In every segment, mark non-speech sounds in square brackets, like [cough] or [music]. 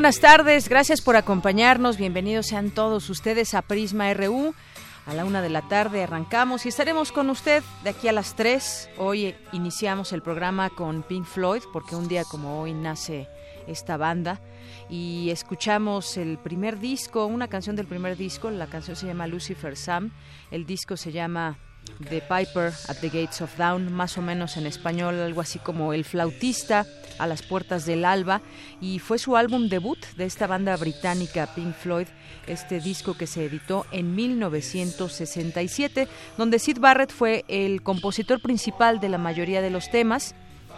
Buenas tardes, gracias por acompañarnos. Bienvenidos sean todos ustedes a Prisma RU. A la una de la tarde arrancamos y estaremos con usted de aquí a las tres. Hoy iniciamos el programa con Pink Floyd porque un día como hoy nace esta banda y escuchamos el primer disco, una canción del primer disco, la canción se llama Lucifer Sam, el disco se llama The Piper at the Gates of Dawn, más o menos en español, algo así como El flautista a las puertas del alba, y fue su álbum debut de esta banda británica Pink Floyd, este disco que se editó en 1967, donde Sid Barrett fue el compositor principal de la mayoría de los temas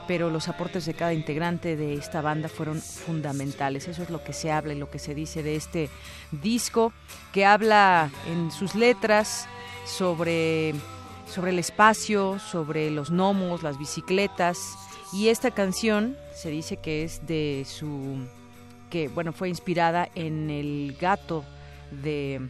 pero los aportes de cada integrante de esta banda fueron fundamentales. Eso es lo que se habla y lo que se dice de este disco, que habla en sus letras sobre, sobre el espacio, sobre los gnomos, las bicicletas, y esta canción se dice que es de su que bueno fue inspirada en el gato de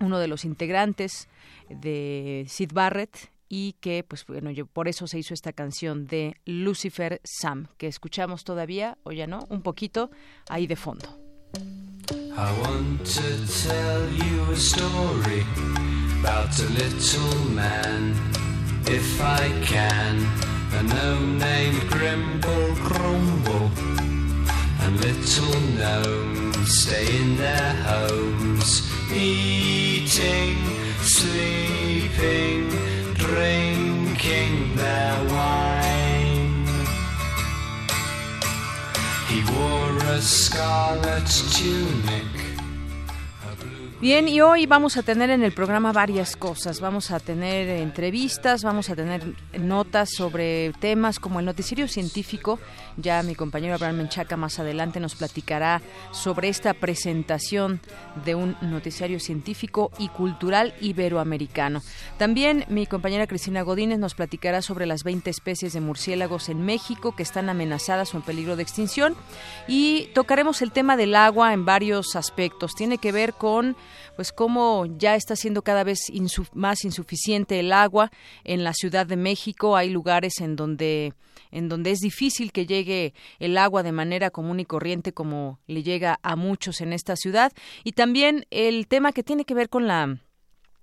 uno de los integrantes de Sid Barrett y que pues bueno yo por eso se hizo esta canción de Lucifer Sam que escuchamos todavía o ya no un poquito ahí de fondo I want to tell you a story about a little man, if I can. A gnome named Grimble Grumble, and little gnomes stay in their homes, eating, sleeping, drinking their wine. He wore a scarlet tunic. Bien, y hoy vamos a tener en el programa varias cosas. Vamos a tener entrevistas, vamos a tener notas sobre temas como el noticiero científico. Ya mi compañero Abraham Menchaca más adelante nos platicará sobre esta presentación de un noticiario científico y cultural iberoamericano. También mi compañera Cristina Godínez nos platicará sobre las 20 especies de murciélagos en México que están amenazadas o en peligro de extinción. Y tocaremos el tema del agua en varios aspectos. Tiene que ver con pues cómo ya está siendo cada vez más insuficiente el agua en la Ciudad de México. Hay lugares en donde en donde es difícil que llegue el agua de manera común y corriente como le llega a muchos en esta ciudad. Y también el tema que tiene que ver con la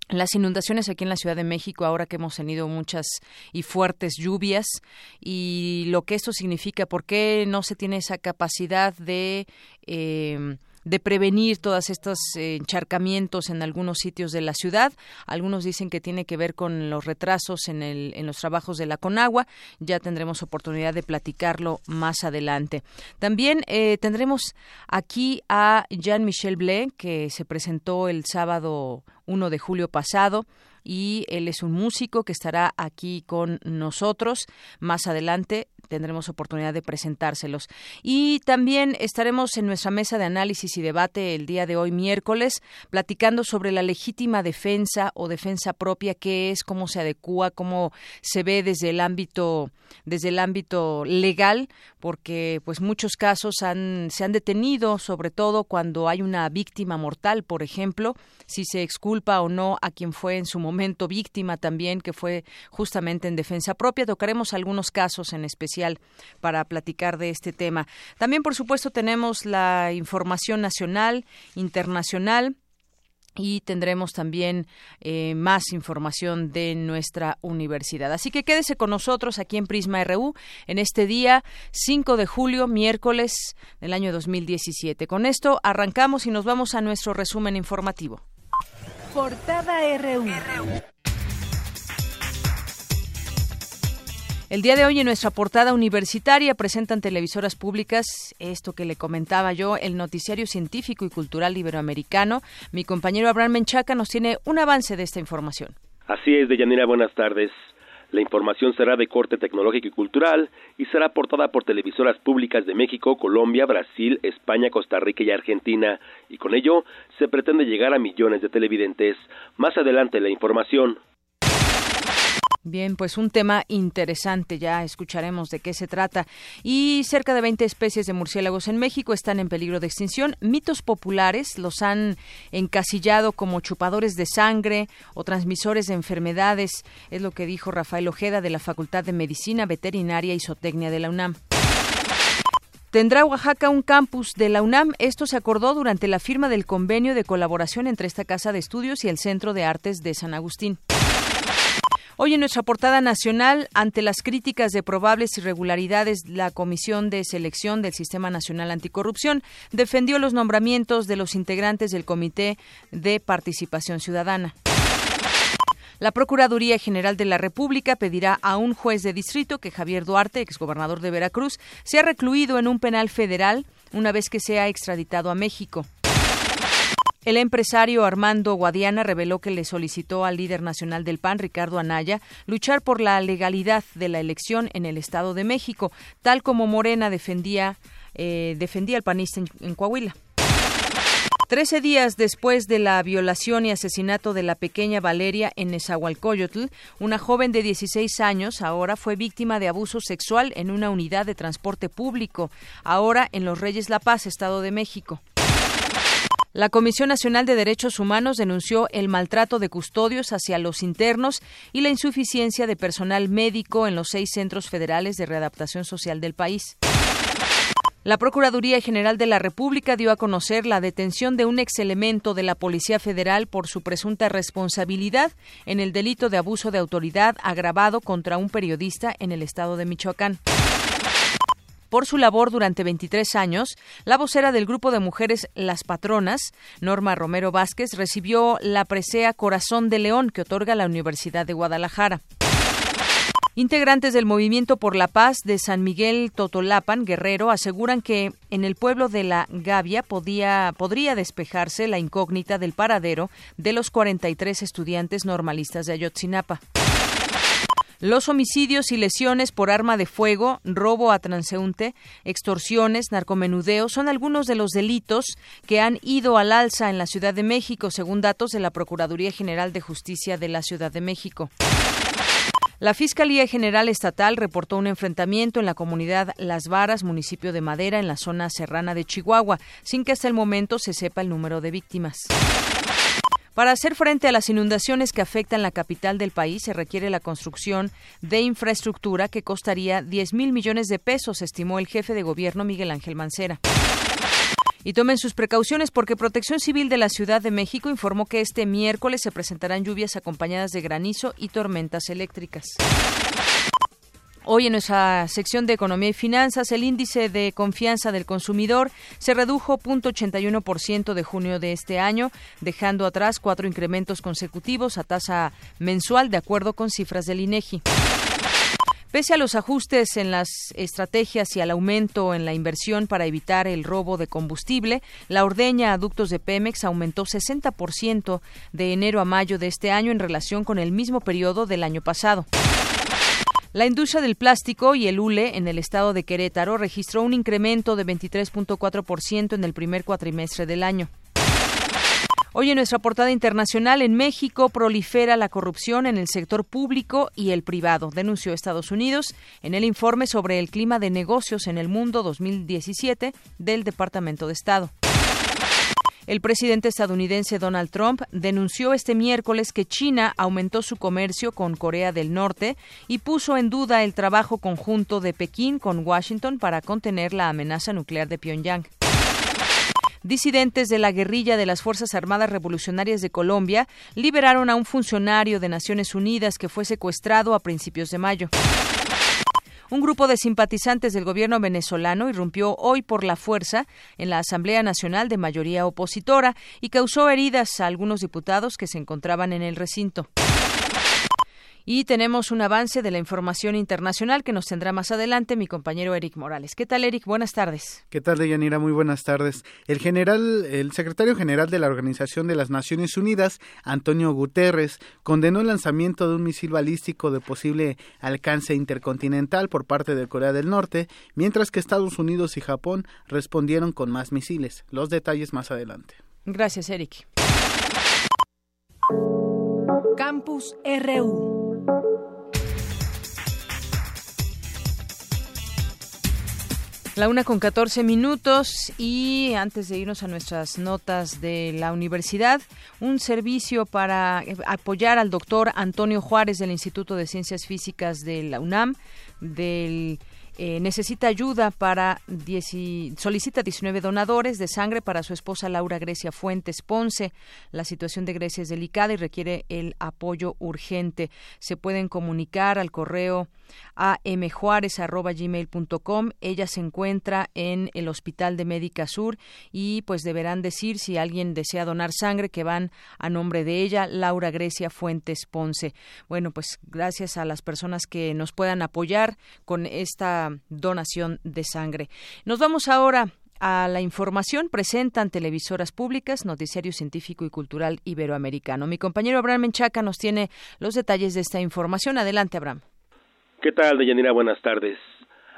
las inundaciones aquí en la Ciudad de México, ahora que hemos tenido muchas y fuertes lluvias, y lo que esto significa, por qué no se tiene esa capacidad de eh, de prevenir todos estos eh, encharcamientos en algunos sitios de la ciudad. Algunos dicen que tiene que ver con los retrasos en, el, en los trabajos de la Conagua. Ya tendremos oportunidad de platicarlo más adelante. También eh, tendremos aquí a Jean-Michel Blais, que se presentó el sábado 1 de julio pasado y él es un músico que estará aquí con nosotros más adelante tendremos oportunidad de presentárselos. Y también estaremos en nuestra mesa de análisis y debate el día de hoy, miércoles, platicando sobre la legítima defensa o defensa propia, qué es, cómo se adecua, cómo se ve desde el ámbito, desde el ámbito legal, porque pues muchos casos han, se han detenido, sobre todo cuando hay una víctima mortal, por ejemplo, si se exculpa o no a quien fue en su momento víctima también, que fue justamente en defensa propia. Tocaremos algunos casos en especial para platicar de este tema. También, por supuesto, tenemos la información nacional, internacional y tendremos también eh, más información de nuestra universidad. Así que quédese con nosotros aquí en Prisma RU en este día 5 de julio, miércoles del año 2017. Con esto arrancamos y nos vamos a nuestro resumen informativo. Portada RU. El día de hoy en nuestra portada universitaria presentan televisoras públicas esto que le comentaba yo, el noticiario científico y cultural iberoamericano. Mi compañero Abraham Menchaca nos tiene un avance de esta información. Así es, Deyanira, buenas tardes. La información será de corte tecnológico y cultural y será aportada por televisoras públicas de México, Colombia, Brasil, España, Costa Rica y Argentina, y con ello se pretende llegar a millones de televidentes. Más adelante la información. Bien, pues un tema interesante, ya escucharemos de qué se trata. Y cerca de 20 especies de murciélagos en México están en peligro de extinción. Mitos populares los han encasillado como chupadores de sangre o transmisores de enfermedades, es lo que dijo Rafael Ojeda de la Facultad de Medicina Veterinaria y Zootecnia de la UNAM. Tendrá Oaxaca un campus de la UNAM. Esto se acordó durante la firma del convenio de colaboración entre esta Casa de Estudios y el Centro de Artes de San Agustín. Hoy en nuestra portada nacional, ante las críticas de probables irregularidades, la Comisión de Selección del Sistema Nacional Anticorrupción defendió los nombramientos de los integrantes del Comité de Participación Ciudadana. La Procuraduría General de la República pedirá a un juez de distrito que Javier Duarte, exgobernador de Veracruz, sea recluido en un penal federal una vez que sea extraditado a México. El empresario Armando Guadiana reveló que le solicitó al líder nacional del PAN, Ricardo Anaya, luchar por la legalidad de la elección en el Estado de México, tal como Morena defendía, eh, defendía al panista en, Coahuila. Trece días después de la violación y asesinato de la pequeña Valeria en Nezahualcóyotl, una joven de 16 años ahora fue víctima de abuso sexual en una unidad de transporte público, ahora en Los Reyes La Paz, Estado de México. La Comisión Nacional de Derechos Humanos denunció el maltrato de custodios hacia los internos y la insuficiencia de personal médico en los seis centros federales de readaptación social del país. La Procuraduría General de la República dio a conocer la detención de un exelemento de la Policía Federal por su presunta responsabilidad en el delito de abuso de autoridad agravado contra un periodista en el estado de Michoacán. Por su labor durante 23 años, la vocera del grupo de mujeres Las Patronas, Norma Romero Vázquez, recibió la presea Corazón de León que otorga la Universidad de Guadalajara. Integrantes del Movimiento por la Paz de San Miguel Totolapan, Guerrero, aseguran que en el pueblo de la Gavia podía, podría despejarse la incógnita del paradero de los 43 estudiantes normalistas de Ayotzinapa. Los homicidios y lesiones por arma de fuego, robo a transeúnte, extorsiones, narcomenudeo son algunos de los delitos que han ido al alza en la Ciudad de México, según datos de la Procuraduría General de Justicia de la Ciudad de México. La Fiscalía General Estatal reportó un enfrentamiento en la comunidad Las Varas, municipio de Madera, en la zona serrana de Chihuahua, sin que hasta el momento se sepa el número de víctimas. Para hacer frente a las inundaciones que afectan la capital del país, se requiere la construcción de infraestructura que costaría 10 mil millones de pesos, estimó el jefe de gobierno Miguel Ángel Mancera. Y tomen sus precauciones porque Protección Civil de la Ciudad de México informó que este miércoles se presentarán lluvias acompañadas de granizo y tormentas eléctricas. Hoy en nuestra sección de Economía y Finanzas, el índice de confianza del consumidor se redujo 0.81% de junio de este año, dejando atrás cuatro incrementos consecutivos a tasa mensual, de acuerdo con cifras del INEGI. Pese a los ajustes en las estrategias y al aumento en la inversión para evitar el robo de combustible, la ordeña a ductos de Pemex aumentó 60% de enero a mayo de este año en relación con el mismo periodo del año pasado. La industria del plástico y el hule en el estado de Querétaro registró un incremento de 23.4% en el primer cuatrimestre del año. Hoy en nuestra portada internacional, en México prolifera la corrupción en el sector público y el privado, denunció Estados Unidos en el informe sobre el clima de negocios en el mundo 2017 del Departamento de Estado. El presidente estadounidense Donald Trump denunció este miércoles que China aumentó su comercio con Corea del Norte y puso en duda el trabajo conjunto de Pekín con Washington para contener la amenaza nuclear de Pyongyang. Disidentes de la guerrilla de las Fuerzas Armadas Revolucionarias de Colombia liberaron a un funcionario de Naciones Unidas que fue secuestrado a principios de mayo. Un grupo de simpatizantes del gobierno venezolano irrumpió hoy por la fuerza en la Asamblea Nacional de mayoría opositora y causó heridas a algunos diputados que se encontraban en el recinto. Y tenemos un avance de la información internacional que nos tendrá más adelante mi compañero Eric Morales. ¿Qué tal, Eric? Buenas tardes. ¿Qué tal, Deyanira? Muy buenas tardes. El general, el secretario general de la Organización de las Naciones Unidas, Antonio Guterres, condenó el lanzamiento de un misil balístico de posible alcance intercontinental por parte de Corea del Norte, mientras que Estados Unidos y Japón respondieron con más misiles. Los detalles más adelante. Gracias, Eric. Campus RU. La una con 14 minutos y antes de irnos a nuestras notas de la universidad, un servicio para apoyar al doctor Antonio Juárez del Instituto de Ciencias Físicas de la UNAM, del eh, necesita ayuda para solicita 19 donadores de sangre para su esposa Laura Grecia Fuentes Ponce. La situación de Grecia es delicada y requiere el apoyo urgente. Se pueden comunicar al correo amjuárez@gmail.com. Ella se encuentra en el Hospital de Médica Sur y pues deberán decir si alguien desea donar sangre que van a nombre de ella, Laura Grecia Fuentes Ponce. Bueno, pues gracias a las personas que nos puedan apoyar con esta donación de sangre. Nos vamos ahora a la información presentan televisoras públicas, Noticiario Científico y Cultural Iberoamericano. Mi compañero Abraham Menchaca nos tiene los detalles de esta información. Adelante, Abraham. ¿Qué tal, Deyanira? Buenas tardes.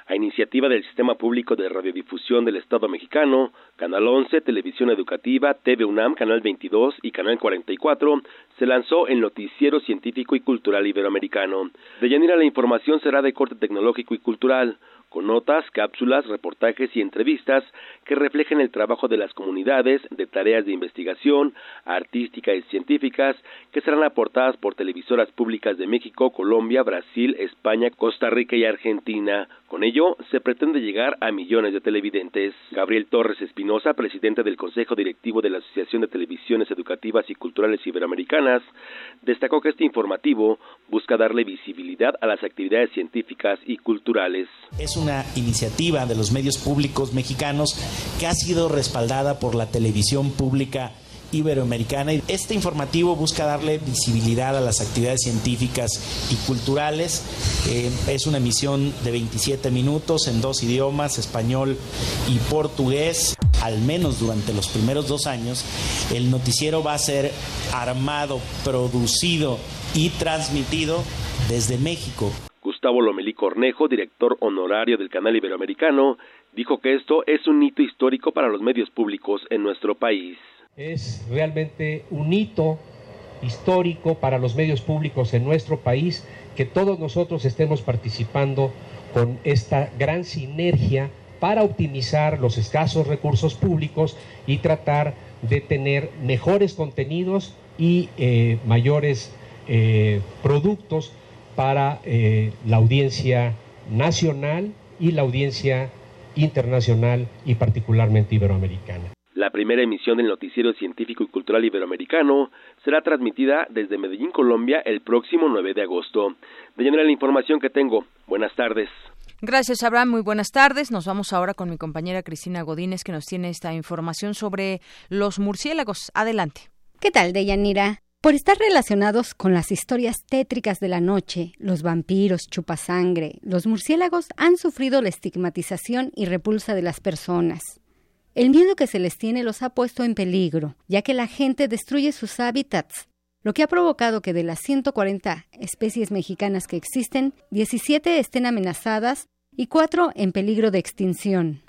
A iniciativa del Sistema Público de Radiodifusión del Estado Mexicano, Canal 11, Televisión Educativa, TV UNAM, Canal 22 y Canal 44, se lanzó el Noticiero Científico y Cultural Iberoamericano. De Yanira, la información será de corte tecnológico y cultural con notas, cápsulas, reportajes y entrevistas que reflejen el trabajo de las comunidades de tareas de investigación, artística y científicas que serán aportadas por televisoras públicas de México, Colombia, Brasil, España, Costa Rica y Argentina. Con ello, se pretende llegar a millones de televidentes. Gabriel Torres Espinosa, presidente del Consejo Directivo de la Asociación de Televisiones Educativas y Culturales Iberoamericanas, destacó que este informativo busca darle visibilidad a las actividades científicas y culturales. Una iniciativa de los medios públicos mexicanos que ha sido respaldada por la televisión pública iberoamericana. Este informativo busca darle visibilidad a las actividades científicas y culturales. Eh, es una emisión de 27 minutos en dos idiomas, español y portugués. Al menos durante los primeros dos años, el noticiero va a ser armado, producido y transmitido desde México. Gustavo Lomelí Cornejo, director honorario del canal iberoamericano, dijo que esto es un hito histórico para los medios públicos en nuestro país. Es realmente un hito histórico para los medios públicos en nuestro país que todos nosotros estemos participando con esta gran sinergia para optimizar los escasos recursos públicos y tratar de tener mejores contenidos y eh, mayores eh, productos para eh, la audiencia nacional y la audiencia internacional y particularmente iberoamericana. La primera emisión del Noticiero Científico y Cultural Iberoamericano será transmitida desde Medellín, Colombia, el próximo 9 de agosto. De la información que tengo. Buenas tardes. Gracias, Abraham. Muy buenas tardes. Nos vamos ahora con mi compañera Cristina Godínez, que nos tiene esta información sobre los murciélagos. Adelante. ¿Qué tal, Deyanira? Por estar relacionados con las historias tétricas de la noche, los vampiros, chupasangre, los murciélagos han sufrido la estigmatización y repulsa de las personas. El miedo que se les tiene los ha puesto en peligro, ya que la gente destruye sus hábitats, lo que ha provocado que de las 140 especies mexicanas que existen, 17 estén amenazadas y 4 en peligro de extinción.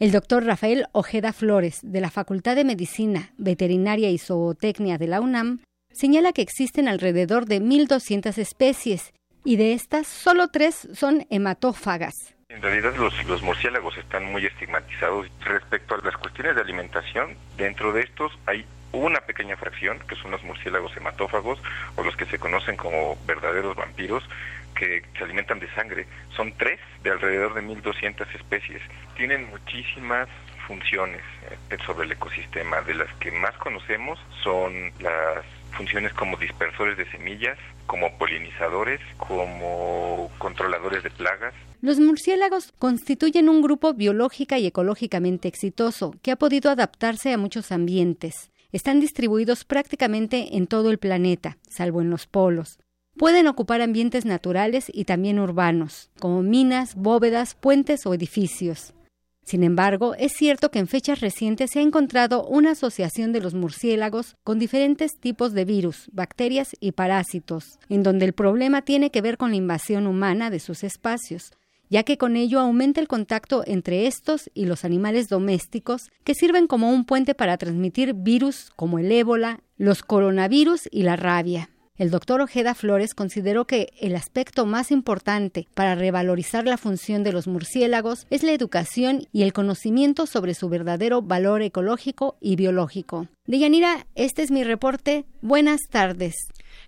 El doctor Rafael Ojeda Flores, de la Facultad de Medicina, Veterinaria y Zootecnia de la UNAM, señala que existen alrededor de 1.200 especies y de estas solo tres son hematófagas. En realidad los, murciélagos están muy estigmatizados respecto a las cuestiones de alimentación. Dentro de estos hay una pequeña fracción, que son los murciélagos hematófagos o los que se conocen como verdaderos vampiros, que se alimentan de sangre. Son tres de alrededor de 1.200 especies. Tienen muchísimas funciones eh, sobre el ecosistema. De las que más conocemos son las funciones como dispersores de semillas, como polinizadores, como controladores de plagas. Los murciélagos constituyen un grupo biológica y ecológicamente exitoso que ha podido adaptarse a muchos ambientes. Están distribuidos prácticamente en todo el planeta, salvo en los polos. Pueden ocupar ambientes naturales y también urbanos, como minas, bóvedas, puentes o edificios. Sin embargo, es cierto que en fechas recientes se ha encontrado una asociación de los murciélagos con diferentes tipos de virus, bacterias y parásitos, en donde el problema tiene que ver con la invasión humana de sus espacios, ya que con ello aumenta el contacto entre estos y los animales domésticos que sirven como un puente para transmitir virus como el ébola, los coronavirus y la rabia. El doctor Ojeda Flores consideró que el aspecto más importante para revalorizar la función de los murciélagos es la educación y el conocimiento sobre su verdadero valor ecológico y biológico. Deyanira, este es mi reporte. Buenas tardes.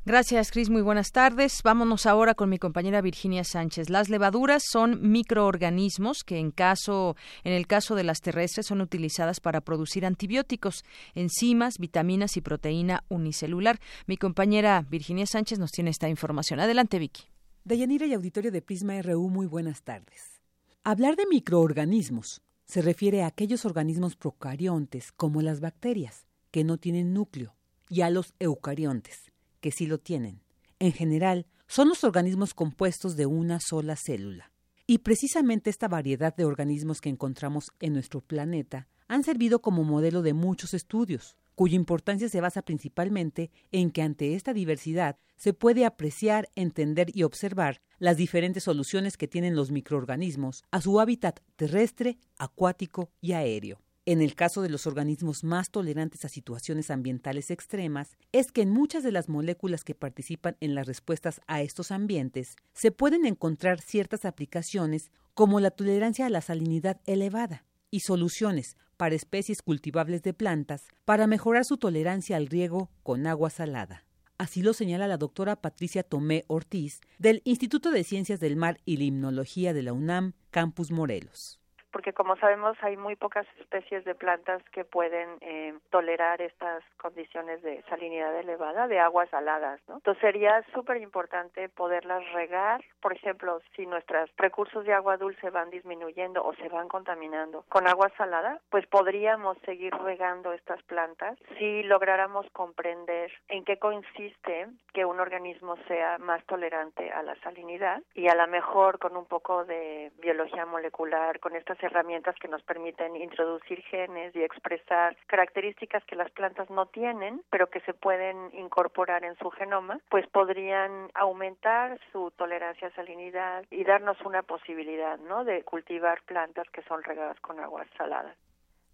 Gracias, Cris. Muy buenas tardes. Vámonos ahora con mi compañera Virginia Sánchez. Las levaduras son microorganismos que en caso en el caso de las terrestres son utilizadas para producir antibióticos, enzimas, vitaminas y proteína unicelular. Mi compañera Virginia Sánchez nos tiene esta información. Adelante, Vicky. Deyanira y auditorio de Prisma RU, muy buenas tardes. Hablar de microorganismos se refiere a aquellos organismos procariontes como las bacterias, que no tienen núcleo, y a los eucariontes, que sí lo tienen. En general, son los organismos compuestos de una sola célula. Y precisamente esta variedad de organismos que encontramos en nuestro planeta han servido como modelo de muchos estudios, cuya importancia se basa principalmente en que ante esta diversidad se puede apreciar, entender y observar las diferentes soluciones que tienen los microorganismos a su hábitat terrestre, acuático y aéreo. En el caso de los organismos más tolerantes a situaciones ambientales extremas, es que en muchas de las moléculas que participan en las respuestas a estos ambientes se pueden encontrar ciertas aplicaciones como la tolerancia a la salinidad elevada y soluciones para especies cultivables de plantas para mejorar su tolerancia al riego con agua salada. Así lo señala la doctora Patricia Tomé Ortiz del Instituto de Ciencias del Mar y Limnología de la UNAM, Campus Morelos porque como sabemos hay muy pocas especies de plantas que pueden eh, tolerar estas condiciones de salinidad elevada, de aguas saladas, ¿no? Entonces sería súper importante poderlas regar, por ejemplo, si nuestros recursos de agua dulce van disminuyendo o se van contaminando con agua salada, pues podríamos seguir regando estas plantas si lográramos comprender en qué consiste que un organismo sea más tolerante a la salinidad y a lo mejor con un poco de biología molecular, con estas herramientas que nos permiten introducir genes y expresar características que las plantas no tienen, pero que se pueden incorporar en su genoma, pues podrían aumentar su tolerancia a salinidad y darnos una posibilidad, ¿no?, de cultivar plantas que son regadas con aguas saladas.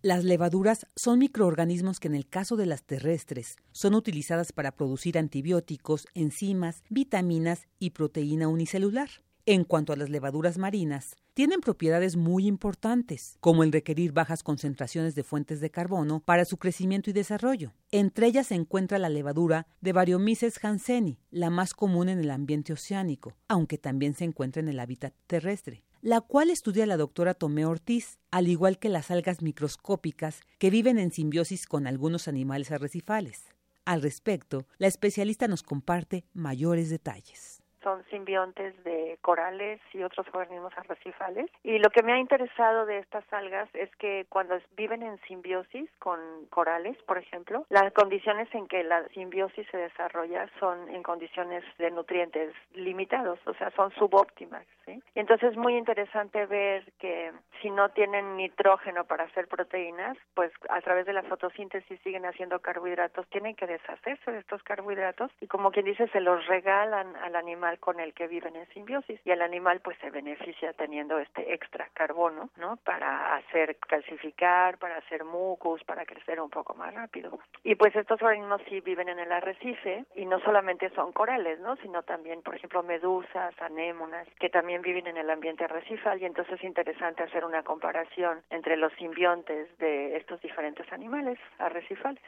Las levaduras son microorganismos que en el caso de las terrestres son utilizadas para producir antibióticos, enzimas, vitaminas y proteína unicelular. En cuanto a las levaduras marinas, tienen propiedades muy importantes, como el requerir bajas concentraciones de fuentes de carbono para su crecimiento y desarrollo. Entre ellas se encuentra la levadura de Variomyces hanseníi, la más común en el ambiente oceánico, aunque también se encuentra en el hábitat terrestre la cual estudia la doctora Tomé Ortiz, al igual que las algas microscópicas que viven en simbiosis con algunos animales arrecifales. Al respecto, la especialista nos comparte mayores detalles son simbiontes de corales y otros organismos arrecifales. Y lo que me ha interesado de estas algas es que cuando viven en simbiosis con corales, por ejemplo, las condiciones en que la simbiosis se desarrolla son en condiciones de nutrientes limitados, o sea, son subóptimas. ¿sí? Y entonces es muy interesante ver que si no tienen nitrógeno para hacer proteínas, pues a través de la fotosíntesis siguen haciendo carbohidratos, tienen que deshacerse de estos carbohidratos y como quien dice, se los regalan al animal con el que viven en simbiosis y el animal pues se beneficia teniendo este extra carbono, ¿no? Para hacer calcificar, para hacer mucus, para crecer un poco más rápido. Y pues estos organismos sí viven en el arrecife y no solamente son corales, ¿no? Sino también, por ejemplo, medusas, anémonas, que también viven en el ambiente arrecifal y entonces es interesante hacer una comparación entre los simbiontes de estos diferentes animales arrecifales.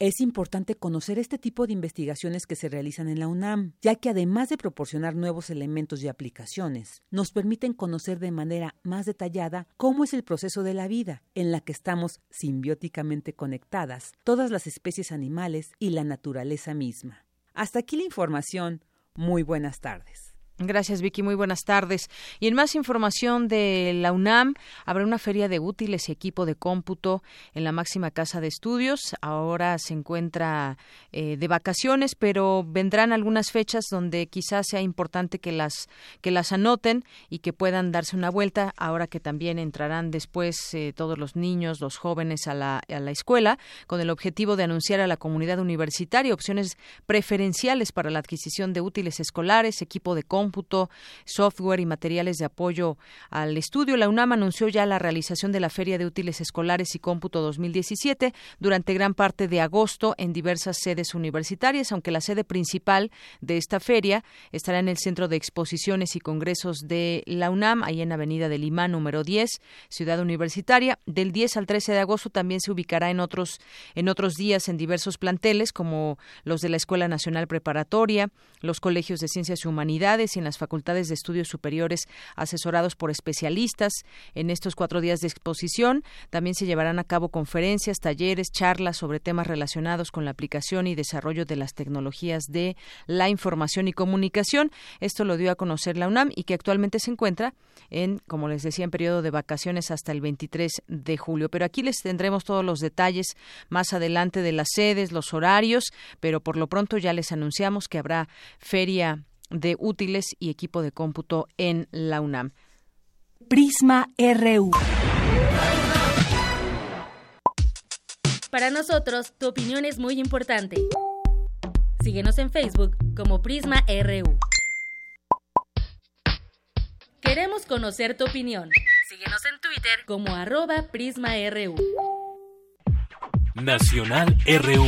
Es importante conocer este tipo de investigaciones que se realizan en la UNAM, ya que además de proporcionar nuevos elementos y aplicaciones, nos permiten conocer de manera más detallada cómo es el proceso de la vida, en la que estamos simbióticamente conectadas, todas las especies animales y la naturaleza misma. Hasta aquí la información. Muy buenas tardes. Gracias, Vicky. Muy buenas tardes. Y en más información de la UNAM, habrá una feria de útiles y equipo de cómputo en la máxima casa de estudios. Ahora se encuentra eh, de vacaciones, pero vendrán algunas fechas donde quizás sea importante que las que las anoten y que puedan darse una vuelta. Ahora que también entrarán después eh, todos los niños, los jóvenes a la, a la escuela, con el objetivo de anunciar a la comunidad universitaria opciones preferenciales para la adquisición de útiles escolares, equipo de cómputo software y materiales de apoyo al estudio. La UNAM anunció ya la realización de la Feria de Útiles Escolares y Cómputo 2017 durante gran parte de agosto en diversas sedes universitarias, aunque la sede principal de esta feria estará en el Centro de Exposiciones y Congresos de la UNAM, ahí en Avenida del Imán, número 10, Ciudad Universitaria. Del 10 al 13 de agosto también se ubicará en otros, en otros días en diversos planteles, como los de la Escuela Nacional Preparatoria, los colegios de Ciencias y Humanidades en las facultades de estudios superiores asesorados por especialistas. En estos cuatro días de exposición también se llevarán a cabo conferencias, talleres, charlas sobre temas relacionados con la aplicación y desarrollo de las tecnologías de la información y comunicación. Esto lo dio a conocer la UNAM y que actualmente se encuentra en, como les decía, en periodo de vacaciones hasta el 23 de julio. Pero aquí les tendremos todos los detalles más adelante de las sedes, los horarios, pero por lo pronto ya les anunciamos que habrá feria de útiles y equipo de cómputo en la UNAM. Prisma RU. Para nosotros, tu opinión es muy importante. Síguenos en Facebook como Prisma RU. Queremos conocer tu opinión. Síguenos en Twitter como arroba PrismaRU. Nacional RU.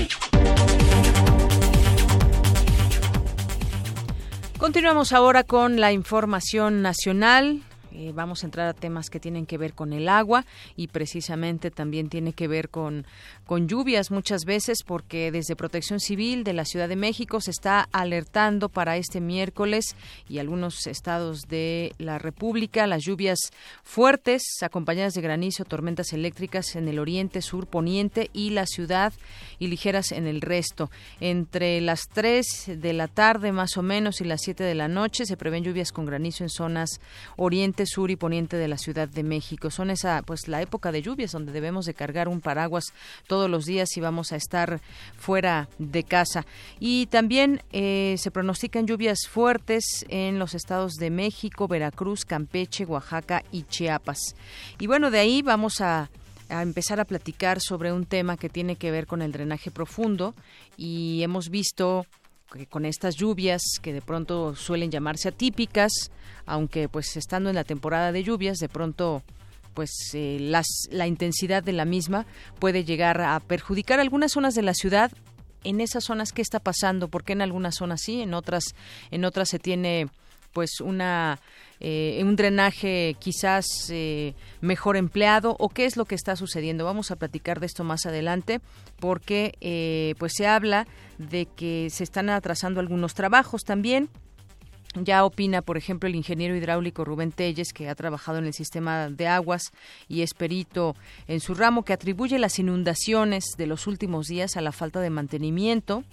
Continuamos ahora con la información nacional. Eh, vamos a entrar a temas que tienen que ver con el agua y precisamente también tiene que ver con, con lluvias muchas veces porque desde Protección Civil de la Ciudad de México se está alertando para este miércoles y algunos estados de la República las lluvias fuertes acompañadas de granizo, tormentas eléctricas en el oriente, sur, poniente y la ciudad y ligeras en el resto. Entre las 3 de la tarde más o menos y las 7 de la noche se prevén lluvias con granizo en zonas oriente sur y poniente de la Ciudad de México. Son esa, pues, la época de lluvias donde debemos de cargar un paraguas todos los días y vamos a estar fuera de casa. Y también eh, se pronostican lluvias fuertes en los estados de México, Veracruz, Campeche, Oaxaca y Chiapas. Y bueno, de ahí vamos a empezar a platicar sobre un tema que tiene que ver con el drenaje profundo y hemos visto que con estas lluvias que de pronto suelen llamarse atípicas, aunque pues estando en la temporada de lluvias, de pronto pues eh, las, la intensidad de la misma puede llegar a perjudicar algunas zonas de la ciudad. En esas zonas, ¿qué está pasando? ¿Por qué en algunas zonas sí, en otras, en otras se tiene pues una eh, un drenaje quizás eh, mejor empleado o qué es lo que está sucediendo. Vamos a platicar de esto más adelante porque eh, pues se habla de que se están atrasando algunos trabajos también. Ya opina, por ejemplo, el ingeniero hidráulico Rubén Telles, que ha trabajado en el sistema de aguas y es perito en su ramo, que atribuye las inundaciones de los últimos días a la falta de mantenimiento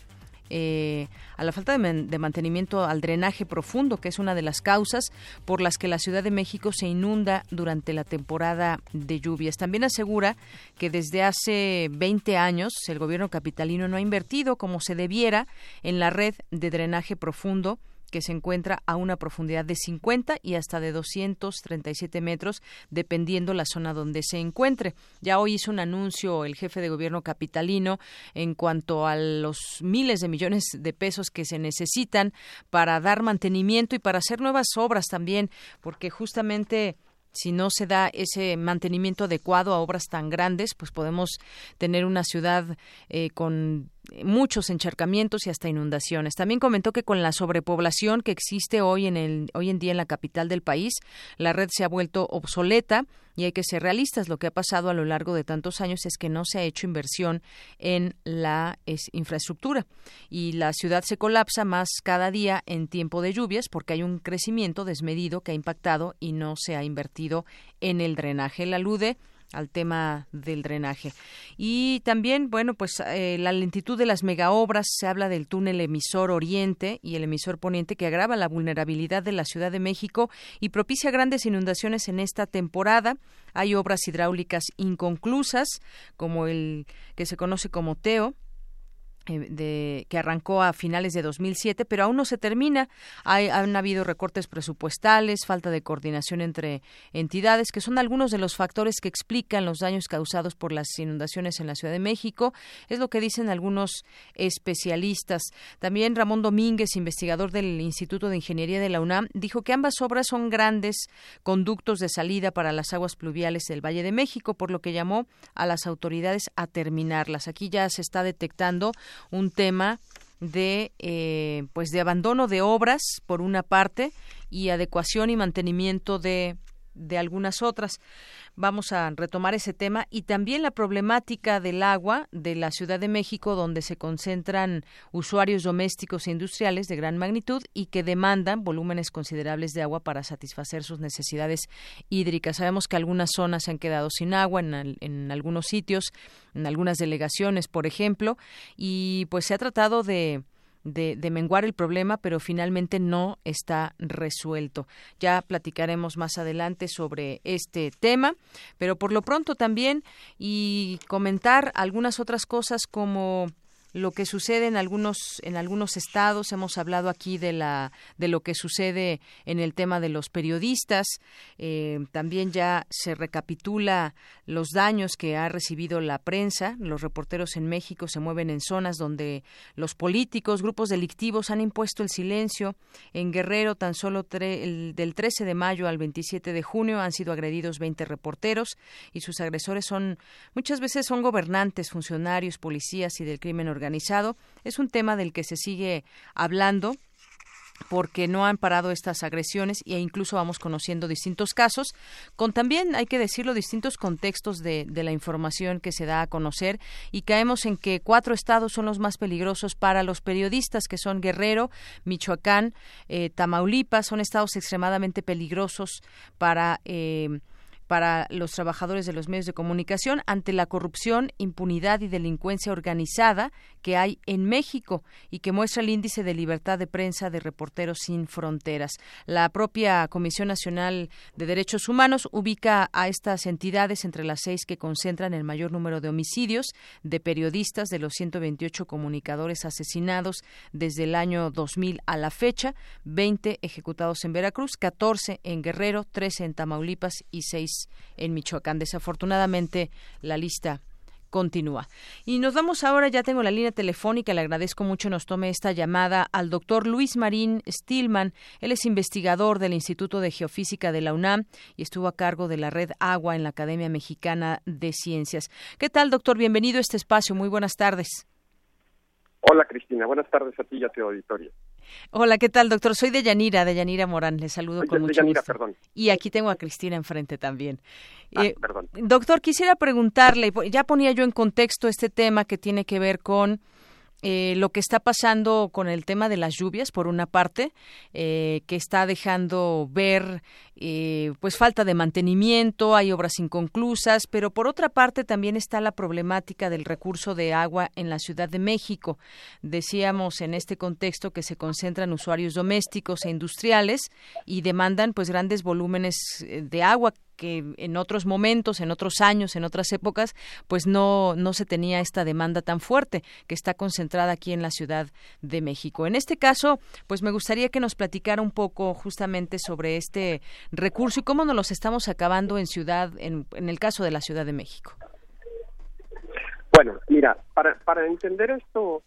eh, a la falta de, mantenimiento al drenaje profundo, que es una de las causas por las que la Ciudad de México se inunda durante la temporada de lluvias. También asegura que desde hace 20 años el gobierno capitalino no ha invertido como se debiera en la red de drenaje profundo que se encuentra a una profundidad de 50 y hasta de 237 metros, dependiendo la zona donde se encuentre. Ya hoy hizo un anuncio el jefe de gobierno capitalino en cuanto a los miles de millones de pesos que se necesitan para dar mantenimiento y para hacer nuevas obras también, porque justamente si no se da ese mantenimiento adecuado a obras tan grandes, pues podemos tener una ciudad eh, con muchos encharcamientos y hasta inundaciones. También comentó que con la sobrepoblación que existe hoy en el hoy en día en la capital del país, la red se ha vuelto obsoleta y hay que ser realistas. Lo que ha pasado a lo largo de tantos años es que no se ha hecho inversión en la infraestructura y la ciudad se colapsa más cada día en tiempo de lluvias porque hay un crecimiento desmedido que ha impactado y no se ha invertido en el drenaje. Él alude al tema del drenaje. Y también, bueno, pues eh, la lentitud de las megaobras, se habla del túnel emisor oriente y el emisor poniente que agrava la vulnerabilidad de la Ciudad de México y propicia grandes inundaciones en esta temporada. Hay obras hidráulicas inconclusas, como el que se conoce como TEO, de, que arrancó a finales de 2007, pero aún no se termina. Hay, han habido recortes presupuestales, falta de coordinación entre entidades, que son algunos de los factores que explican los daños causados por las inundaciones en la Ciudad de México. Es lo que dicen algunos especialistas. También Ramón Domínguez, investigador del Instituto de Ingeniería de la UNAM, dijo que ambas obras son grandes conductos de salida para las aguas pluviales del Valle de México, por lo que llamó a las autoridades a terminarlas. Aquí ya se está detectando un tema de eh, pues de abandono de obras por una parte y adecuación y mantenimiento de de algunas otras. Vamos a retomar ese tema y también la problemática del agua de la Ciudad de México, donde se concentran usuarios domésticos e industriales de gran magnitud y que demandan volúmenes considerables de agua para satisfacer sus necesidades hídricas. Sabemos que algunas zonas se han quedado sin agua en, en algunos sitios, en algunas delegaciones, por ejemplo, y pues se ha tratado de de, menguar el problema, pero finalmente no está resuelto. Ya platicaremos más adelante sobre este tema, pero por lo pronto también y comentar algunas otras cosas como lo que sucede en algunos en algunos estados. Hemos hablado aquí de la de lo que sucede en el tema de los periodistas. Eh, también ya se recapitula los daños que ha recibido la prensa. Los reporteros en México se mueven en zonas donde los políticos grupos delictivos han impuesto el silencio. En Guerrero tan solo del 13 de mayo al 27 de junio han sido agredidos 20 reporteros y sus agresores son muchas veces son gobernantes funcionarios policías y del crimen organizado organizado. Es un tema del que se sigue hablando porque no han parado estas agresiones e incluso vamos conociendo distintos casos, con también, hay que decirlo, distintos contextos de, la información que se da a conocer y caemos en que cuatro estados son los más peligrosos para los periodistas, que son Guerrero, Michoacán, eh, Tamaulipas, son estados extremadamente peligrosos para... Eh, para los trabajadores de los medios de comunicación ante la corrupción, impunidad y delincuencia organizada que hay en México y que muestra el índice de libertad de prensa de Reporteros sin Fronteras. La propia Comisión Nacional de Derechos Humanos ubica a estas entidades entre las seis que concentran el mayor número de homicidios de periodistas de los 128 comunicadores asesinados desde el año 2000 a la fecha, 20 ejecutados en Veracruz, 14 en Guerrero, 13 en Tamaulipas y 6 en Michoacán. Desafortunadamente, la lista continúa. Y nos vamos ahora, ya tengo la línea telefónica, le agradezco mucho nos tome esta llamada al doctor Luis Marín Stillman. Él es investigador del Instituto de Geofísica de la UNAM y estuvo a cargo de la red Agua en la Academia Mexicana de Ciencias. ¿Qué tal, doctor? Bienvenido a este espacio. Muy buenas tardes. Hola, Cristina. Buenas tardes a ti y a tu auditorio. Hola, ¿qué tal, doctor? Soy de Yanira, de Yanira Morán. Le saludo con mucho gusto. Perdón. Y aquí tengo a Cristina enfrente también. Ah, eh, perdón. Doctor, quisiera preguntarle, ya ponía yo en contexto este tema que tiene que ver con eh, lo que está pasando con el tema de las lluvias, por una parte, eh, que está dejando ver eh, pues falta de mantenimiento, hay obras inconclusas, pero por otra parte también está la problemática del recurso de agua en la Ciudad de México. Decíamos en este contexto que se concentran usuarios domésticos e industriales y demandan pues grandes volúmenes de agua que en otros momentos, en otros años, en otras épocas, pues no, no se tenía esta demanda tan fuerte que está concentrada aquí en la Ciudad de México. En este caso, pues me gustaría que nos platicara un poco justamente sobre este recurso y cómo nos los estamos acabando en ciudad, en, en el caso de la Ciudad de México. Bueno, mira, para, para entender esto,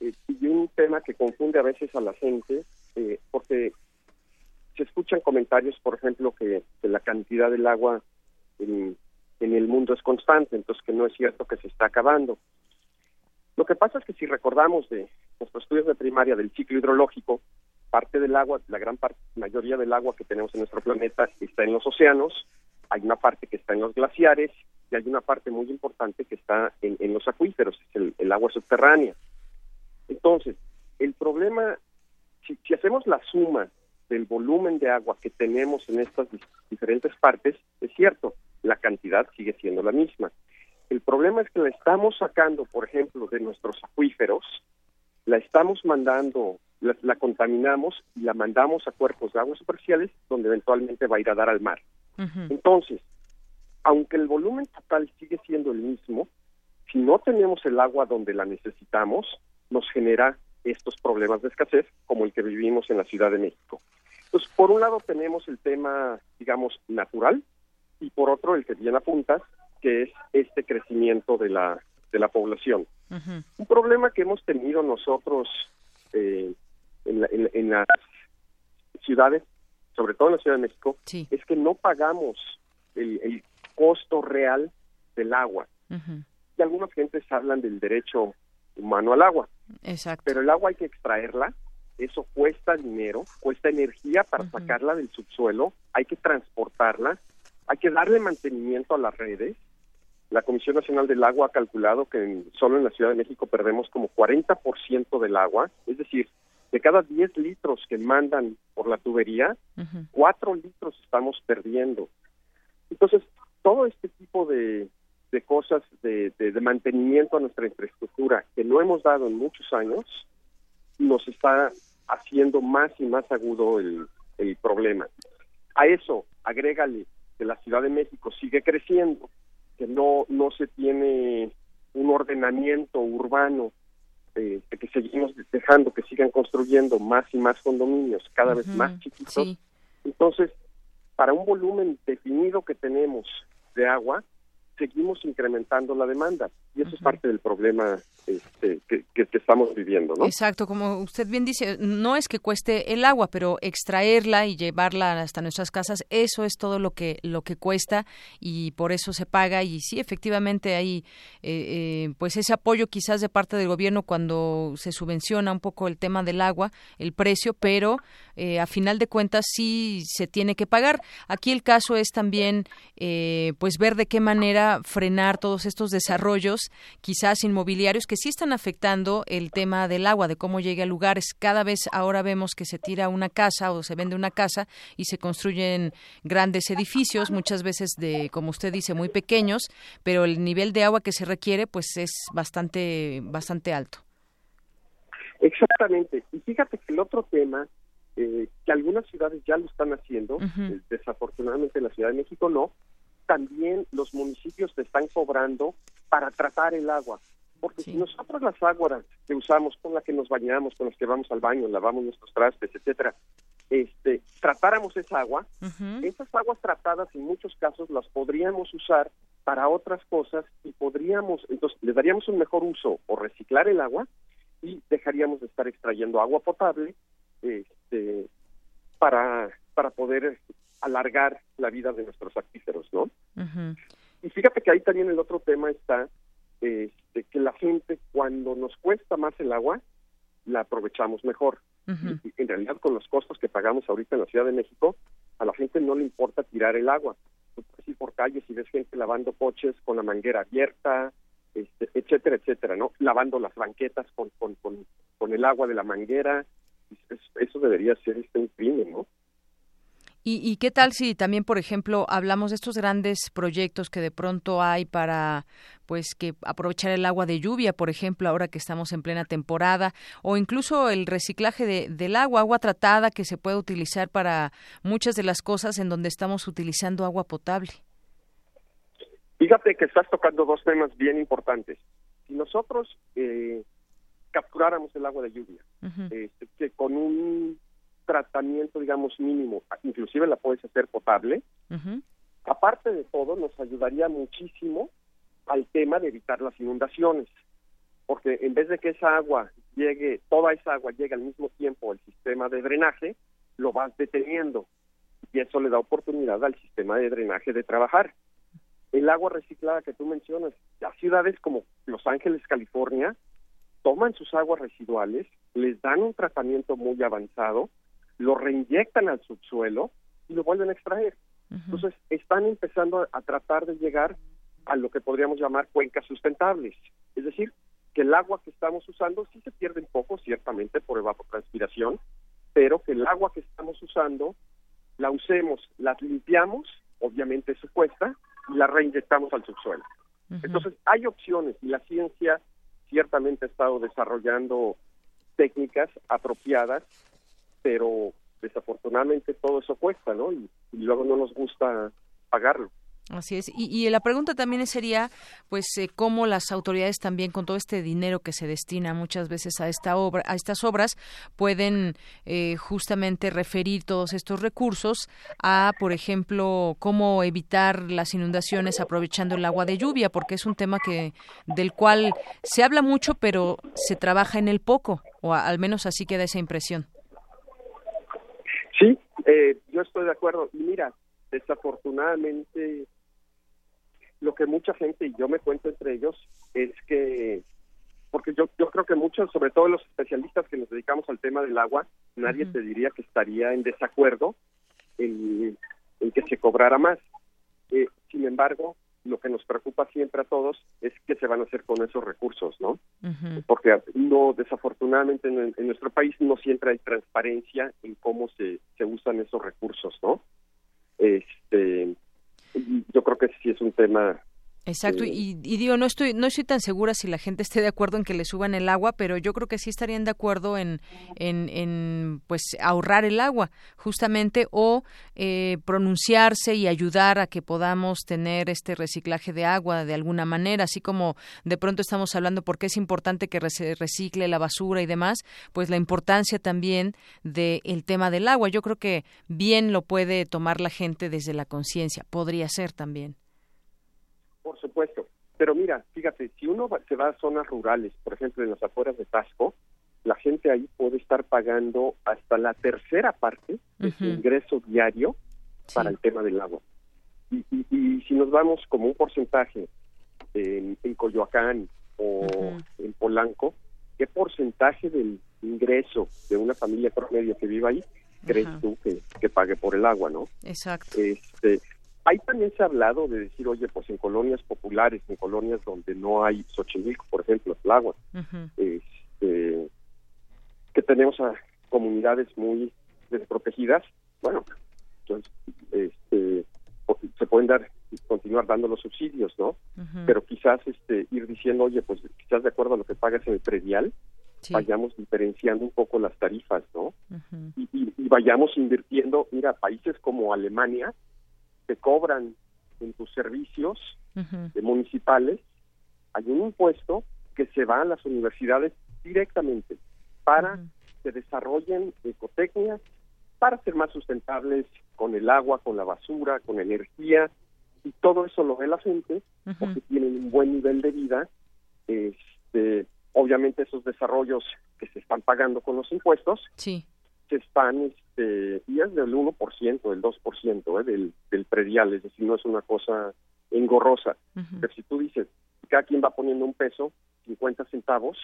eh, y un tema que confunde a veces a la gente, eh, porque se escuchan comentarios, por ejemplo, que, la cantidad del agua en, el mundo es constante, entonces que no es cierto que se está acabando. Lo que pasa es que si recordamos de nuestros estudios de primaria del ciclo hidrológico, parte del agua, la gran parte, mayoría del agua que tenemos en nuestro planeta está en los océanos, hay una parte que está en los glaciares y hay una parte muy importante que está en, los acuíferos, es el, agua subterránea. Entonces, el problema, si, si hacemos la suma del volumen de agua que tenemos en estas diferentes partes, es cierto, la cantidad sigue siendo la misma. El problema es que la estamos sacando, por ejemplo, de nuestros acuíferos, la estamos mandando, la, contaminamos y la mandamos a cuerpos de aguas superficiales donde eventualmente va a ir a dar al mar. Entonces, aunque el volumen total sigue siendo el mismo, si no tenemos el agua donde la necesitamos, nos genera estos problemas de escasez como el que vivimos en la Ciudad de México. Entonces, por un lado tenemos el tema, digamos, natural y por otro el que bien apuntas, que es este crecimiento de la, de la población. Un problema que hemos tenido nosotros eh, en, las ciudades, sobre todo en la Ciudad de México, es que no pagamos el, costo real del agua. Y algunas gentes hablan del derecho humano al agua. Exacto. Pero el agua hay que extraerla, eso cuesta dinero, cuesta energía para sacarla del subsuelo, hay que transportarla, hay que darle mantenimiento a las redes. La Comisión Nacional del Agua ha calculado que solo en la Ciudad de México perdemos como 40% del agua, es decir, de cada 10 litros que mandan por la tubería, 4 litros estamos perdiendo. Entonces, todo este tipo de, cosas de, de, mantenimiento a nuestra infraestructura que no hemos dado en muchos años, nos está haciendo más y más agudo el, problema. A eso, agrégale que la Ciudad de México sigue creciendo, que no, no se tiene un ordenamiento urbano, eh, que seguimos dejando que sigan construyendo más y más condominios, cada vez más chiquitos. Entonces, para un volumen definido que tenemos de agua, seguimos incrementando la demanda y eso es parte del problema este, que, estamos viviendo, ¿no? Exacto, como usted bien dice, no es que cueste el agua, pero extraerla y llevarla hasta nuestras casas, eso es todo lo que lo que cuesta y por eso se paga y sí, efectivamente hay eh, eh, pues ese apoyo quizás de parte del gobierno cuando se subvenciona un poco el tema del agua, el precio, pero eh, a final de cuentas sí se tiene que pagar. Aquí el caso es también pues ver de qué manera frenar todos estos desarrollos, quizás inmobiliarios que sí están afectando el tema del agua, de cómo llega a lugares. Cada vez ahora vemos que se tira una casa o se vende una casa y se construyen grandes edificios, muchas veces de, como usted dice, muy pequeños, pero el nivel de agua que se requiere pues es bastante, bastante alto. Exactamente. Y fíjate que el otro tema, eh, que algunas ciudades ya lo están haciendo, eh, desafortunadamente la Ciudad de México no, también los municipios te están cobrando para tratar el agua. Porque si nosotros las aguas que usamos, con las que nos bañamos, con las que vamos al baño, lavamos nuestros trastes, etcétera, este, tratáramos esa agua, esas aguas tratadas en muchos casos las podríamos usar para otras cosas y podríamos, entonces le daríamos un mejor uso o reciclar el agua y dejaríamos de estar extrayendo agua potable este, para, para poder alargar la vida de nuestros acuíferos, ¿no? Y fíjate que ahí también el otro tema está este, que la gente cuando nos cuesta más el agua, la aprovechamos mejor. y, en realidad con los costos que pagamos ahorita en la Ciudad de México, a la gente no le importa tirar el agua. Tú puedes ir por calles y ves gente lavando coches con la manguera abierta, este, etcétera, etcétera, ¿no? Lavando las banquetas con, con, con, con el agua de la manguera. Eso debería ser este un crimen, ¿no? ¿Y, qué tal si también, por ejemplo, hablamos de estos grandes proyectos que de pronto hay para, pues, que aprovechar el agua de lluvia, por ejemplo, ahora que estamos en plena temporada, o incluso el reciclaje de, del agua, agua tratada que se puede utilizar para muchas de las cosas en donde estamos utilizando agua potable? Fíjate que estás tocando dos temas bien importantes. Si nosotros eh, capturáramos el agua de lluvia, que con un tratamiento, digamos, mínimo, inclusive la puedes hacer potable, aparte de todo, nos ayudaría muchísimo al tema de evitar las inundaciones, porque en vez de que esa agua llegue, toda esa agua llegue al mismo tiempo al sistema de drenaje, lo vas deteniendo y eso le da oportunidad al sistema de drenaje de trabajar. El agua reciclada que tú mencionas, las ciudades como Los Ángeles, California, toman sus aguas residuales, les dan un tratamiento muy avanzado, lo reinyectan al subsuelo y lo vuelven a extraer. Entonces, están empezando a, tratar de llegar a lo que podríamos llamar cuencas sustentables. Es decir, que el agua que estamos usando sí se pierde un poco, ciertamente, por evapotranspiración, pero que el agua que estamos usando la usemos, la limpiamos, obviamente eso cuesta, y la reinyectamos al subsuelo. Entonces, hay opciones y la ciencia ciertamente ha estado desarrollando técnicas apropiadas, pero desafortunadamente todo eso cuesta, ¿no? y luego no nos gusta pagarlo. Así es. Y, la pregunta también sería, pues, eh, cómo las autoridades también, con todo este dinero que se destina muchas veces a esta obra, a estas obras, pueden eh, justamente referir todos estos recursos a, por ejemplo, cómo evitar las inundaciones aprovechando el agua de lluvia, porque es un tema que del cual se habla mucho, pero se trabaja en el poco, o al menos así queda esa impresión. Sí, eh, yo estoy de acuerdo. Y mira, desafortunadamente lo que mucha gente, y yo me cuento entre ellos, es que, porque yo, yo creo que muchos, sobre todo los especialistas que nos dedicamos al tema del agua, nadie te diría que estaría en desacuerdo en, que se cobrara más. Eh, sin embargo, lo que nos preocupa siempre a todos es qué se van a hacer con esos recursos, ¿no? Porque no, desafortunadamente en, en, nuestro país no siempre hay transparencia en cómo se, se usan esos recursos, ¿no? Este, yo creo que sí es un tema Exacto, y, digo, no estoy, no estoy tan segura si la gente esté de acuerdo en que le suban el agua, pero yo creo que sí estarían de acuerdo en, en, pues ahorrar el agua, justamente, o eh, pronunciarse y ayudar a que podamos tener este reciclaje de agua de alguna manera, así como de pronto estamos hablando porque es importante que se recicle la basura y demás, pues la importancia también del tema del agua. Yo creo que bien lo puede tomar la gente desde la conciencia, podría ser también. Por supuesto. Pero mira, fíjate, si uno se va a zonas rurales, por ejemplo en las afueras de Tasco, la gente ahí puede estar pagando hasta la tercera parte de su ingreso diario para el tema del agua. Y, si nos vamos como un porcentaje en, Coyoacán o en Polanco, ¿qué porcentaje del ingreso de una familia promedio que viva ahí crees tú que, que, pague por el agua, no? Exacto. Este, Ahí también se ha hablado de decir, oye, pues en colonias populares, en colonias donde no hay Xochimilco, por ejemplo, el agua, este, que tenemos a comunidades muy desprotegidas, bueno, entonces este, se pueden dar continuar dando los subsidios, ¿no? Pero quizás este ir diciendo, oye, pues quizás de acuerdo a lo que pagas en el predial, vayamos diferenciando un poco las tarifas, ¿no? y, y, vayamos invirtiendo, mira, países como Alemania, te cobran en tus servicios municipales, hay un impuesto que se va a las universidades directamente para que desarrollen ecotecnias, para ser más sustentables con el agua, con la basura, con energía, y todo eso lo ve la gente porque tienen un buen nivel de vida. Este, obviamente esos desarrollos que se están pagando con los impuestos sí están, este, y es del 1%, del 2% ¿eh? del, del predial, es decir, no es una cosa engorrosa. Pero si tú dices, cada quien va poniendo un peso, 50 centavos,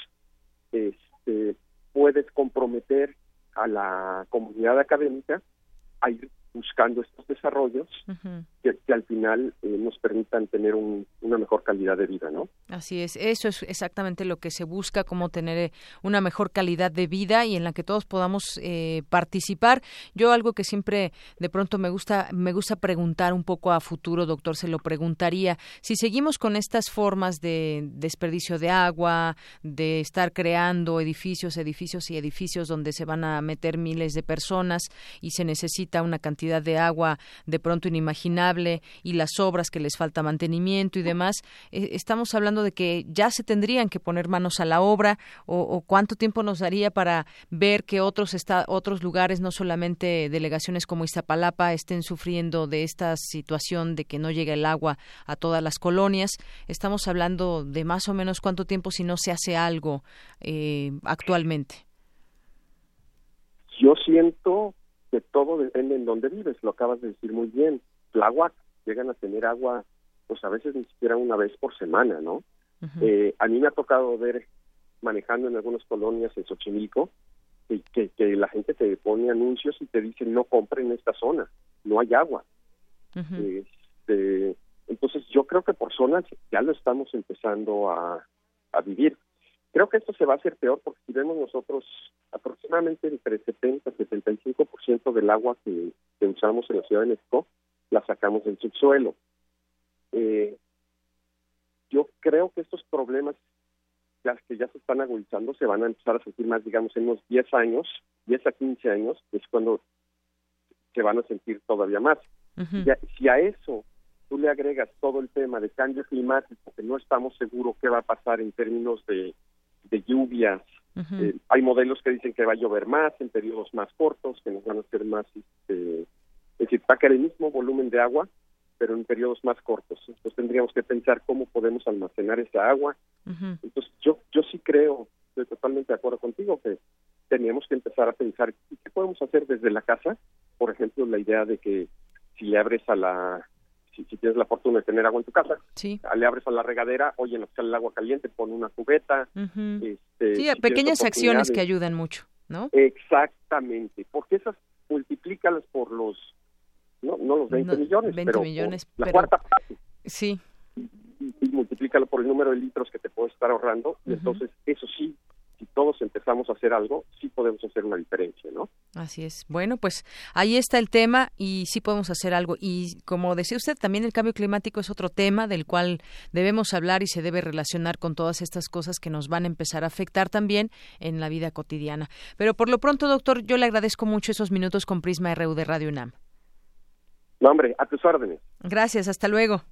este, puedes comprometer a la comunidad académica a ir buscando estos desarrollos que, al final eh, nos permitan tener una mejor calidad de vida, ¿no? Así es, eso es exactamente lo que se busca, como tener eh, una mejor calidad de vida y en la que todos podamos eh, participar. Yo algo que siempre de pronto me gusta me gusta preguntar un poco a futuro, doctor, se lo preguntaría si seguimos con estas formas de desperdicio de agua, de estar creando edificios, edificios y edificios donde se van a meter miles de personas y se necesita una cantidad de agua de pronto inimaginable y las obras que les falta mantenimiento y demás, eh, estamos hablando de que ya se tendrían que poner manos a la obra o, cuánto tiempo nos daría para ver que otros está, otros lugares, no solamente delegaciones como Iztapalapa, estén sufriendo de esta situación de que no llega el agua a todas las colonias. Estamos hablando de más o menos cuánto tiempo si no se hace algo eh, actualmente. Yo siento que todo depende en dónde vives, lo acabas de decir muy bien. agua llegan a tener agua, pues a veces ni siquiera una vez por semana, ¿no? Eh, a mí me ha tocado ver manejando en algunas colonias en Xochimilco, que, que, que la gente te pone anuncios y te dicen no compren esta zona, no hay agua. Este, entonces yo creo que por zonas ya lo estamos empezando a, a vivir. Creo que esto se va a hacer peor porque si vemos nosotros aproximadamente entre 70 y 75% del agua que, que usamos en la Ciudad de México la sacamos del subsuelo. Eh, yo creo que estos problemas ya que ya se están agudizando se van a empezar a sentir más, digamos, en unos 10 años, 10 a 15 años, es cuando se van a sentir todavía más. Ya- si a eso tú le agregas todo el tema de cambio climático, que no estamos seguros qué va a pasar en términos de, de lluvias, eh, hay modelos que dicen que va a llover más en periodos más cortos, que nos van a hacer más, este, es decir, va a caer el mismo volumen de agua, pero en periodos más cortos. Entonces tendríamos que pensar cómo podemos almacenar esa agua. Entonces yo, yo sí creo, estoy totalmente de acuerdo contigo, que teníamos que empezar a pensar ¿y qué podemos hacer desde la casa. Por ejemplo, la idea de que si le abres a la, si, si tienes la fortuna de tener agua en tu casa, le abres a la regadera, oye, nos sale el agua caliente, pon una cubeta. Este, Sí, si pequeñas acciones que ayudan mucho, ¿no? Exactamente, porque esas multiplícalas por los, no, no los 20 No, millones, 20 pero por millones, la pero- cuarta parte. Sí. Y, y multiplícalo por el número de litros que te puedes estar ahorrando, y entonces eso sí, si todos empezamos a hacer algo, sí podemos hacer una diferencia, ¿no? Así es. Bueno, pues ahí está el tema y sí podemos hacer algo. Y como decía usted, también el cambio climático es otro tema del cual debemos hablar y se debe relacionar con todas estas cosas que nos van a empezar a afectar también en la vida cotidiana. Pero por lo pronto, doctor, yo le agradezco mucho esos minutos con Prisma RU de Radio UNAM. No, hombre, a tus órdenes. Gracias, hasta luego.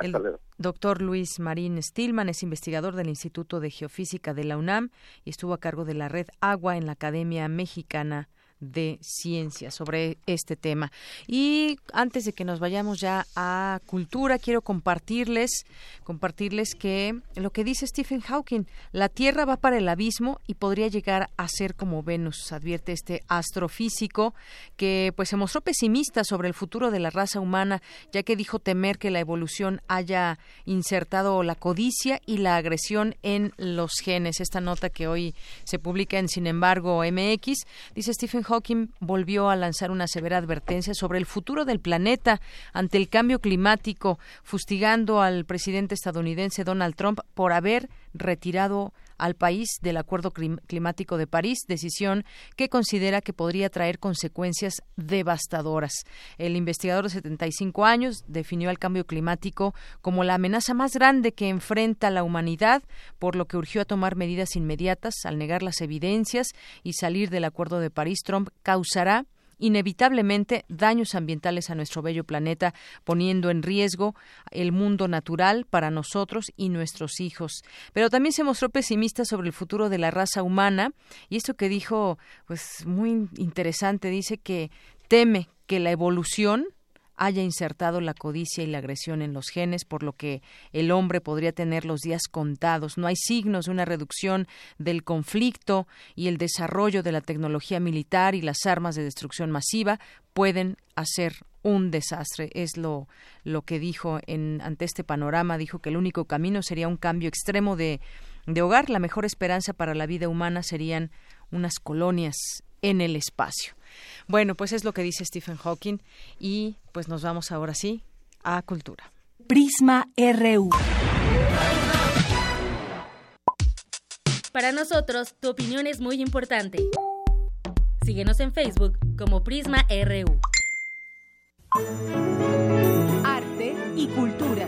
El doctor Luis Marín Stillman es investigador del Instituto de Geofísica de la UNAM y estuvo a cargo de la red Agua en la Academia Mexicana de Ciencias sobre este tema. Y antes de que nos vayamos ya a cultura, quiero compartirles, compartirles que lo que dice Stephen Hawking, la Tierra va para el abismo y podría llegar a ser como Venus, advierte este astrofísico que pues se mostró pesimista sobre el futuro de la raza humana, ya que dijo temer que la evolución haya insertado la codicia y la agresión en los genes. Esta nota que hoy se publica en Sin embargo MX, dice Stephen Hawking volvió a lanzar una severa advertencia sobre el futuro del planeta ante el cambio climático, fustigando al presidente estadounidense Donald Trump por haber retirado al país del Acuerdo Clim- Climático de París, decisión que considera que podría traer consecuencias devastadoras. El investigador de 75 años definió al cambio climático como la amenaza más grande que enfrenta la humanidad, por lo que urgió a tomar medidas inmediatas al negar las evidencias y salir del Acuerdo de París. Trump causará inevitablemente daños ambientales a nuestro bello planeta, poniendo en riesgo el mundo natural para nosotros y nuestros hijos. Pero también se mostró pesimista sobre el futuro de la raza humana y esto que dijo, pues muy interesante, dice que teme que la evolución haya insertado la codicia y la agresión en los genes, por lo que el hombre podría tener los días contados. No hay signos de una reducción del conflicto y el desarrollo de la tecnología militar y las armas de destrucción masiva pueden hacer un desastre. Es lo, lo que dijo en, ante este panorama. Dijo que el único camino sería un cambio extremo de, de hogar. La mejor esperanza para la vida humana serían unas colonias en el espacio. Bueno, pues es lo que dice Stephen Hawking y pues nos vamos ahora sí a cultura. Prisma RU. Para nosotros, tu opinión es muy importante. Síguenos en Facebook como Prisma RU. Arte y cultura.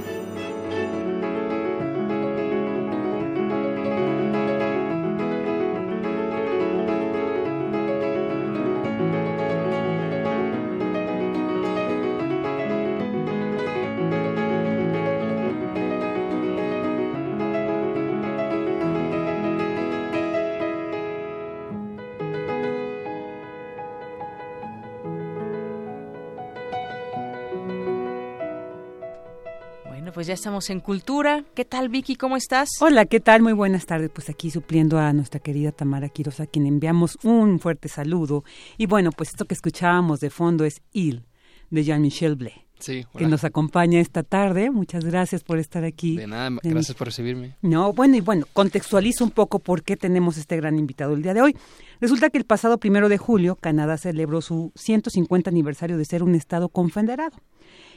Pues ya estamos en cultura. ¿Qué tal, Vicky? ¿Cómo estás? Hola, ¿qué tal? Muy buenas tardes. Pues aquí supliendo a nuestra querida Tamara Quiroz, a quien enviamos un fuerte saludo. Y bueno, pues esto que escuchábamos de fondo es Il, de Jean-Michel Blé. Sí, que nos acompaña esta tarde. Muchas gracias por estar aquí. De nada, gracias por recibirme. No, bueno, y bueno, contextualizo un poco por qué tenemos este gran invitado el día de hoy. Resulta que el pasado primero de julio, Canadá celebró su 150 aniversario de ser un Estado confederado.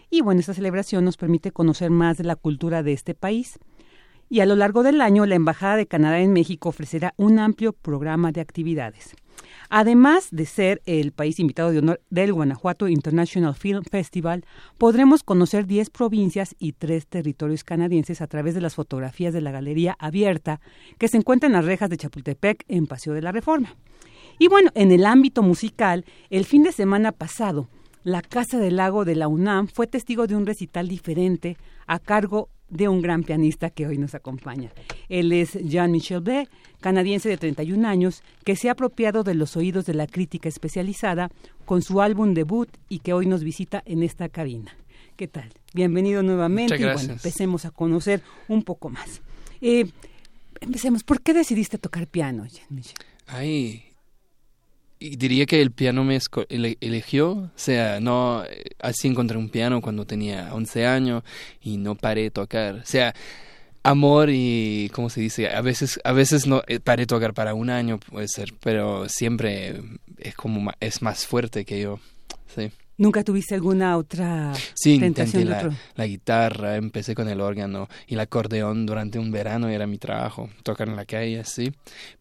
Y bueno, esta celebración nos permite conocer más de la cultura de este país. Y a lo largo del año, la Embajada de Canadá en México ofrecerá un amplio programa de actividades. Además de ser el país invitado de honor del Guanajuato International Film Festival, podremos conocer 10 provincias y 3 territorios canadienses a través de las fotografías de la Galería Abierta que se encuentra en las rejas de Chapultepec en Paseo de la Reforma. Y bueno, en el ámbito musical, el fin de semana pasado, la Casa del Lago de la UNAM fue testigo de un recital diferente a cargo de un gran pianista que hoy nos acompaña. Él es Jean-Michel B., canadiense de 31 años, que se ha apropiado de los oídos de la crítica especializada con su álbum debut y que hoy nos visita en esta cabina. ¿Qué tal? Bienvenido nuevamente. Y bueno, empecemos a conocer un poco más. Eh, empecemos. ¿Por qué decidiste tocar piano, Jean-Michel? Ay, y diría que el piano me ele- eligió, o sea, no, eh, así encontré un piano cuando tenía 11 años y no paré de tocar, o sea, amor y, ¿cómo se dice? A veces, a veces no eh, paré de tocar para un año, puede ser, pero siempre es como, es más fuerte que yo, sí. ¿Nunca tuviste alguna otra Sí, tentación intenté de la, otro? la guitarra, empecé con el órgano y el acordeón durante un verano era mi trabajo, tocar en la calle, sí.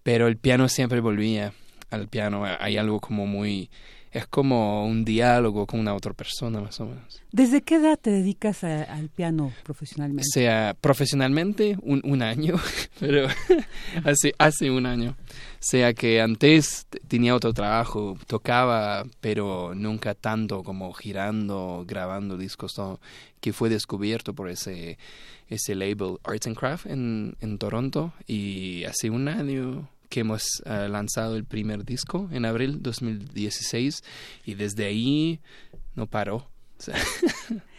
Pero el piano siempre volvía al piano, hay algo como muy... Es como un diálogo con una otra persona, más o menos. ¿Desde qué edad te dedicas a- al piano O profesionalmente? sea, profesionalmente un, un año, [laughs] pero [laughs] hace, hace un año. O sea que antes tenía otro trabajo, tocaba, pero nunca tanto como girando, grabando discos, todo, que fue descubierto por ese, ese label Arts and Craft en, en Toronto. Y hace un año que hemos eh, lanzado el primer disco en abril 2016 y desde ahí no paró. [laughs]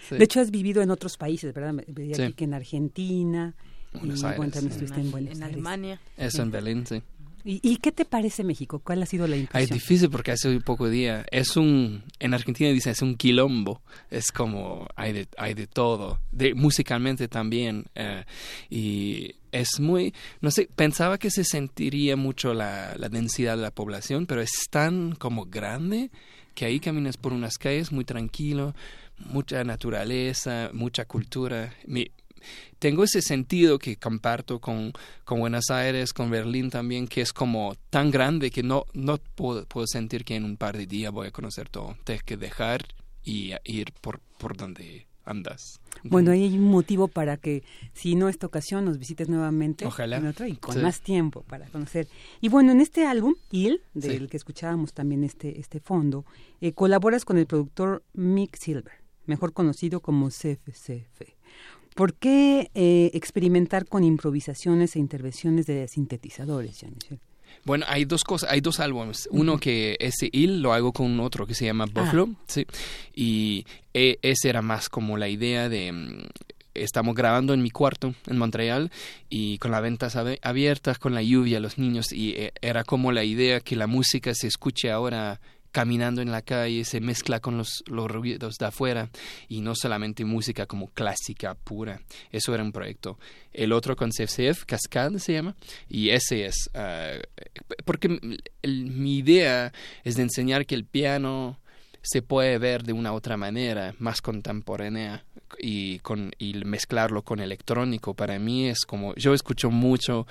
Sí. De hecho, has vivido en otros países, ¿verdad? Me- Veía Sí. aquí que en Argentina. Buenos y Aires, bueno, en Buenos en Aires. Alemania. Eso en Berlín, sí. ¿Y, y qué te parece México? ¿Cuál ha sido la impresión? difícil porque hace muy poco día. Es un, en Argentina dicen es un quilombo. Es como hay de, hay de todo. De, musicalmente también. eh, y es muy, no sé, pensaba que se sentiría mucho la, la densidad de la población, pero es tan como grande que ahí caminas por unas calles muy tranquilo, mucha naturaleza, mucha cultura. Mi, tengo ese sentido que comparto con, con Buenos Aires, con Berlín también, que es como tan grande que no, no puedo, puedo sentir que en un par de días voy a conocer todo. Tienes que dejar y ir por, por donde andas. Bueno, ahí hay un motivo para que, si no esta ocasión, nos visites nuevamente Ojalá. en otra y con Sí. más tiempo para conocer. Y bueno, en este álbum, Il, del que escuchábamos también este, este fondo, eh, colaboras con el productor Mick Silver, mejor conocido como CFCF. ¿Por qué eh, experimentar con improvisaciones e intervenciones de sintetizadores, Jean-Michel? Bueno, hay dos cosas, hay dos álbumes. Uno que ese Il lo hago con otro que se llama Buffalo, sí. Y e- ese era más como la idea de mm, estamos grabando en mi cuarto en Montreal y con las ventas abiertas, con la lluvia, los niños y eh, era como la idea que la música se escuche ahora caminando en la calle, se mezcla con los, los ruidos de afuera y no solamente música como clásica pura. Eso era un proyecto. El otro con CFCF, Cascade se llama, y ese es, ah, porque mi idea es de enseñar que el piano se puede ver de una otra manera, más contemporánea y con y mezclarlo con electrónico para mí es como yo escucho mucho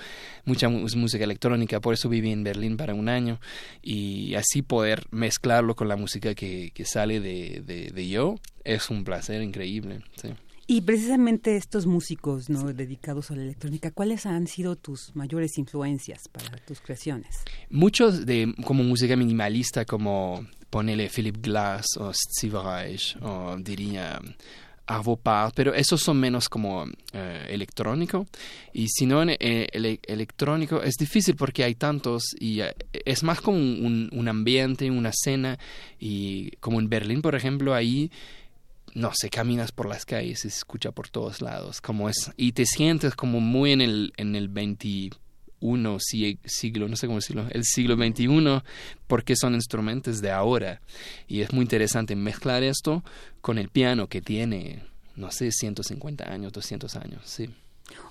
mucha mu- música electrónica por eso viví en Berlín para un año y así poder mezclarlo con la música que, que sale de, de, de yo es un placer increíble sí. Y precisamente estos músicos no dedicados a la electrónica, ¿cuáles han sido tus mayores influencias para tus creaciones? muchos de como música minimalista como ponele Philip Glass o Steve Reich o diría Arvo Pärt, pero esos son menos como eh, electrónico. Y si no en eh, ele- electrónico es difícil porque hay tantos y eh, es más como un, ambiente, una escena. Y como en Berlín por ejemplo ahí no sé, caminas por las calles se escucha por todos lados, como es, y te sientes como muy en el, en el 21 siglo, no sé cómo decirlo, el siglo XXI, porque son instrumentos de ahora. Y es muy interesante mezclar esto con el piano que tiene, no sé, 150 años, 200 años, sí.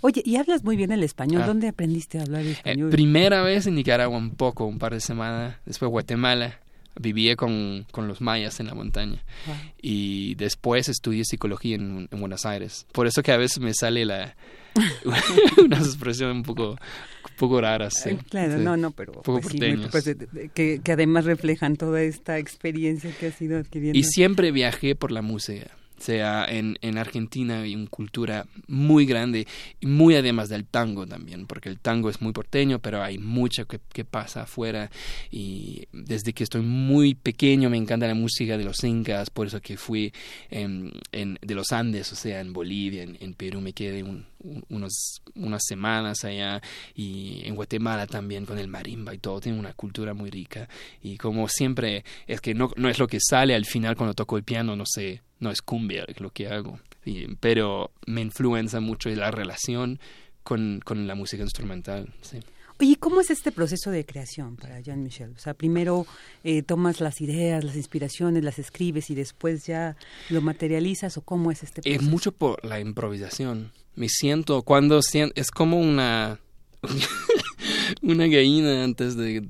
Oye, y hablas muy bien el español. Ah. ¿Dónde aprendiste a hablar Eh, español? primera vez en Nicaragua un poco, un par de semanas, después Guatemala. Vivía con, con los mayas en la montaña. Wow. Y después estudié psicología en, en Buenos Aires. Por eso que a veces me sale la [laughs] unas expresiones un poco, un poco raras. sí. Claro, Sí. no, no, pero poco pues sí, pues, que, que además reflejan toda esta experiencia que has ido adquiriendo. Y siempre viajé por la música. Sea, en, en Argentina hay una cultura muy grande, y muy además del tango también, porque el tango es muy porteño, pero hay mucho que, que pasa afuera. Y desde que estoy muy pequeño me encanta la música de los incas, por eso que fui en, en- de los Andes, o sea, en Bolivia, en, en Perú me quedé un- un- unos, unas semanas allá, y en Guatemala también con el marimba y todo, tiene una cultura muy rica. Y como siempre, es que no, no es lo que sale al final cuando toco el piano, no sé, no es cumbia lo que hago, Y- pero me influencia mucho la relación con, con la música instrumental. Sí. Oye, ¿cómo es este proceso de creación para Jean Michel? O sea, primero eh, tomas las ideas, las inspiraciones, las escribes y después ya lo materializas o cómo es este Es proceso? mucho por la improvisación. Me siento cuando sien- es como una [laughs] una gallina antes de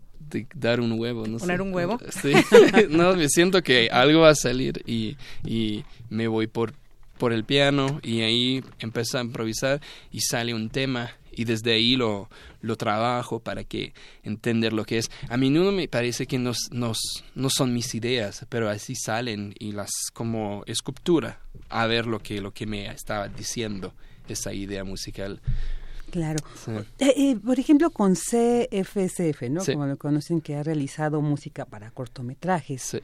dar un huevo. No ¿Poner sé. un huevo? Sí. [laughs] no, me siento que algo va a salir y, y me voy por, por el piano y ahí empiezo a improvisar y sale un tema y desde ahí lo, lo trabajo para que entender lo que es. A menudo me parece que nos, nos, no son mis ideas, pero así salen y las como escultura a ver lo que, lo que me estaba diciendo esa idea musical. Claro. Sí. Eh, eh, por ejemplo, con CFSF, ¿no? Sí. Como lo conocen, que ha realizado música para cortometrajes. Sí.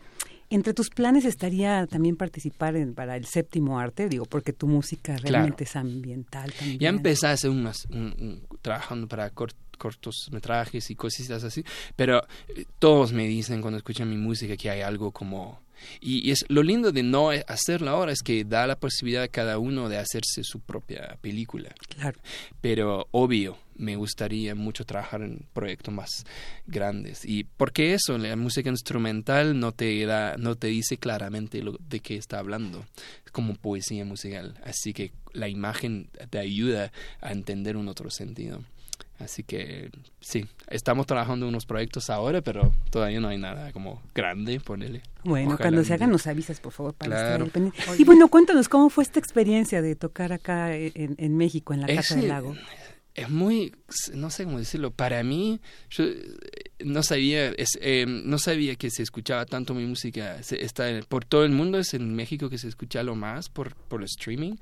Entre tus planes estaría también participar en, para el séptimo arte, digo, porque tu música realmente es ambiental también. Ya empecé a hacer unas, un- un- trabajando para cort- cortos metrajes y cositas así, pero eh, todos me dicen cuando escuchan mi música que hay algo como... Y, y es lo lindo de no hacerlo ahora es que da la posibilidad a cada uno de hacerse su propia película. Claro. Pero obvio, me gustaría mucho trabajar en proyectos más grandes. Y porque eso, la música instrumental no te da, no te dice claramente lo de qué está hablando. Es como poesía musical. Así que la imagen te ayuda a entender un otro sentido. Así que sí, estamos trabajando en unos proyectos ahora, pero todavía no hay nada como grande, ponele. Bueno, Ojalá cuando se hagan nos avisas, por favor, para Claro. estar pendiente. Y bueno, cuéntanos, ¿cómo fue esta experiencia de tocar acá en, en México, en la Casa Ese- del Lago? es muy no sé cómo decirlo para mí yo eh, no sabía es, eh, no sabía que se escuchaba tanto mi música se, está en- por todo el mundo es en México que se escucha lo más por por el streaming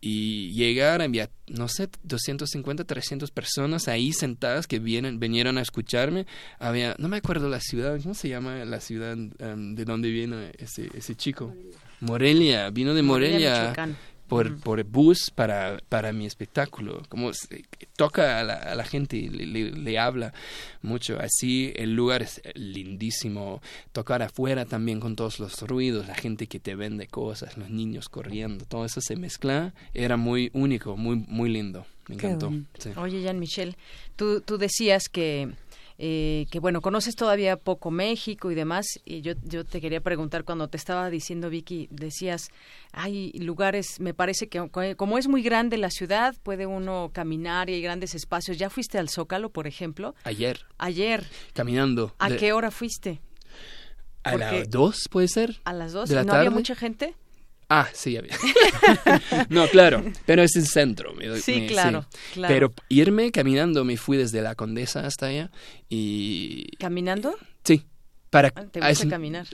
y llegar había no sé 250 300 personas ahí sentadas que vienen vinieron a escucharme. Había no me acuerdo la ciudad cómo se llama la ciudad em, de donde viene ese ese chico Morelia. Vino de Morelia, Morelia, Por, por bus para, para mi espectáculo. Como se- toca a la, a la gente, le, le- le habla mucho. Así el lugar es lindísimo. Tocar afuera también con todos los ruidos, la gente que te vende cosas, los niños corriendo, todo eso se mezcla. Era muy único, muy, muy lindo. Me encantó. Sí. Oye, Jean Michel, tú, tú decías que, eh, que, bueno, conoces todavía poco México y demás, y yo, yo te quería preguntar, cuando te estaba diciendo, Vicky, decías, hay lugares, me parece que como es muy grande la ciudad, puede uno caminar y hay grandes espacios. ¿Ya fuiste al Zócalo, por ejemplo? Ayer, Ayer. caminando. ¿A de- qué hora fuiste? ¿A las dos puede ser? ¿A las dos? ¿De la ¿No había tarde? mucha gente? Ah, sí, había. [laughs] no, claro, pero es el centro. me Sí, me- claro, claro. Pero irme caminando, me fui desde la Condesa hasta allá y... ¿Caminando? Sí, para... Ah, ¿Te gusta es- caminar?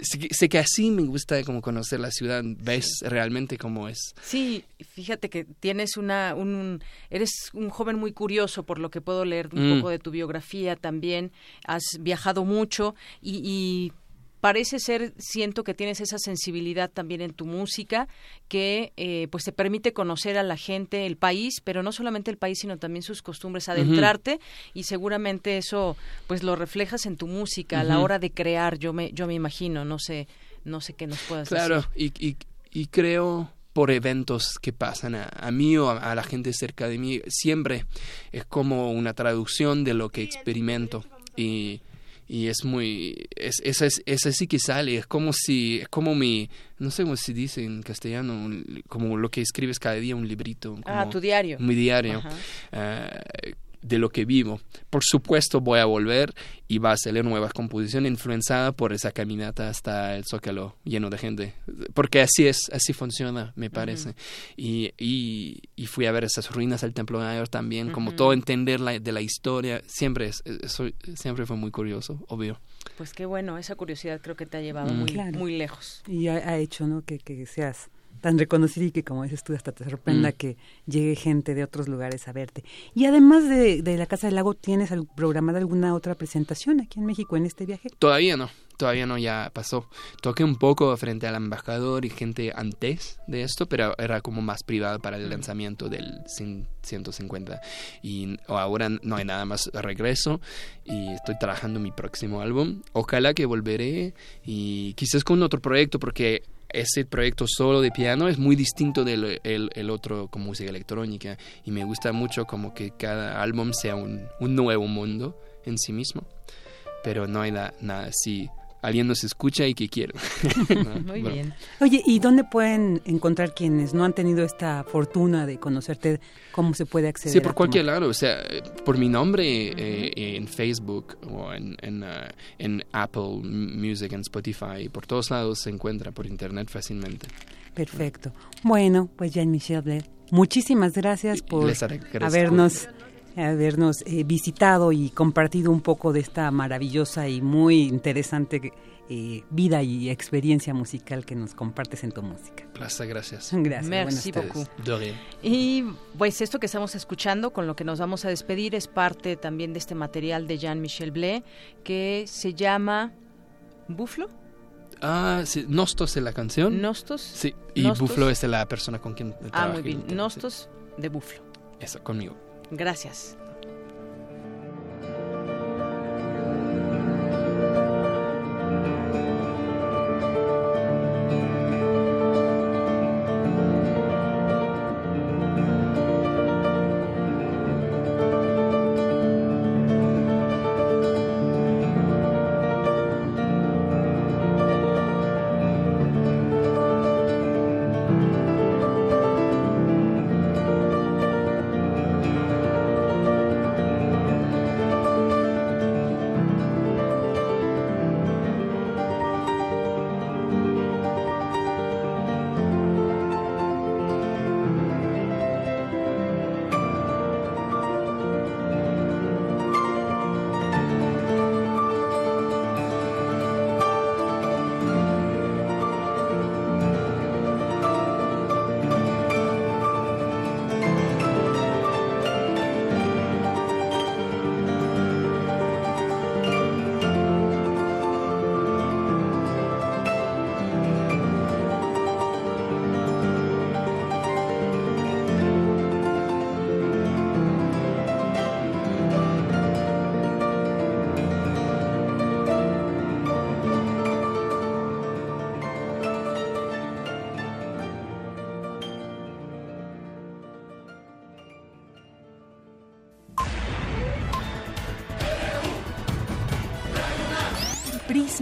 sé, que- sé que así me gusta como conocer la ciudad, ves realmente cómo es. Sí, fíjate que tienes una, un, eres un joven muy curioso por lo que puedo leer un Mm. poco de tu biografía también, has viajado mucho y, y parece ser, siento que tienes esa sensibilidad también en tu música que eh, pues te permite conocer a la gente, el país, pero no solamente el país, sino también sus costumbres, adentrarte y seguramente eso pues lo reflejas en tu música a la hora de crear, yo me, yo me imagino, no sé, no sé qué nos puedas Claro, decir. y, y, y creo por eventos que pasan a, a mí o a, a, la gente cerca de mí. Siempre es como una traducción de lo que experimento y, y es muy es, esa es esa sí que sale es como si es como mi no sé cómo se dice en castellano como lo que escribes cada día un librito como ah tu diario. mi diario. Uh, de lo que vivo. Por supuesto voy a volver y va a salir nuevas composiciones influenciada por esa caminata hasta el Zócalo lleno de gente. Porque así es, así funciona, me parece. Uh -huh. y, y, y, fui a ver esas ruinas del Templo Mayor también, uh -huh. como todo entender la, de la historia, siempre, es, eso, siempre fue muy curioso, obvio. Pues qué bueno, esa curiosidad creo que te ha llevado mm. muy, claro. muy lejos. Y ha, ha hecho ¿no? que, que seas tan reconocido y que como dices tú hasta te sorprenda mm. que llegue gente de otros lugares a verte. Y además de, de la Casa del Lago, ¿tienes programada alguna otra presentación aquí en México en este viaje? Todavía no, todavía no, ya pasó. Toqué un poco frente al embajador y gente antes de esto, pero era como más privado para el lanzamiento del 150. Y ahora no hay nada más regreso y estoy trabajando mi próximo álbum. Ojalá que volveré y quizás con otro proyecto porque ese proyecto solo de piano es muy distinto del el, el otro con música electrónica. Y me gusta mucho como que cada álbum sea un, un nuevo mundo en sí mismo. Pero no hay nada, nada así alguien nos escucha y que quiere. [laughs] no, Muy bueno. bien. Oye, ¿y dónde pueden encontrar quienes no han tenido esta fortuna de conocerte? ¿Cómo se puede acceder? Sí, por cualquier lado. O sea, por mi nombre uh -huh. eh, en Facebook o en, en, uh, en, Apple Music, en Spotify, por todos lados se encuentra por internet fácilmente. Perfecto. Bueno, pues Jean-Michel Blair, muchísimas gracias por habernos habernos eh, visitado y compartido un poco de esta maravillosa y muy interesante eh, vida y experiencia musical que nos compartes en tu música. Plaza, gracias. [laughs] Gracias. Merci beaucoup. Y pues esto que estamos escuchando, con lo que nos vamos a despedir, es parte también de este material de Jean-Michel Blé, que se llama Buffalo. Ah, sí, Nostos es la canción. Nostos. Sí, y Nostos. Buffalo es la persona con quien Ah, muy bien. Nostos sí. de Buffalo. Eso, conmigo. Gracias.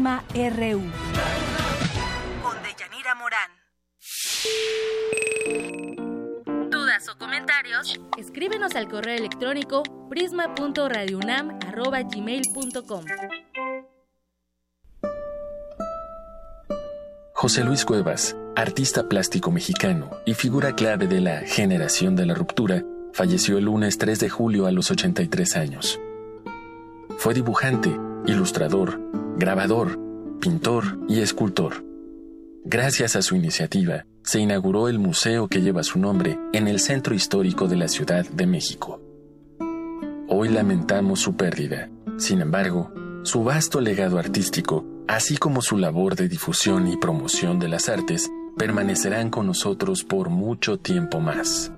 Prisma RU. Con Deyanira Morán. ¿Dudas o comentarios? Escríbenos al correo electrónico prisma.radiounam.gmail.com José Luis Cuevas, artista plástico mexicano y figura clave de la generación de la ruptura, falleció el lunes 3 de julio a los 83 años. Fue dibujante, ilustrador, grabador, pintor y escultor. Gracias a su iniciativa, se inauguró el museo que lleva su nombre en el centro histórico de la Ciudad de México. Hoy lamentamos su pérdida. Sin embargo, su vasto legado artístico, así como su labor de difusión y promoción de las artes, permanecerán con nosotros por mucho tiempo más.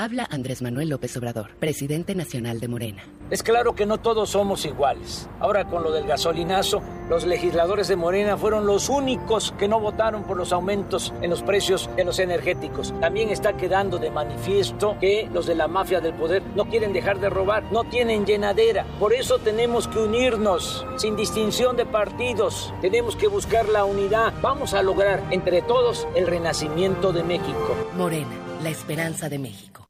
Habla Andrés Manuel López Obrador, presidente nacional de Morena. Es claro que no todos somos iguales. Ahora con lo del gasolinazo, los legisladores de Morena fueron los únicos que no votaron por los aumentos en los precios de los energéticos. También está quedando de manifiesto que los de la mafia del poder no quieren dejar de robar, no tienen llenadera. Por eso tenemos que unirnos, sin distinción de partidos. Tenemos que buscar la unidad. Vamos a lograr entre todos el renacimiento de México. Morena, la esperanza de México.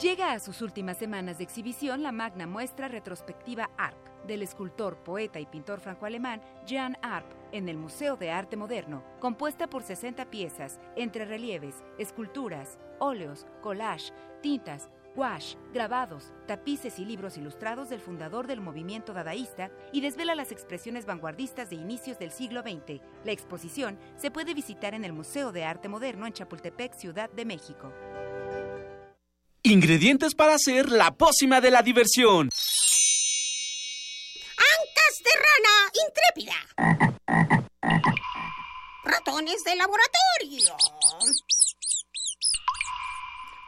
Llega a sus últimas semanas de exhibición la magna muestra retrospectiva ARP del escultor, poeta y pintor franco-alemán Jean Arp en el Museo de Arte Moderno, compuesta por 60 piezas entre relieves, esculturas, óleos, collage, tintas, gouache, grabados, tapices y libros ilustrados del fundador del movimiento dadaísta y desvela las expresiones vanguardistas de inicios del siglo XX. La exposición se puede visitar en el Museo de Arte Moderno en Chapultepec, Ciudad de México. Ingredientes para hacer la pócima de la diversión. Ancas de rana intrépida. Ratones de laboratorio.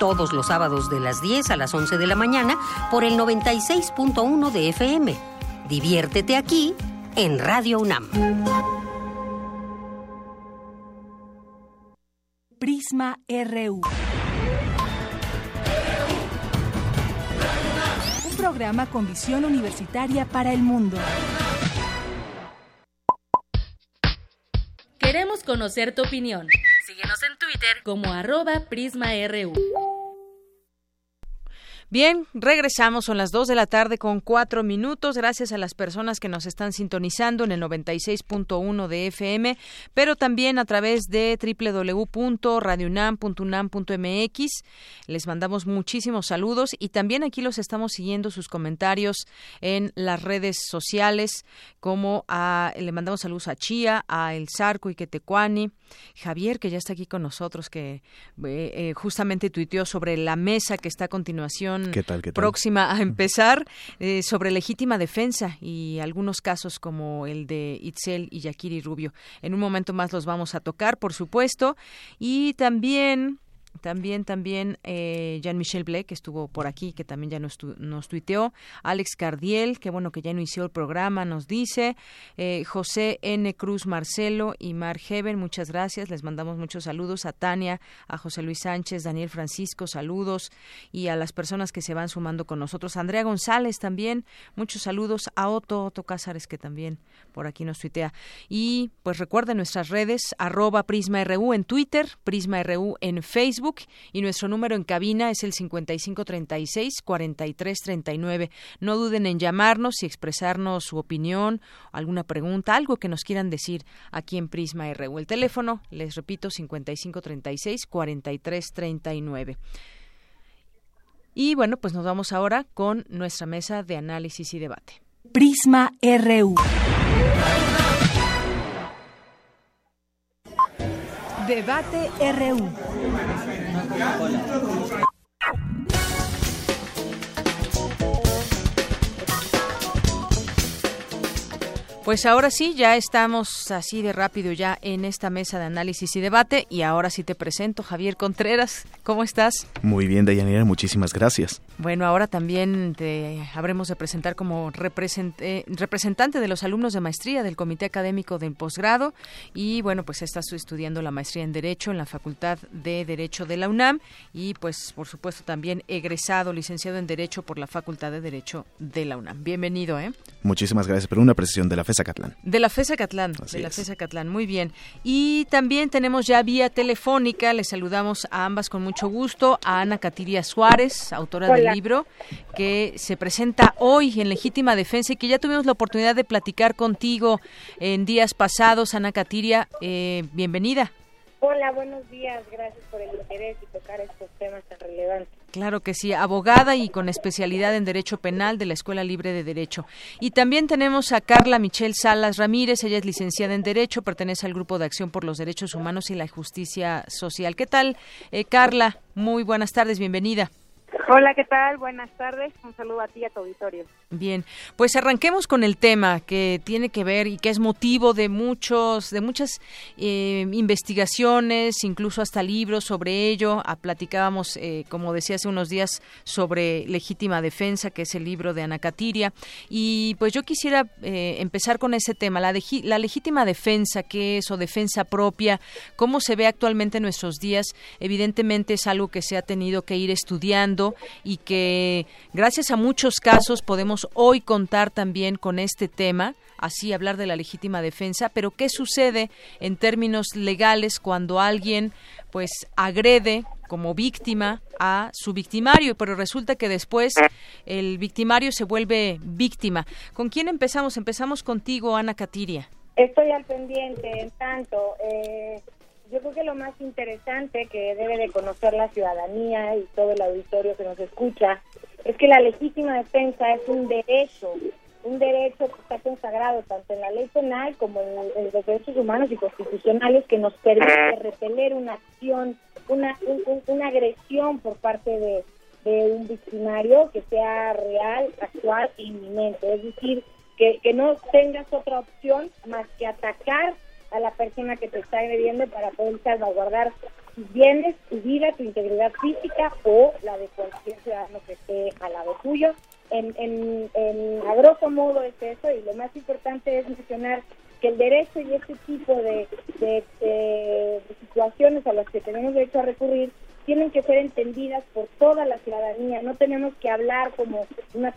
Todos los sábados de las 10 a las 11 de la mañana por el 96.1 de FM. Diviértete aquí en Radio UNAM. Prisma RU. Un programa con visión universitaria para el mundo. Queremos conocer tu opinión. Síguenos en Twitter como arroba PrismaRU. Bien, regresamos, son las 2 de la tarde con 4 minutos, gracias a las personas que nos están sintonizando en el 96.1 de FM, pero también a través de www.radiounam.unam.mx. Les mandamos muchísimos saludos y también aquí los estamos siguiendo sus comentarios en las redes sociales, como a, le mandamos saludos a Chía, a El Zarco y Quetecuani, Javier, que ya está aquí con nosotros, que eh, eh, justamente tuiteó sobre la mesa que está a continuación ¿Qué tal, qué tal? próxima a empezar eh, sobre legítima defensa y algunos casos como el de Itzel y Yakiri Rubio. En un momento más los vamos a tocar, por supuesto, y también también, también eh, Jean-Michel Blake, que estuvo por aquí, que también ya nos, tu, nos tuiteó. Alex Cardiel, que bueno, que ya inició el programa, nos dice. Eh, José N. Cruz Marcelo y Mar Heaven, muchas gracias. Les mandamos muchos saludos a Tania, a José Luis Sánchez, Daniel Francisco, saludos. Y a las personas que se van sumando con nosotros. Andrea González también, muchos saludos. A Otto, Otto Cázares, que también por aquí nos tuitea. Y pues recuerden nuestras redes, arroba PrismaRU en Twitter, PrismaRU en Facebook y nuestro número en cabina es el 5536-4339. No duden en llamarnos y expresarnos su opinión, alguna pregunta, algo que nos quieran decir aquí en Prisma RU. El teléfono, les repito, 5536-4339. Y bueno, pues nos vamos ahora con nuestra mesa de análisis y debate. Prisma RU. Debate RU. Pues ahora sí, ya estamos así de rápido ya en esta mesa de análisis y debate y ahora sí te presento Javier Contreras. ¿Cómo estás? Muy bien, Dayanira, muchísimas gracias. Bueno, ahora también te habremos de presentar como representante de los alumnos de maestría del Comité Académico del Posgrado y bueno, pues estás estudiando la maestría en Derecho en la Facultad de Derecho de la UNAM y pues por supuesto también egresado, licenciado en Derecho por la Facultad de Derecho de la UNAM. Bienvenido, ¿eh? Muchísimas gracias, pero una precisión de la FESA Catlán. De la FESA Catlán, de la FESA Catlán, muy bien. Y también tenemos ya vía telefónica, les saludamos a ambas con mucho gusto, a Ana Catiria Suárez, autora del libro que se presenta hoy en legítima defensa y que ya tuvimos la oportunidad de platicar contigo en días pasados. Ana Catiria, eh, bienvenida. Hola, buenos días. Gracias por el interés y tocar estos temas tan relevantes. Claro que sí, abogada y con especialidad en Derecho Penal de la Escuela Libre de Derecho. Y también tenemos a Carla Michelle Salas Ramírez, ella es licenciada en Derecho, pertenece al Grupo de Acción por los Derechos Humanos y la Justicia Social. ¿Qué tal, eh, Carla? Muy buenas tardes, bienvenida. Hola, ¿qué tal? Buenas tardes. Un saludo a ti y a tu auditorio. Bien, pues arranquemos con el tema que tiene que ver y que es motivo de muchos, de muchas eh, investigaciones, incluso hasta libros sobre ello. Ah, platicábamos, eh, como decía hace unos días, sobre legítima defensa, que es el libro de Anacatiria. Y pues yo quisiera eh, empezar con ese tema, la, la legítima defensa, qué es o defensa propia, cómo se ve actualmente en nuestros días. Evidentemente es algo que se ha tenido que ir estudiando y que gracias a muchos casos podemos hoy contar también con este tema, así hablar de la legítima defensa, pero ¿qué sucede en términos legales cuando alguien pues agrede como víctima a su victimario, pero resulta que después el victimario se vuelve víctima. ¿Con quién empezamos? Empezamos contigo, Ana Catiria. Estoy al pendiente, en tanto, eh, yo creo que lo más interesante que debe de conocer la ciudadanía y todo el auditorio que nos escucha es que la legítima defensa es un derecho, un derecho que está consagrado tanto en la ley penal como en, los derechos humanos y constitucionales que nos permite repeler una acción, una, una agresión por parte de, de un victimario que sea real, actual e inminente. Es decir, que, que no tengas otra opción más que atacar a la persona que te está agrediendo para poder salvaguardar bienes, tu vida, tu integridad física o la de cualquier ciudadano que esté al lado tuyo. En, en, en, a grosso modo es eso y lo más importante es mencionar que el derecho y este tipo de, situaciones a las que tenemos derecho a recurrir tienen que ser entendidas por toda la ciudadanía. No tenemos que hablar como una,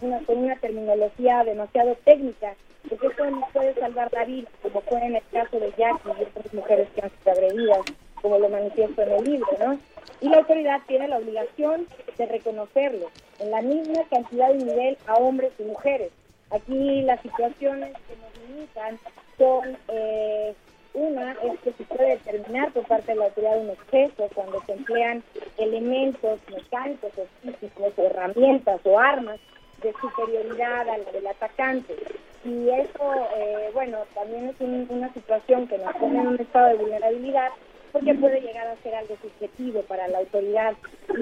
una con una terminología demasiado técnica, porque eso no puede salvar la vida, como fue en el caso de Jackie y otras mujeres que han sido agredidas, como lo manifiesto en el libro, ¿no? Y la autoridad tiene la obligación de reconocerlo en la misma cantidad y nivel a hombres y mujeres. Aquí las situaciones que nos limitan son, eh, una, es que se puede determinar por parte de la autoridad un exceso cuando se emplean elementos mecánicos o físicos, herramientas o armas de superioridad a la del atacante. Y eso, eh, bueno, también es una situación que nos pone en un estado de vulnerabilidad porque puede llegar a ser algo subjetivo para la autoridad,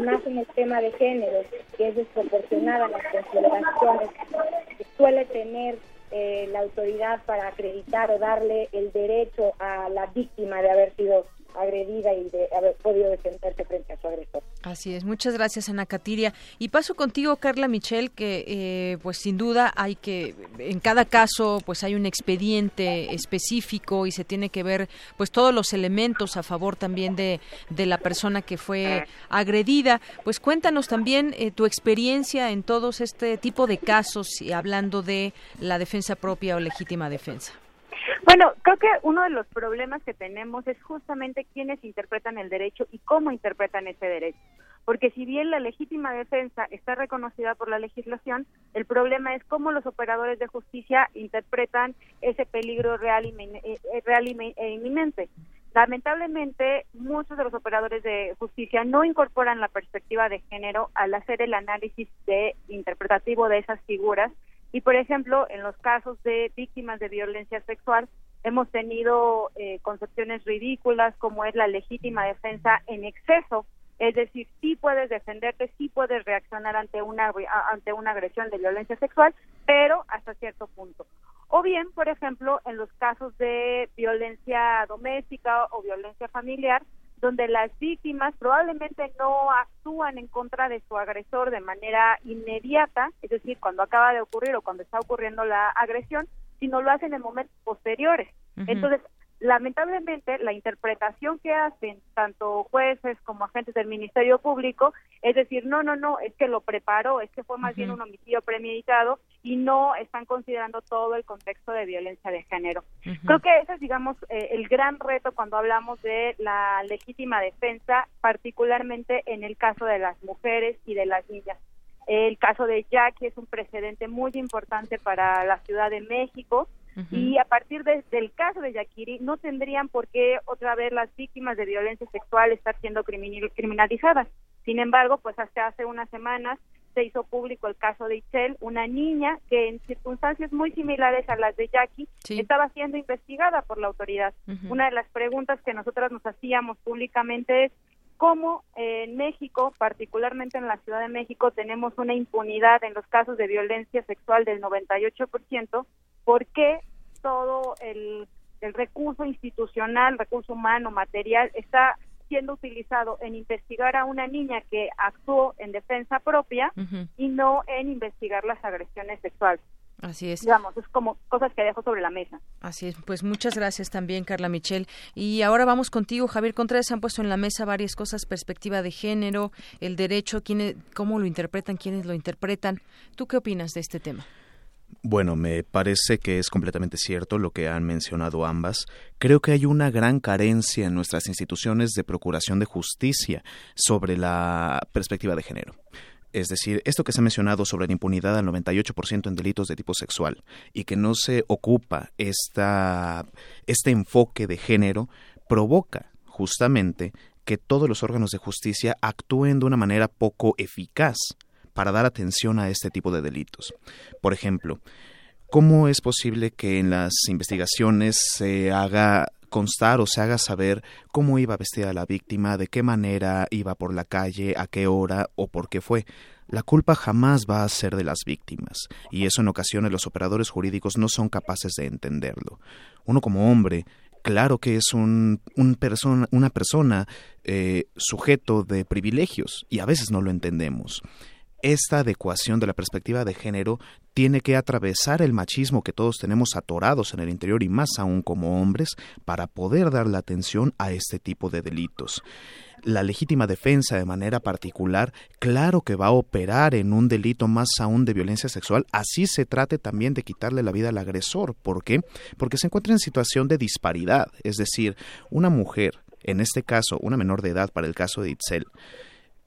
más en el tema de género, que es desproporcionada las consideraciones que suele tener eh, la autoridad para acreditar o darle el derecho a la víctima de haber sido agredida y de haber podido defenderse frente a su agresor. Así es, muchas gracias Ana Catiria. Y paso contigo, Carla Michel, que eh, pues sin duda hay que, en cada caso pues hay un expediente específico y se tiene que ver pues todos los elementos a favor también de, de la persona que fue agredida. Pues cuéntanos también eh, tu experiencia en todos este tipo de casos y hablando de la defensa propia o legítima defensa. Bueno, creo que uno de los problemas que tenemos es justamente quiénes interpretan el derecho y cómo interpretan ese derecho. Porque si bien la legítima defensa está reconocida por la legislación, el problema es cómo los operadores de justicia interpretan ese peligro real eh, eh, real e inminente. Lamentablemente, muchos de los operadores de justicia no incorporan la perspectiva de género al hacer el análisis de interpretativo de esas figuras y, por ejemplo, en los casos de víctimas de violencia sexual, hemos tenido eh, concepciones ridículas como es la legítima defensa en exceso. Es decir, sí puedes defenderte, sí puedes reaccionar ante una, ante una agresión de violencia sexual, pero hasta cierto punto. O bien, por ejemplo, en los casos de violencia doméstica o violencia familiar, donde las víctimas probablemente no actúan en contra de su agresor de manera inmediata, es decir, cuando acaba de ocurrir o cuando está ocurriendo la agresión, sino lo hacen en momentos posteriores. Entonces, lamentablemente la interpretación que hacen tanto jueces como agentes del Ministerio Público es decir, no, no, no, es que lo preparó, es que fue más bien un homicidio premeditado y no están considerando todo el contexto de violencia de género. Creo que ese es, digamos, eh, el gran reto cuando hablamos de la legítima defensa, particularmente en el caso de las mujeres y de las niñas. El caso de Jackie es un precedente muy importante para la Ciudad de México y a partir del caso de Yakiri no tendrían por qué otra vez las víctimas de violencia sexual estar siendo criminalizadas. Sin embargo, pues hasta hace unas semanas se hizo público el caso de Itzel, una niña que en circunstancias muy similares a las de Jackie estaba siendo investigada por la autoridad. Una de las preguntas que nosotras nos hacíamos públicamente es cómo en México, particularmente en la Ciudad de México, tenemos una impunidad en los casos de violencia sexual del 98%, ¿por qué todo el, el recurso institucional, recurso humano, material, está siendo utilizado en investigar a una niña que actuó en defensa propia y no en investigar las agresiones sexuales. Así es. Digamos, es como cosas que dejo sobre la mesa. Así es. Pues muchas gracias también, Carla Michel. Y ahora vamos contigo, Javier Contreras. Se han puesto en la mesa varias cosas, perspectiva de género, el derecho, quiénes, cómo lo interpretan, quiénes lo interpretan. ¿Tú qué opinas de este tema? Bueno, me parece que es completamente cierto lo que han mencionado ambas. Creo que hay una gran carencia en nuestras instituciones de procuración de justicia sobre la perspectiva de género. Es decir, esto que se ha mencionado sobre la impunidad al 98% en delitos de tipo sexual y que no se ocupa este enfoque de género provoca justamente que todos los órganos de justicia actúen de una manera poco eficaz para dar atención a este tipo de delitos. Por ejemplo, ¿cómo es posible que en las investigaciones se haga constar o se haga saber cómo iba vestida la víctima, de qué manera iba por la calle, a qué hora o por qué fue. La culpa jamás va a ser de las víctimas, y eso en ocasiones los operadores jurídicos no son capaces de entenderlo. Uno como hombre, claro que es un, persona, una persona eh, sujeto de privilegios, y a veces no lo entendemos esta adecuación de la perspectiva de género tiene que atravesar el machismo que todos tenemos atorados en el interior y más aún como hombres para poder dar la atención a este tipo de delitos. La legítima defensa de manera particular, claro que va a operar en un delito más aún de violencia sexual, así se trate también de quitarle la vida al agresor. ¿Por qué? Porque se encuentra en situación de disparidad, es decir, una mujer, en este caso una menor de edad para el caso de Itzel,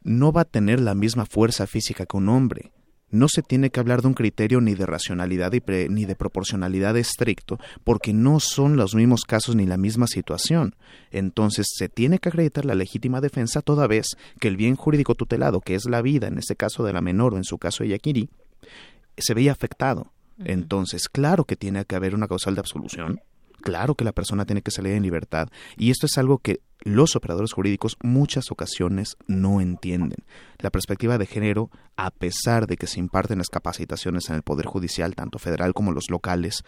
no va a tener la misma fuerza física que un hombre. No se tiene que hablar de un criterio ni de racionalidad ni de proporcionalidad estricto, porque no son los mismos casos ni la misma situación. Entonces se tiene que acreditar la legítima defensa toda vez que el bien jurídico tutelado, que es la vida, en este caso de la menor o en su caso de Yakiri, se veía afectado. Entonces, claro que tiene que haber una causal de absolución, claro que la persona tiene que salir en libertad, y esto es algo que los operadores jurídicos muchas ocasiones no entienden. La perspectiva de género, a pesar de que se imparten las capacitaciones en el Poder Judicial, tanto federal como los locales,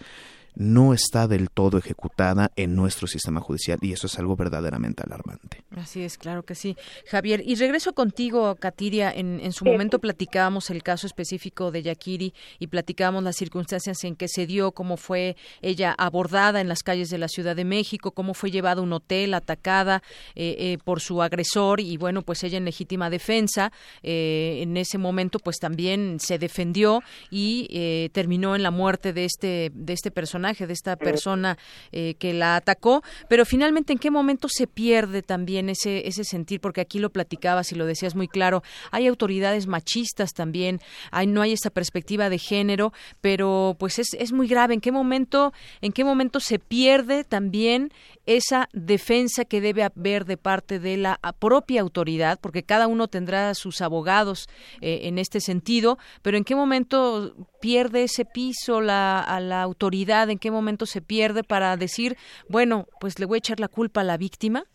no está del todo ejecutada en nuestro sistema judicial y eso es algo verdaderamente alarmante. Así es, claro que sí. Javier, y regreso contigo, Katiria. En, en su momento platicábamos el caso específico de Yakiri y platicábamos las circunstancias en que se dio, cómo fue ella abordada en las calles de la Ciudad de México, cómo fue llevada a un hotel, atacada eh, eh, por su agresor y bueno, pues ella en legítima defensa eh, en ese momento pues también se defendió y terminó en la muerte de este de este personaje de esta persona eh, que la atacó, pero finalmente en qué momento se pierde también ese, ese sentir, porque aquí lo platicabas y lo decías muy claro, hay autoridades machistas también, hay, no hay esa perspectiva de género, pero pues es, es muy grave, ¿en qué momento, en qué momento se pierde también esa defensa que debe haber de parte de la propia autoridad, porque cada uno tendrá sus abogados eh, en este sentido, pero en qué momento pierde ese piso la, a la autoridad, en qué momento se pierde para decir, bueno, pues le voy a echar la culpa a la víctima.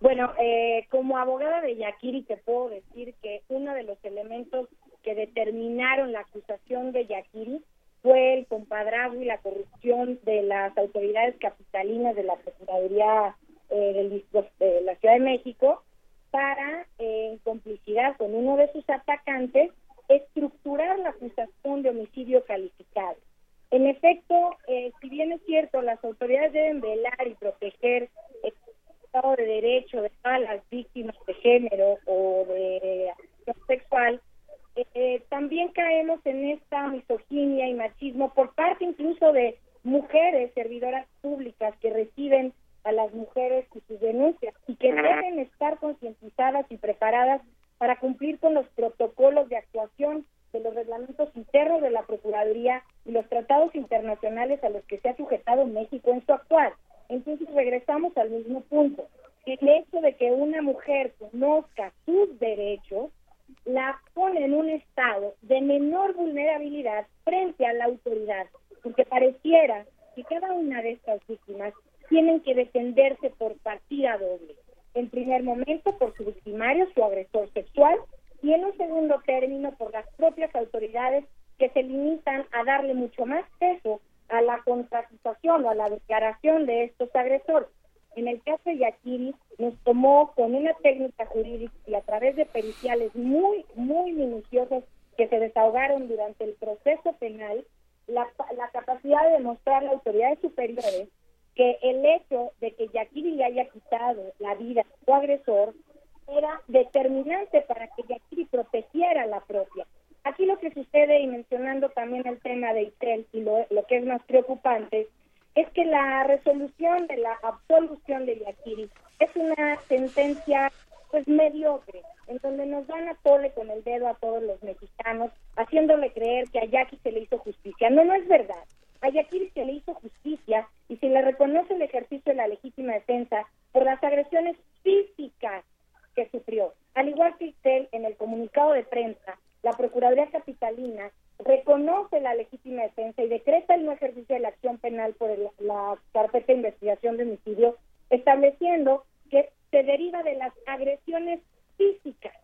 Bueno, eh, como abogada de Yakiri te puedo decir que uno de los elementos que determinaron la acusación de Yakiri fue el compadrazgo y la corrupción de las autoridades capitalinas de la Procuraduría eh, de la Ciudad de México para, eh, en complicidad con uno de sus atacantes, estructurar la acusación de homicidio calificado. En efecto, eh, si bien es cierto, las autoridades deben velar y proteger el Estado de Derecho de todas las víctimas de género o de acción sexual, eh, también caemos en esta misoginia y machismo por parte incluso de mujeres servidoras públicas que reciben a las mujeres y sus denuncias y que deben estar concientizadas y preparadas para cumplir con los protocolos de actuación de los reglamentos internos de la Procuraduría y los tratados internacionales a los que se ha sujetado México en su actual. Entonces regresamos al mismo punto. El hecho de que una mujer conozca sus derechos la pone en un estado de menor vulnerabilidad frente a la autoridad, porque pareciera que cada una de estas víctimas tienen que defenderse por partida doble. En primer momento por su victimario, su agresor sexual, y en un segundo término por las propias autoridades que se limitan a darle mucho más peso a la contratación o a la declaración de estos agresores. En el caso de Yakiri nos tomó con una técnica jurídica y a través de periciales muy, muy minuciosos que se desahogaron durante el proceso penal, la, la capacidad de demostrar a las autoridades superiores que el hecho de que Yakiri le haya quitado la vida a su agresor era determinante para que Yakiri protegiera la propia. Aquí lo que sucede, y mencionando también el tema de Itel y lo, lo que es más preocupante, es que la resolución de la absolución de Yakiri es una sentencia pues mediocre, en donde nos dan a tole con el dedo a todos los mexicanos, haciéndole creer que a Yaki se le hizo justicia. No, no es verdad. A Yakiri se le hizo justicia y se le reconoce el ejercicio de la legítima defensa por las agresiones físicas que sufrió. Al igual que usted, en el comunicado de prensa, la Procuraduría Capitalina reconoce la legítima defensa y decreta el no ejercicio de la acción penal por la carpeta de investigación de homicidio, estableciendo que se deriva de las agresiones físicas,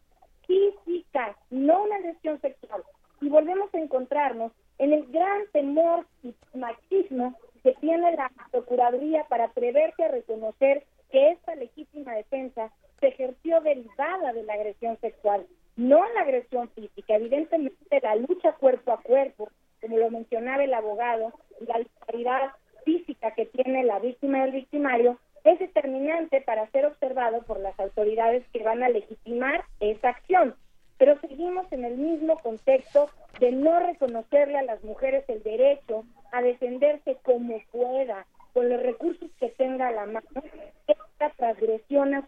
físicas, no una agresión sexual. Y volvemos a encontrarnos en el gran temor y machismo que tiene la Procuraduría para atreverse a reconocer que esta legítima defensa se ejerció derivada de la agresión sexual, no la agresión física. Evidentemente la lucha cuerpo a cuerpo, como lo mencionaba el abogado, la disparidad física que tiene la víctima y el victimario, es determinante para ser observado por las autoridades que van a legitimar esa acción. Pero seguimos en el mismo contexto de no reconocerle a las mujeres el derecho a defenderse como pueda, con los recursos que tenga a la mano,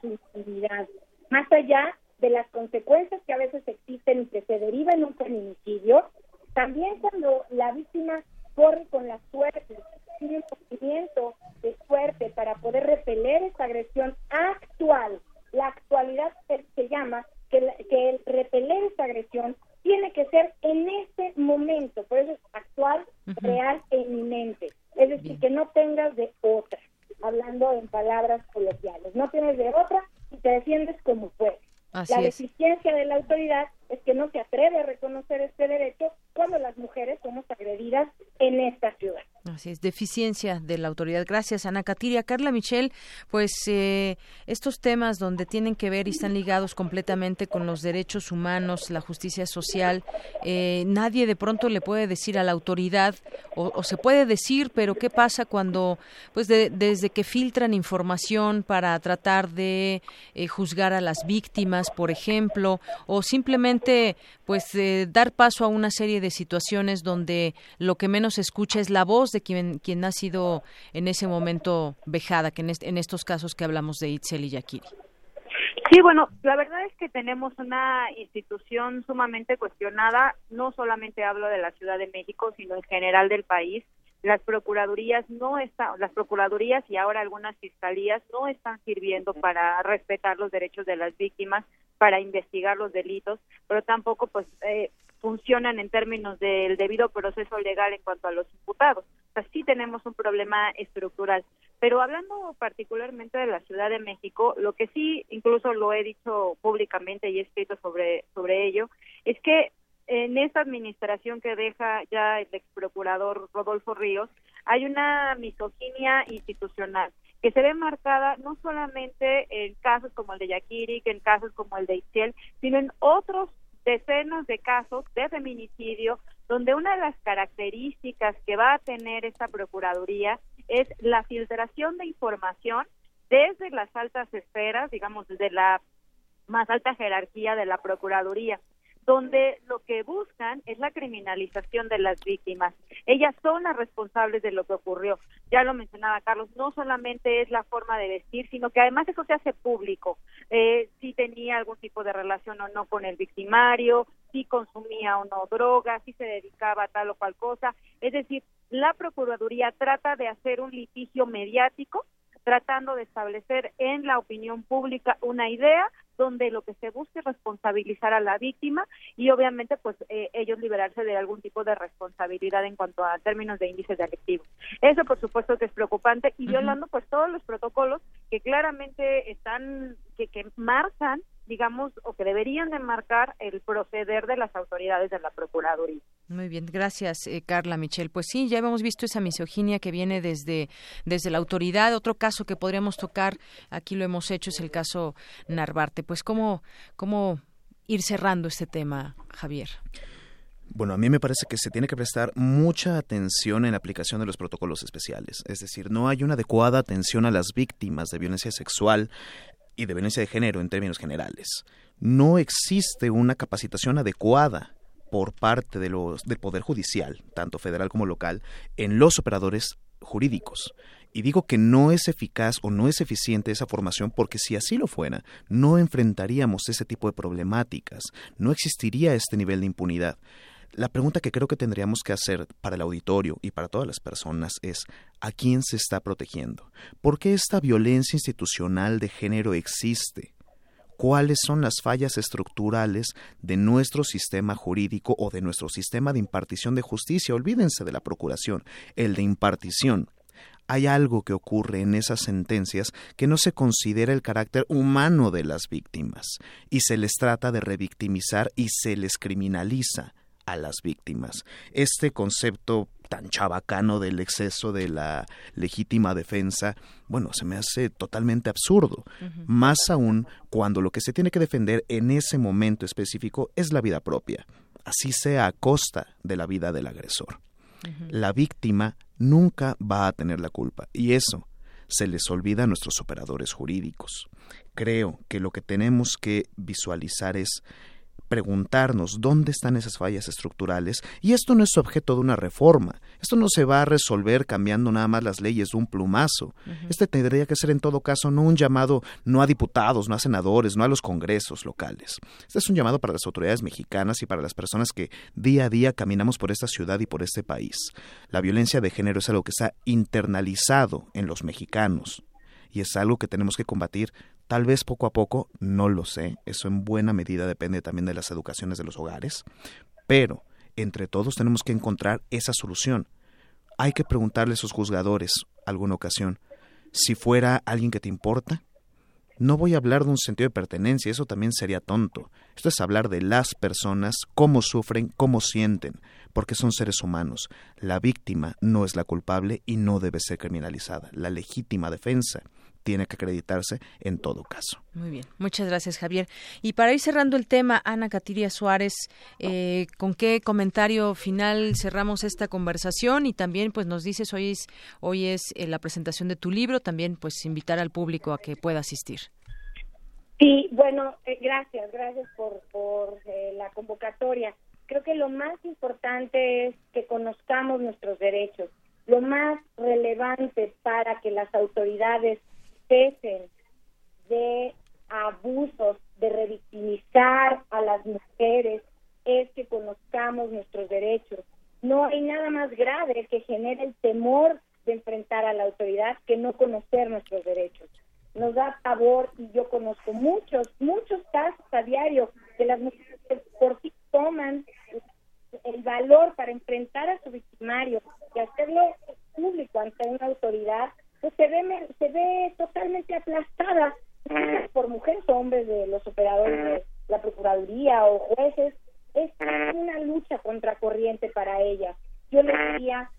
su. Más allá de las consecuencias que a veces existen y que se derivan en un feminicidio, también cuando la víctima corre con la suerte, tiene un movimiento de suerte para poder repeler esta agresión actual. La actualidad se, llama que, que el repeler esta agresión tiene que ser en este momento, por eso es actual, real e inminente. Es decir, que no tengas de otra, hablando en palabras coloquiales, no tienes de otra y te defiendes como puedes. la deficiencia de la autoridad es que no se atreve a reconocer este derecho cuando las mujeres somos agredidas en esta ciudad. Así es, deficiencia de la autoridad. Gracias, Ana Catiria. Carla Michel, pues eh, estos temas donde tienen que ver y están ligados completamente con los derechos humanos, la justicia social, eh, nadie de pronto le puede decir a la autoridad, o, se puede decir, pero ¿qué pasa cuando, pues desde que filtran información para tratar de eh, juzgar a las víctimas, por ejemplo, o simplemente, pues, dar paso a una serie de situaciones donde lo que menos escucha es la voz de quien, quien ha sido en ese momento vejada, que en, estos casos que hablamos de Itzel Sí, bueno, la verdad es que tenemos una institución sumamente cuestionada, no solamente hablo de la Ciudad de México, sino en general del país. Las procuradurías no están, las procuradurías y ahora algunas fiscalías no están sirviendo para respetar los derechos de las víctimas, para investigar los delitos, pero tampoco pues eh, funcionan en términos del debido proceso legal en cuanto a los imputados. O sea, sí tenemos un problema estructural. Pero hablando particularmente de la Ciudad de México, lo que sí, incluso lo he dicho públicamente y he escrito sobre, sobre ello, es que en esta administración que deja ya el ex procurador Rodolfo Ríos, hay una misoginia institucional que se ve marcada no solamente en casos como el de Yakiri, que en casos como el de Itziel, sino en otros decenas de casos de feminicidio donde una de las características que va a tener esta Procuraduría es la filtración de información desde las altas esferas, digamos, desde la más alta jerarquía de la Procuraduría donde lo que buscan es la criminalización de las víctimas. Ellas son las responsables de lo que ocurrió. Ya lo mencionaba Carlos, no solamente es la forma de vestir, sino que además eso se hace público. Eh, si tenía algún tipo de relación o no con el victimario, si consumía o no drogas, si se dedicaba a tal o cual cosa. Es decir, la Procuraduría trata de hacer un litigio mediático tratando de establecer en la opinión pública una idea donde lo que se busca es responsabilizar a la víctima y obviamente pues eh, ellos liberarse de algún tipo de responsabilidad en cuanto a términos de índices de adictivos. Eso por supuesto que es preocupante y violando pues todos los protocolos que claramente están que, que marcan digamos, o que deberían de marcar el proceder de las autoridades de la Procuraduría. Muy bien, gracias eh, Carla Michel. Pues sí, ya hemos visto esa misoginia que viene desde, desde la autoridad. Otro caso que podríamos tocar, aquí lo hemos hecho, es el caso Narvarte. Pues cómo, cómo ir cerrando este tema, Javier. Bueno, a mí me parece que se tiene que prestar mucha atención en la aplicación de los protocolos especiales. Es decir, no hay una adecuada atención a las víctimas de violencia sexual y de violencia de género en términos generales. No existe una capacitación adecuada por parte de los, del Poder Judicial, tanto federal como local, en los operadores jurídicos. Y digo que no es eficaz o no es eficiente esa formación porque si así lo fuera, no enfrentaríamos ese tipo de problemáticas, no existiría este nivel de impunidad. La pregunta que creo que tendríamos que hacer para el auditorio y para todas las personas es ¿a quién se está protegiendo? ¿Por qué esta violencia institucional de género existe? ¿Cuáles son las fallas estructurales de nuestro sistema jurídico o de nuestro sistema de impartición de justicia? Olvídense de la procuración, el de impartición hay algo que ocurre en esas sentencias que no se considera el carácter humano de las víctimas y se les trata de revictimizar y se les criminaliza a las víctimas. Este concepto tan chabacano del exceso de la legítima defensa, bueno, se me hace totalmente absurdo. Más aún cuando lo que se tiene que defender en ese momento específico es la vida propia, así sea a costa de la vida del agresor. La víctima nunca va a tener la culpa y eso se les olvida a nuestros operadores jurídicos. Creo que lo que tenemos que visualizar es preguntarnos dónde están esas fallas estructurales y esto no es objeto de una reforma. Esto no se va a resolver cambiando nada más las leyes de un plumazo. Este tendría que ser en todo caso no un llamado no a diputados, no a senadores, no a los congresos locales. Este es un llamado para las autoridades mexicanas y para las personas que día a día caminamos por esta ciudad y por este país. La violencia de género es algo que está internalizado en los mexicanos y es algo que tenemos que combatir Tal vez poco a poco, no lo sé, eso en buena medida depende también de las educaciones de los hogares, pero entre todos tenemos que encontrar esa solución. Hay que preguntarle a esos juzgadores alguna ocasión, si fuera alguien que te importa, no voy a hablar de un sentido de pertenencia, eso también sería tonto. Esto es hablar de las personas, cómo sufren, cómo sienten, porque son seres humanos. La víctima no es la culpable y no debe ser criminalizada. La legítima defensa tiene que acreditarse en todo caso. Muy bien, muchas gracias Javier. Y para ir cerrando el tema, Ana Catiria Suárez, eh, ¿con qué comentario final cerramos esta conversación? Y también pues nos dices, hoy es, hoy es eh, la presentación de tu libro, también pues invitar al público a que pueda asistir. Sí, bueno, eh, gracias, gracias por, por la convocatoria. Creo que lo más importante es que conozcamos nuestros derechos. Lo más relevante para que las autoridades de abusos, de revictimizar a las mujeres, es que conozcamos nuestros derechos. No hay nada más grave que genere el temor de enfrentar a la autoridad que no conocer nuestros derechos. Nos da pavor y yo conozco muchos, muchos casos a diario que las mujeres por sí toman el valor para enfrentar a su victimario y hacerlo público ante una autoridad pues se ve, se ve totalmente aplastada por mujeres o hombres de los operadores de la Procuraduría o jueces. Es una lucha contracorriente para ellas. Yo les diría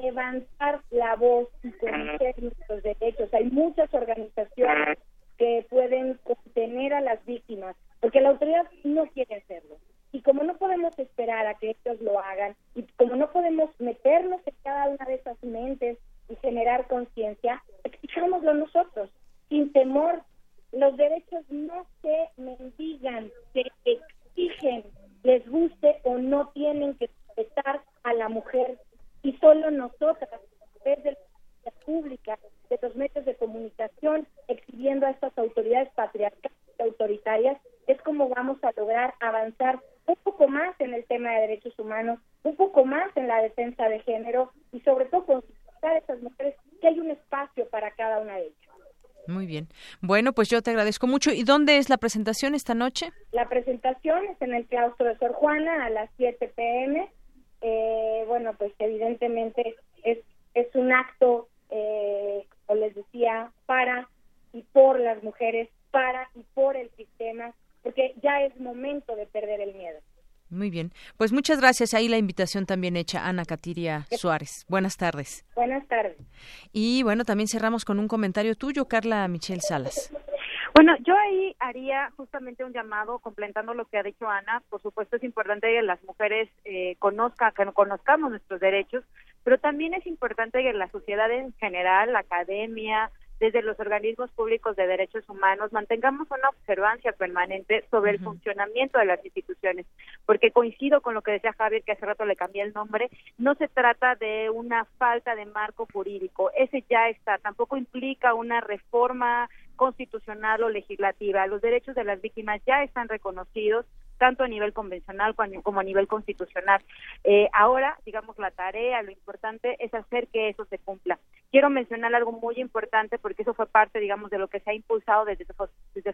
levantar la voz y conocer nuestros derechos. Hay muchas organizaciones que pueden contener a las víctimas, porque la autoridad no quiere hacerlo. Y como no podemos esperar a que ellos lo hagan, y como no podemos meternos en cada una de esas mentes y generar conciencia, exijámoslo nosotros, sin temor. Los derechos no se mendigan, se exigen, les guste o no tienen que respetar a la mujer. Y solo nosotras, desde la pública, de los medios de comunicación, exhibiendo a estas autoridades patriarcales y autoritarias, es como vamos a lograr avanzar un poco más en el tema de derechos humanos, un poco más en la defensa de género y sobre todo a esas mujeres que hay un espacio para cada una de ellas. Muy bien. Bueno, pues yo te agradezco mucho. ¿Y dónde es la presentación esta noche? La presentación es en el claustro de Sor Juana a las 7 pm. Eh, bueno, pues evidentemente es, es un acto, eh, como les decía, para y por las mujeres, para y por el sistema, porque ya es momento de perder el miedo. Muy bien. Pues muchas gracias. Ahí la invitación también hecha Ana Catiria Suárez. Buenas tardes. Buenas tardes. Y bueno, también cerramos con un comentario tuyo, Carla Michelle Salas. Bueno, yo ahí haría justamente un llamado complementando lo que ha dicho Ana. Por supuesto es importante que las mujeres eh, conozcan, que conozcamos nuestros derechos, pero también es importante que la sociedad en general, la academia, desde los organismos públicos de derechos humanos mantengamos una observancia permanente sobre el funcionamiento de las instituciones, porque coincido con lo que decía Javier, que hace rato le cambié el nombre, no se trata de una falta de marco jurídico, ese ya está, tampoco implica una reforma constitucional o legislativa, los derechos de las víctimas ya están reconocidos, tanto a nivel convencional como a nivel constitucional. Eh, ahora, digamos, la tarea, lo importante es hacer que eso se cumpla. Quiero mencionar algo muy importante porque eso fue parte, digamos, de lo que se ha impulsado desde,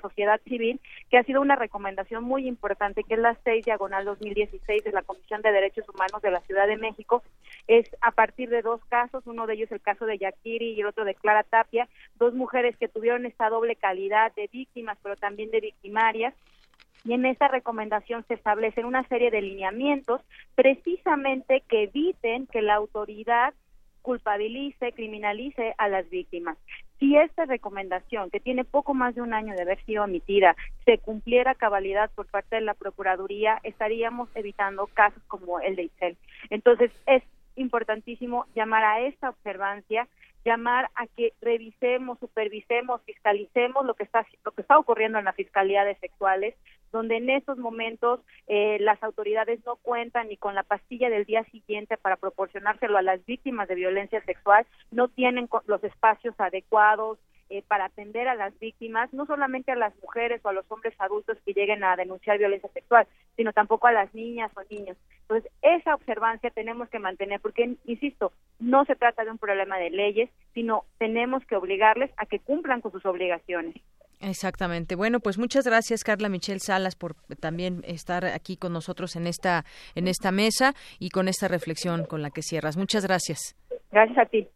sociedad civil, que ha sido una recomendación muy importante, que es la 6 diagonal 2016 de la Comisión de Derechos Humanos de la Ciudad de México. Es a partir de dos casos, uno de ellos el caso de Yakiri y el otro de Clara Tapia, dos mujeres que tuvieron esta doble calidad de víctimas, pero también de victimarias, y en esa recomendación se establecen una serie de lineamientos precisamente que eviten que la autoridad culpabilice, criminalice a las víctimas. Si esta recomendación, que tiene poco más de un año de haber sido emitida, se cumpliera cabalidad por parte de la Procuraduría, estaríamos evitando casos como el de Itzel. Entonces, es importantísimo llamar a esta observancia llamar a que revisemos, supervisemos, fiscalicemos lo que está lo que está ocurriendo en las fiscalías sexuales, donde en estos momentos eh, las autoridades no cuentan ni con la pastilla del día siguiente para proporcionárselo a las víctimas de violencia sexual, no tienen los espacios adecuados, eh, para atender a las víctimas, no solamente a las mujeres o a los hombres adultos que lleguen a denunciar violencia sexual, sino tampoco a las niñas o niños. Entonces, esa observancia tenemos que mantener, porque, insisto, no se trata de un problema de leyes, sino tenemos que obligarles a que cumplan con sus obligaciones. Exactamente. Bueno, pues muchas gracias Carla Michelle Salas por también estar aquí con nosotros en esta en esta mesa y con esta reflexión con la que cierras. Muchas gracias. Gracias a ti.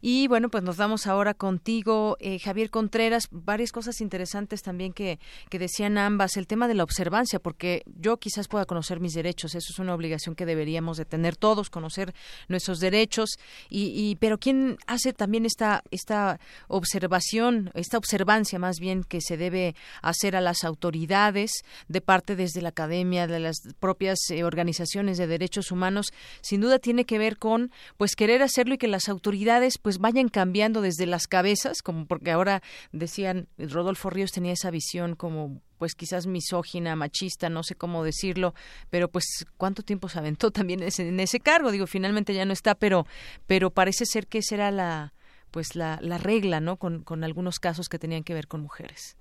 Y bueno, pues nos vamos ahora contigo, eh, Javier Contreras, varias cosas interesantes también que, que decían ambas, el tema de la observancia, porque yo quizás pueda conocer mis derechos, eso es una obligación que deberíamos de tener todos, conocer nuestros derechos, y, y pero ¿quién hace también esta, esta observación, esta observancia más bien que se debe hacer a las autoridades de parte desde la academia, de las propias eh, organizaciones de derechos humanos, sin duda tiene que ver con pues querer hacerlo y que las autoridades pues vayan cambiando desde las cabezas, como porque ahora decían, Rodolfo Ríos tenía esa visión como pues quizás misógina, machista, no sé cómo decirlo, pero pues cuánto tiempo se aventó [laughs] también en ese cargo, digo, finalmente ya no está, pero, pero parece ser que esa era la, pues la, la regla, ¿no? Con, con algunos casos que tenían que ver con mujeres.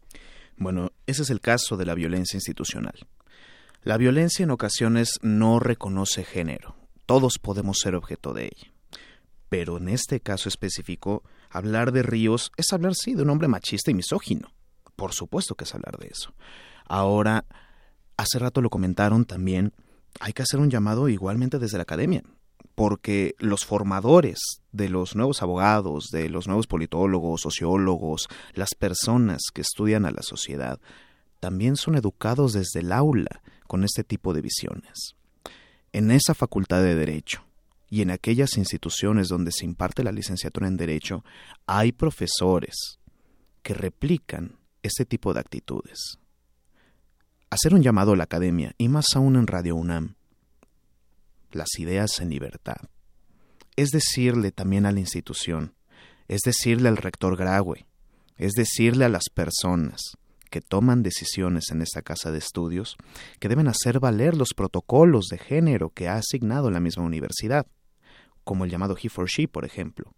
Bueno, ese es el caso de la violencia institucional. La violencia en ocasiones no reconoce género. Todos podemos ser objeto de ella pero en este caso específico, hablar de Ríos es hablar, sí, de un hombre machista y misógino. Por supuesto que es hablar de eso. Ahora, hace rato lo comentaron también, hay que hacer un llamado igualmente desde la academia, porque los formadores de los nuevos abogados, de los nuevos politólogos, sociólogos, las personas que estudian a la sociedad, también son educados desde el aula con este tipo de visiones. En esa facultad de derecho, y en aquellas instituciones donde se imparte la licenciatura en Derecho hay profesores que replican este tipo de actitudes. hacer un llamado a la academia, y más aún en Radio UNAM, las ideas en libertad. Es decirle también a la institución, es decirle al rector Graue, es decirle a las personas que toman decisiones en esta casa de estudios que deben hacer valer los protocolos de género que ha asignado la misma universidad, como el llamado He for She, por ejemplo.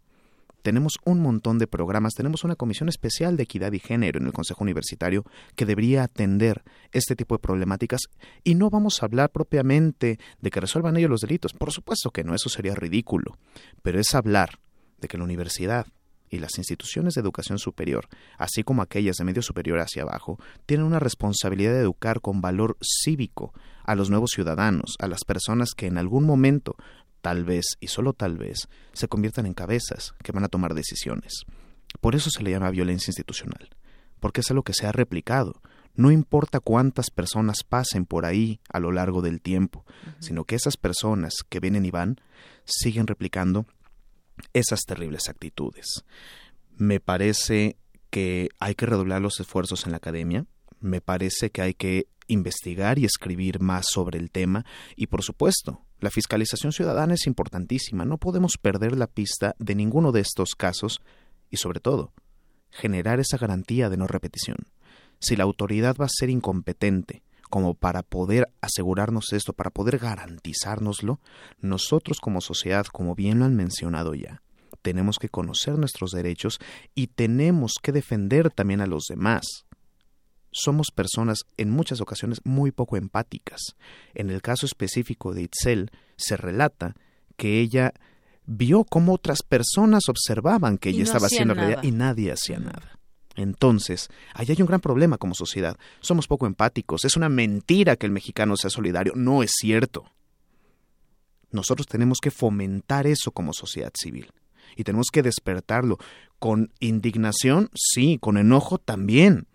Tenemos un montón de programas, tenemos una comisión especial de equidad y género en el Consejo Universitario que debería atender este tipo de problemáticas y no vamos a hablar propiamente de que resuelvan ellos los delitos. Por supuesto que no, eso sería ridículo, pero es hablar de que la universidad y las instituciones de educación superior, así como aquellas de medio superior hacia abajo, tienen una responsabilidad de educar con valor cívico a los nuevos ciudadanos, a las personas que en algún momento, tal vez y solo tal vez, se conviertan en cabezas que van a tomar decisiones. Por eso se le llama violencia institucional, porque es algo que se ha replicado. No importa cuántas personas pasen por ahí a lo largo del tiempo, sino que esas personas que vienen y van siguen replicando esas terribles actitudes. Me parece que hay que redoblar los esfuerzos en la academia, me parece que hay que investigar y escribir más sobre el tema y por supuesto, la fiscalización ciudadana es importantísima, no podemos perder la pista de ninguno de estos casos y sobre todo, generar esa garantía de no repetición. Si la autoridad va a ser incompetente como para poder asegurarnos esto, para poder garantizárnoslo, nosotros como sociedad, como bien lo han mencionado ya, tenemos que conocer nuestros derechos y tenemos que defender también a los demás. Somos personas en muchas ocasiones muy poco empáticas. En el caso específico de Itzel, se relata que ella vio cómo otras personas observaban que ella estaba haciendo realidad y nadie hacía nada. Entonces, ahí hay un gran problema como sociedad. Somos poco empáticos. Es una mentira que el mexicano sea solidario. No es cierto. Nosotros tenemos que fomentar eso como sociedad civil. Y tenemos que despertarlo. Con indignación, sí, con enojo también.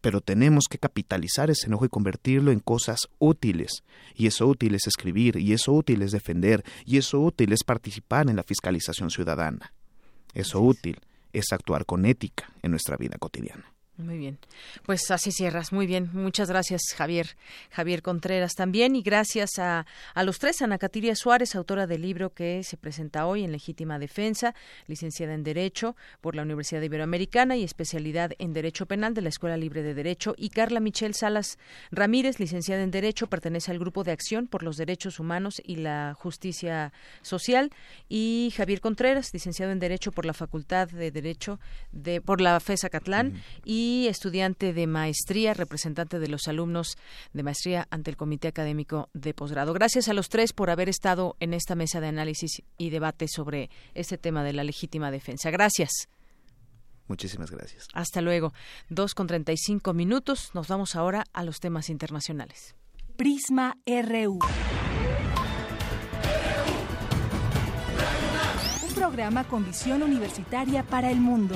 Pero tenemos que capitalizar ese enojo y convertirlo en cosas útiles. Y eso útil es escribir, y eso útil es defender, y eso útil es participar en la fiscalización ciudadana. Eso útil es actuar con ética en nuestra vida cotidiana. Muy bien. Pues así cierras. Muy bien. Muchas gracias, Javier. Javier Contreras también. Y gracias a, a los tres. Ana Catiria Suárez, autora del libro que se presenta hoy en Legítima Defensa, licenciada en Derecho por la Universidad Iberoamericana y especialidad en Derecho Penal de la Escuela Libre de Derecho. Y Carla Michelle Salas Ramírez, licenciada en Derecho, pertenece al Grupo de Acción por los Derechos Humanos y la Justicia Social. Y Javier Contreras, licenciado en Derecho por la Facultad de Derecho de, por la FESA Catlán. Y y estudiante de maestría, representante de los alumnos de maestría ante el Comité Académico de Posgrado. Gracias a los tres por haber estado en esta mesa de análisis y debate sobre este tema de la legítima defensa. Gracias. Muchísimas gracias. Hasta luego. Dos con treinta y cinco minutos. Nos vamos ahora a los temas internacionales. Prisma RU. Un programa con visión universitaria para el mundo.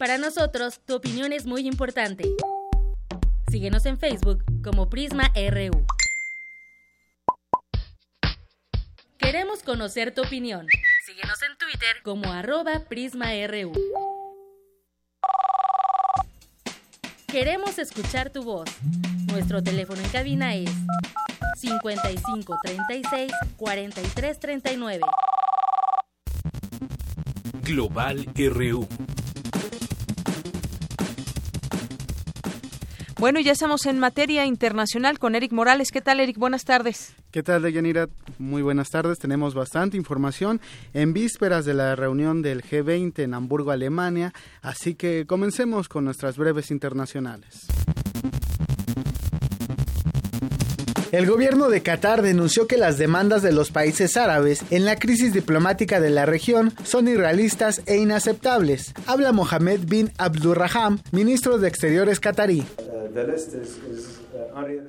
Para nosotros, tu opinión es muy importante. Síguenos en Facebook como Prisma RU. Queremos conocer tu opinión. Síguenos en Twitter como arroba PrismaRU. Queremos escuchar tu voz. Nuestro teléfono en cabina es 55 36 43 39. Global RU. Bueno, ya estamos en materia internacional con Eric Morales. ¿Qué tal, Eric? Buenas tardes. ¿Qué tal, Deyanira? Muy buenas tardes. Tenemos bastante información en vísperas de la reunión del G20 en Hamburgo, Alemania. Así que comencemos con nuestras breves internacionales. El gobierno de Qatar denunció que las demandas de los países árabes en la crisis diplomática de la región son irrealistas e inaceptables. Habla Mohamed bin Abdurraham, ministro de Exteriores qatarí.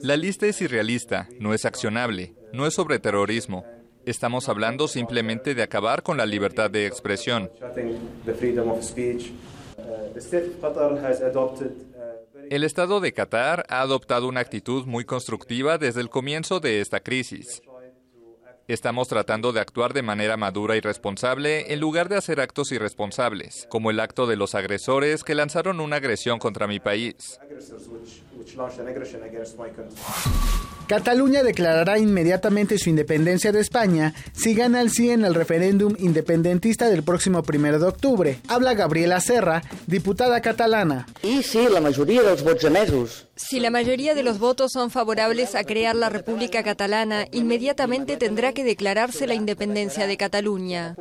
La lista es irrealista, no es accionable, no es sobre terrorismo. Estamos hablando simplemente de acabar con la libertad de expresión. El Estado de Qatar ha adoptado una actitud muy constructiva desde el comienzo de esta crisis. Estamos tratando de actuar de manera madura y responsable en lugar de hacer actos irresponsables, como el acto de los agresores que lanzaron una agresión contra mi país. Cataluña declarará inmediatamente su independencia de España si gana el sí en el referéndum independentista del próximo primero de octubre. Habla Gabriela Serra, diputada catalana. Y sí, la mayoría de los votos emesos. Si la mayoría de los votos son favorables a crear la República Catalana, inmediatamente tendrá que declararse la independencia de Cataluña.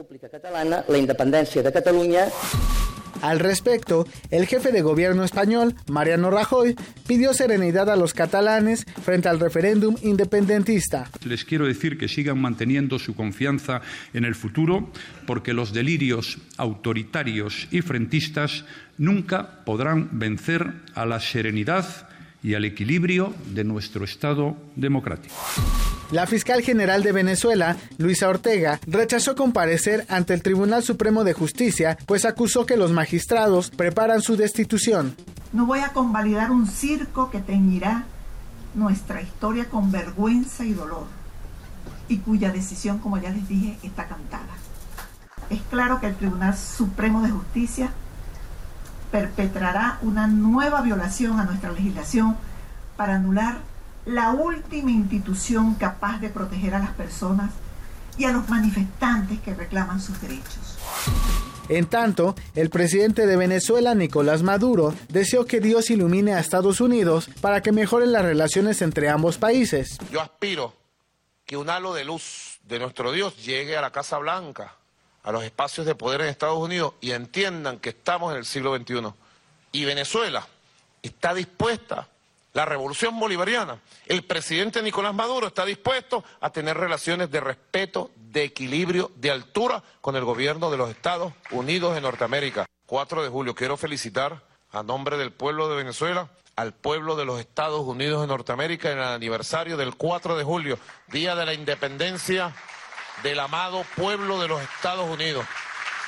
La independencia de Cataluña al respecto, el jefe de gobierno español, Mariano Rajoy, pidió serenidad a los catalanes frente al referéndum independentista. Les quiero decir que sigan manteniendo su confianza en el futuro, porque los delirios autoritarios y frentistas nunca podrán vencer a la serenidad y al equilibrio de nuestro Estado democrático. La fiscal general de Venezuela, Luisa Ortega, rechazó comparecer ante el Tribunal Supremo de Justicia, pues acusó que los magistrados preparan su destitución. No voy a convalidar un circo que teñirá nuestra historia con vergüenza y dolor, y cuya decisión, como ya les dije, está cantada. Es claro que el Tribunal Supremo de Justicia perpetrará una nueva violación a nuestra legislación para anular la última institución capaz de proteger a las personas y a los manifestantes que reclaman sus derechos. En tanto, el presidente de Venezuela, Nicolás Maduro, deseó que Dios ilumine a Estados Unidos para que mejoren las relaciones entre ambos países. Yo aspiro que un halo de luz de nuestro Dios llegue a la Casa Blanca, a los espacios de poder en Estados Unidos y entiendan que estamos en el siglo XXI. Y Venezuela está dispuesta la revolución bolivariana, el presidente Nicolás Maduro está dispuesto a tener relaciones de respeto, de equilibrio, de altura con el gobierno de los Estados Unidos de Norteamérica. 4 de julio, quiero felicitar a nombre del pueblo de Venezuela al pueblo de los Estados Unidos de Norteamérica en el aniversario del 4 de julio, Día de la Independencia del amado pueblo de los Estados Unidos.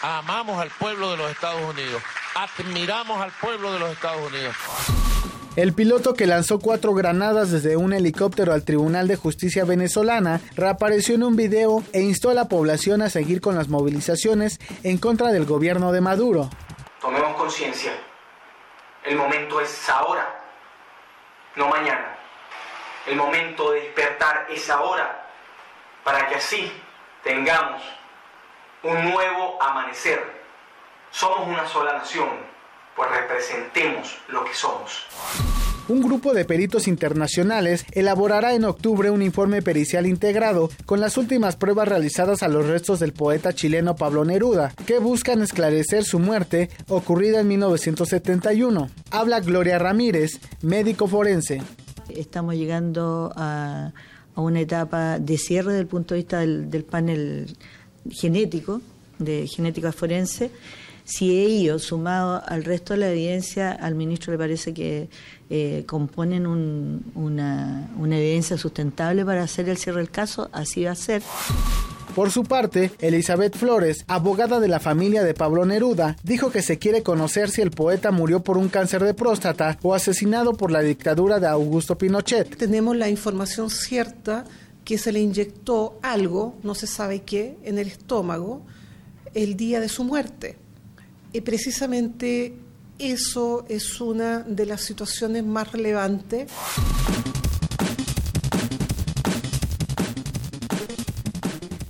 Amamos al pueblo de los Estados Unidos, admiramos al pueblo de los Estados Unidos. El piloto que lanzó cuatro granadas desde un helicóptero al Tribunal de Justicia venezolana reapareció en un video e instó a la población a seguir con las movilizaciones en contra del gobierno de Maduro. Tomemos conciencia. El momento es ahora, no mañana. El momento de despertar es ahora, para que así tengamos un nuevo amanecer. Somos una sola nación pues representemos lo que somos. Un grupo de peritos internacionales elaborará en octubre un informe pericial integrado con las últimas pruebas realizadas a los restos del poeta chileno Pablo Neruda, que buscan esclarecer su muerte ocurrida en 1971. Habla Gloria Ramírez, médico forense. Estamos llegando a, una etapa de cierre desde el punto de vista del, del panel genético, de genética forense si ellos, sumado al resto de la evidencia, al ministro le parece que eh, componen una, una evidencia sustentable para hacer el cierre del caso, así va a ser. Por su parte, Elizabeth Flores, abogada de la familia de Pablo Neruda, dijo que se quiere conocer si el poeta murió por un cáncer de próstata o asesinado por la dictadura de Augusto Pinochet. Tenemos la información cierta que se le inyectó algo, no se sabe qué, en el estómago el día de su muerte. Y precisamente eso es una de las situaciones más relevantes.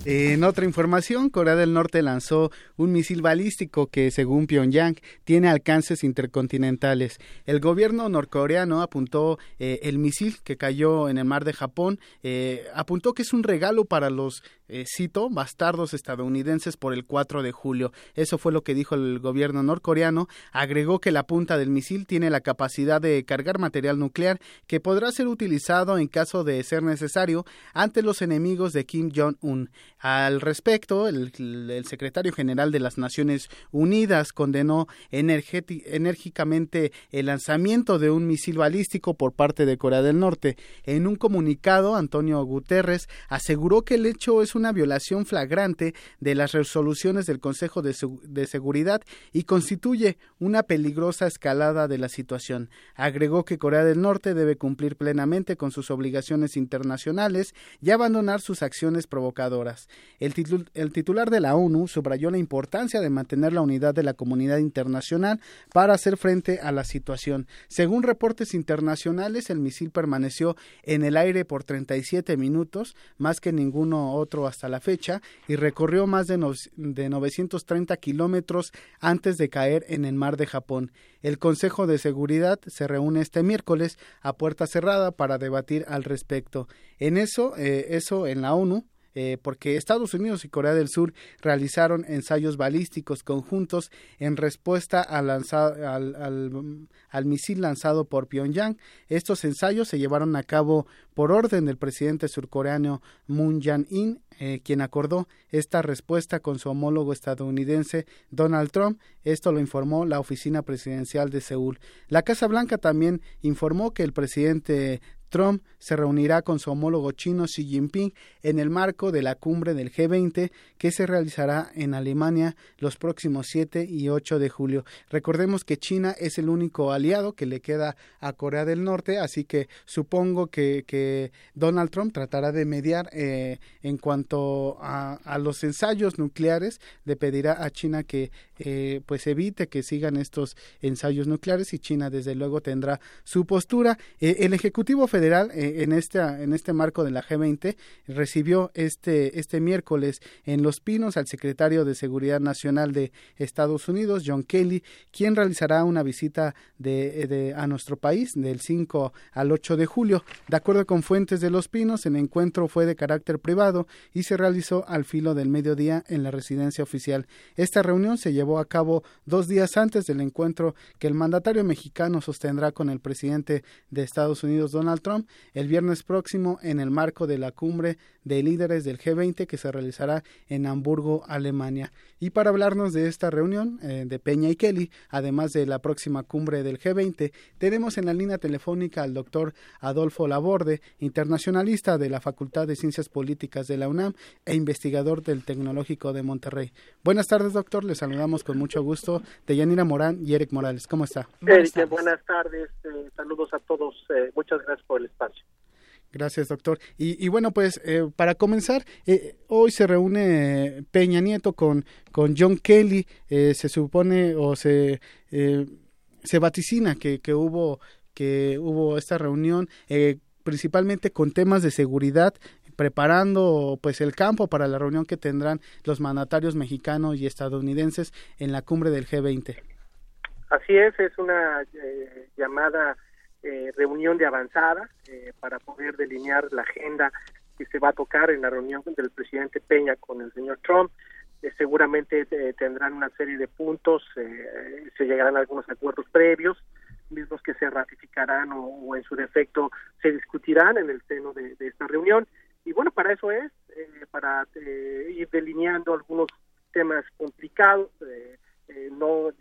En otra información, Corea del Norte lanzó un misil balístico que, según Pyongyang, tiene alcances intercontinentales. El gobierno norcoreano apuntó eh, el misil que cayó en el mar de Japón, eh, apuntó que es un regalo para los, eh, cito, bastardos estadounidenses por el 4 de julio. Eso fue lo que dijo el gobierno norcoreano. Agregó que la punta del misil tiene la capacidad de cargar material nuclear que podrá ser utilizado en caso de ser necesario ante los enemigos de Kim Jong-un. Al respecto, el, secretario general de las Naciones Unidas condenó enérgicamente el lanzamiento de un misil balístico por parte de Corea del Norte. En un comunicado, Antonio Guterres aseguró que el hecho es una violación flagrante de las resoluciones del Consejo de, Seguridad y constituye una peligrosa escalada de la situación. Agregó que Corea del Norte debe cumplir plenamente con sus obligaciones internacionales y abandonar sus acciones provocadoras. El, titular de la ONU subrayó la importancia de mantener la unidad de la comunidad internacional para hacer frente a la situación. Según reportes internacionales, el misil permaneció en el aire por 37 minutos, más que ninguno otro hasta la fecha, y recorrió más de, de 930 kilómetros antes de caer en el mar de Japón. El Consejo de Seguridad se reúne este miércoles a puerta cerrada para debatir al respecto. En eso, eh, eso en la ONU, eh, porque Estados Unidos y Corea del Sur realizaron ensayos balísticos conjuntos en respuesta al, misil lanzado por Pyongyang. Estos ensayos se llevaron a cabo por orden del presidente surcoreano Moon Jae-in, eh, quien acordó esta respuesta con su homólogo estadounidense Donald Trump. Esto lo informó la oficina presidencial de Seúl. La Casa Blanca también informó que el presidente Trump se reunirá con su homólogo chino Xi Jinping en el marco de la cumbre del G20 que se realizará en Alemania los próximos 7 y 8 de julio. Recordemos que China es el único aliado que le queda a Corea del Norte, así que supongo que, Donald Trump tratará de mediar eh, en cuanto a, a, los ensayos nucleares, le pedirá a China que eh, pues evite que sigan estos ensayos nucleares y China desde luego tendrá su postura. Eh, el Ejecutivo Federal Federal eh, en este en este marco de la G20 recibió este este miércoles en Los Pinos al secretario de Seguridad Nacional de Estados Unidos John Kelly quien realizará una visita de, a nuestro país del 5 al 8 de julio. De acuerdo con fuentes de Los Pinos el encuentro fue de carácter privado y se realizó al filo del mediodía en la residencia oficial. Esta reunión se llevó a cabo dos días antes del encuentro que el mandatario mexicano sostendrá con el presidente de Estados Unidos Donald Trump el viernes próximo en el marco de la cumbre de líderes del G20 que se realizará en Hamburgo, Alemania. Y para hablarnos de esta reunión eh, de Peña y Kelly, además de la próxima cumbre del G20, tenemos en la línea telefónica al doctor Adolfo Laborde, internacionalista de la Facultad de Ciencias Políticas de la UNAM e investigador del Tecnológico de Monterrey. Buenas tardes, doctor. Le saludamos con mucho gusto de Yanira Morán y Eric Morales. ¿Cómo está? Buenas tardes. Buenas tardes. Eh, saludos a todos. Eh, muchas gracias por el espacio. Gracias, doctor. Y, bueno, pues eh, para comenzar, eh, hoy se reúne Peña Nieto con, con John Kelly. Eh, se supone o se, se vaticina que, que, hubo, que hubo esta reunión principalmente con temas de seguridad preparando pues el campo para la reunión que tendrán los mandatarios mexicanos y estadounidenses en la cumbre del G20. Así es, es una llamada eh, reunión de avanzada eh, para poder delinear la agenda que se va a tocar en la reunión del presidente Peña con el señor Trump. Eh, seguramente tendrán una serie de puntos, se llegarán a algunos acuerdos previos, mismos que se ratificarán o, en su defecto se discutirán en el seno de, de esta reunión. Y bueno, para eso es, para ir delineando algunos temas complicados, no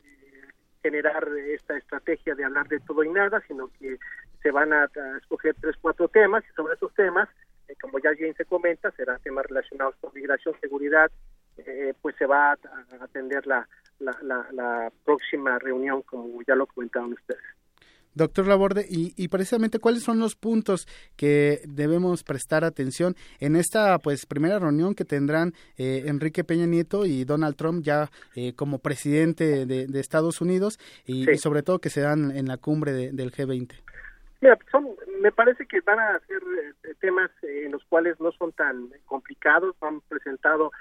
generar esta estrategia de hablar de todo y nada, sino que se van a, escoger tres, cuatro temas y sobre esos temas, eh, como ya bien se comenta, serán temas relacionados con migración, seguridad, eh, pues se va a, atender la, la, la próxima reunión, como ya lo comentaban ustedes. Doctor Laborde, y, y, precisamente cuáles son los puntos que debemos prestar atención en esta pues primera reunión que tendrán eh, Enrique Peña Nieto y Donald Trump ya eh, como presidente de, Estados Unidos y, sobre todo que se dan en la cumbre del G20. Mira, son, me parece que van a ser eh, temas en los cuales no son tan complicados, han presentado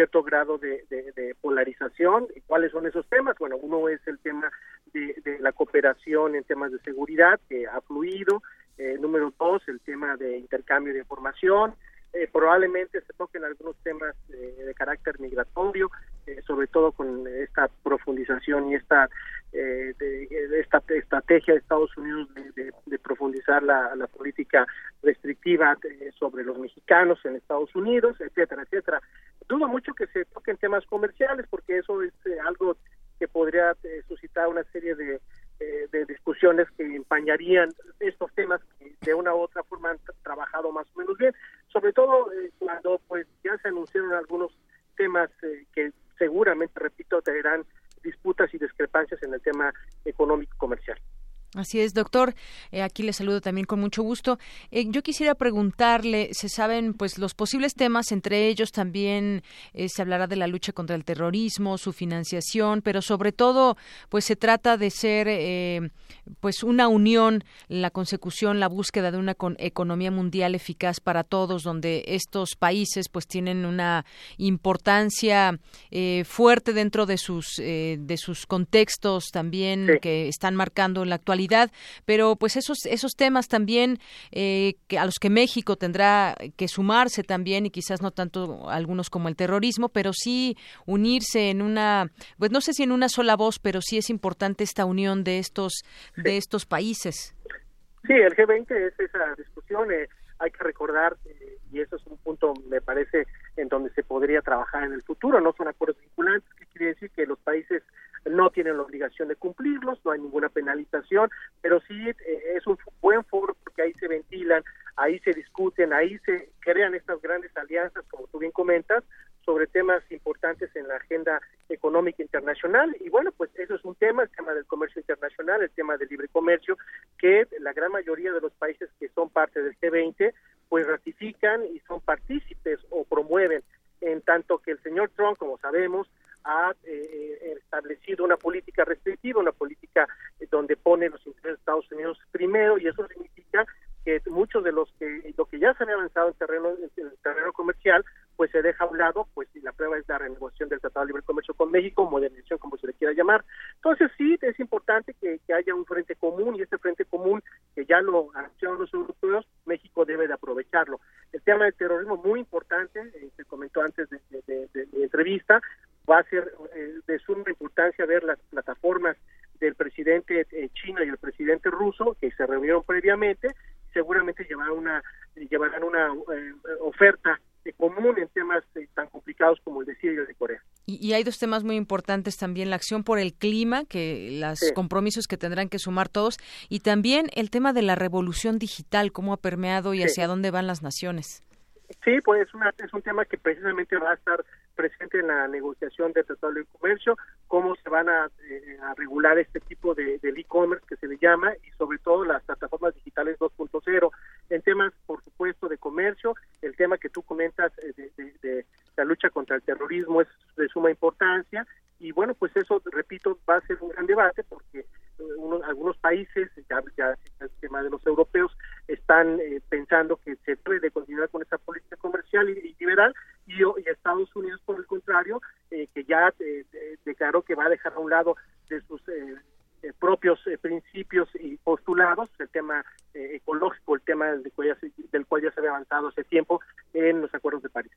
cierto grado de, polarización. ¿Y cuáles son esos temas? Bueno, uno es el tema de, la cooperación en temas de seguridad, que ha fluido. Eh, número dos, el tema de intercambio de información. Eh, probablemente se toquen algunos temas eh, de carácter migratorio, sobre todo con esta profundización y esta, esta estrategia de Estados Unidos de, profundizar la, la, política restrictiva sobre los mexicanos en Estados Unidos, etcétera, etcétera. dudo mucho que se toquen temas comerciales porque eso es algo que podría suscitar una serie de, de discusiones que empañarían estos temas que de una u otra forma han trabajado más o menos bien, sobre todo cuando pues ya se anunciaron algunos temas que seguramente, repito, traerán disputas y discrepancias en el tema económico comercial. Así es, doctor. Eh, aquí le saludo también con mucho gusto. Eh, yo quisiera preguntarle, se saben pues los posibles temas, entre ellos también eh, se hablará de la lucha contra el terrorismo, su financiación, pero sobre todo pues se trata de ser pues una unión, la consecución, la búsqueda de una economía mundial eficaz para todos, donde estos países pues tienen una importancia fuerte dentro de sus de sus contextos también que están marcando en la actualidad pero pues esos esos temas también eh, que a los que México tendrá que sumarse también y quizás no tanto algunos como el terrorismo, pero sí unirse en una, pues no sé si en una sola voz, pero sí es importante esta unión de estos de estos países. Sí, el G20 es esa discusión. Eh, hay que recordar, eh, y eso es un punto, me parece, en donde se podría trabajar en el futuro. No son acuerdos vinculantes, que quiere decir que los países no tienen la obligación de cumplirlos, no hay ninguna penalización, pero sí eh, es un buen foro porque ahí se ventilan, ahí se discuten, ahí se crean estas grandes alianzas, como tú bien comentas, sobre temas importantes en la agenda económica internacional. Y bueno, pues eso es un tema, el tema del comercio internacional, el tema del libre comercio, que la gran mayoría de los países que son parte del G20, pues ratifican y son partícipes o promueven, en tanto que el señor Trump, como sabemos, ha eh, establecido una política restrictiva, una política donde pone los intereses de Estados Unidos primero y eso significa que muchos de los que lo que ya se han avanzado en terreno en el terreno comercial pues se deja a un lado pues y la prueba es la renegociación del Tratado de Libre Comercio con México modernización como se le quiera llamar. Entonces sí es importante que, haya un frente común y este frente común que ya lo anunciaron los europeos México debe de aprovecharlo. El tema del terrorismo muy importante eh, se comentó antes de, de, mi entrevista va a ser eh, de suma importancia ver las plataformas del presidente eh, chino y el presidente ruso que se reunieron previamente seguramente llevarán una llevarán una eh, oferta común en temas tan complicados como el de Siria y el de Corea. Y, hay dos temas muy importantes también, la acción por el clima, que los compromisos que tendrán que sumar todos, y también el tema de la revolución digital, cómo ha permeado y hacia dónde van las naciones. Sí, pues es, una, es un tema que precisamente va a estar en la negociación del Tratado de Comercio, cómo se van a, eh, regular este tipo de, e-commerce que se le llama y sobre todo las plataformas digitales 2.0 en temas, por supuesto, de comercio, el tema que tú comentas eh, de, la lucha contra el terrorismo es de suma importancia y bueno, pues eso, repito, va a ser un gran debate porque algunos países, ya, ya el tema de los europeos, están eh, pensando que se debe de continuar con esa política comercial y, liberal y, Estados Unidos, por el contrario, eh, que ya eh, declaró que va a dejar a un lado de sus propios principios y postulados el tema ecológico, el tema del cual, ya del cual ya se había avanzado hace tiempo en los acuerdos de París.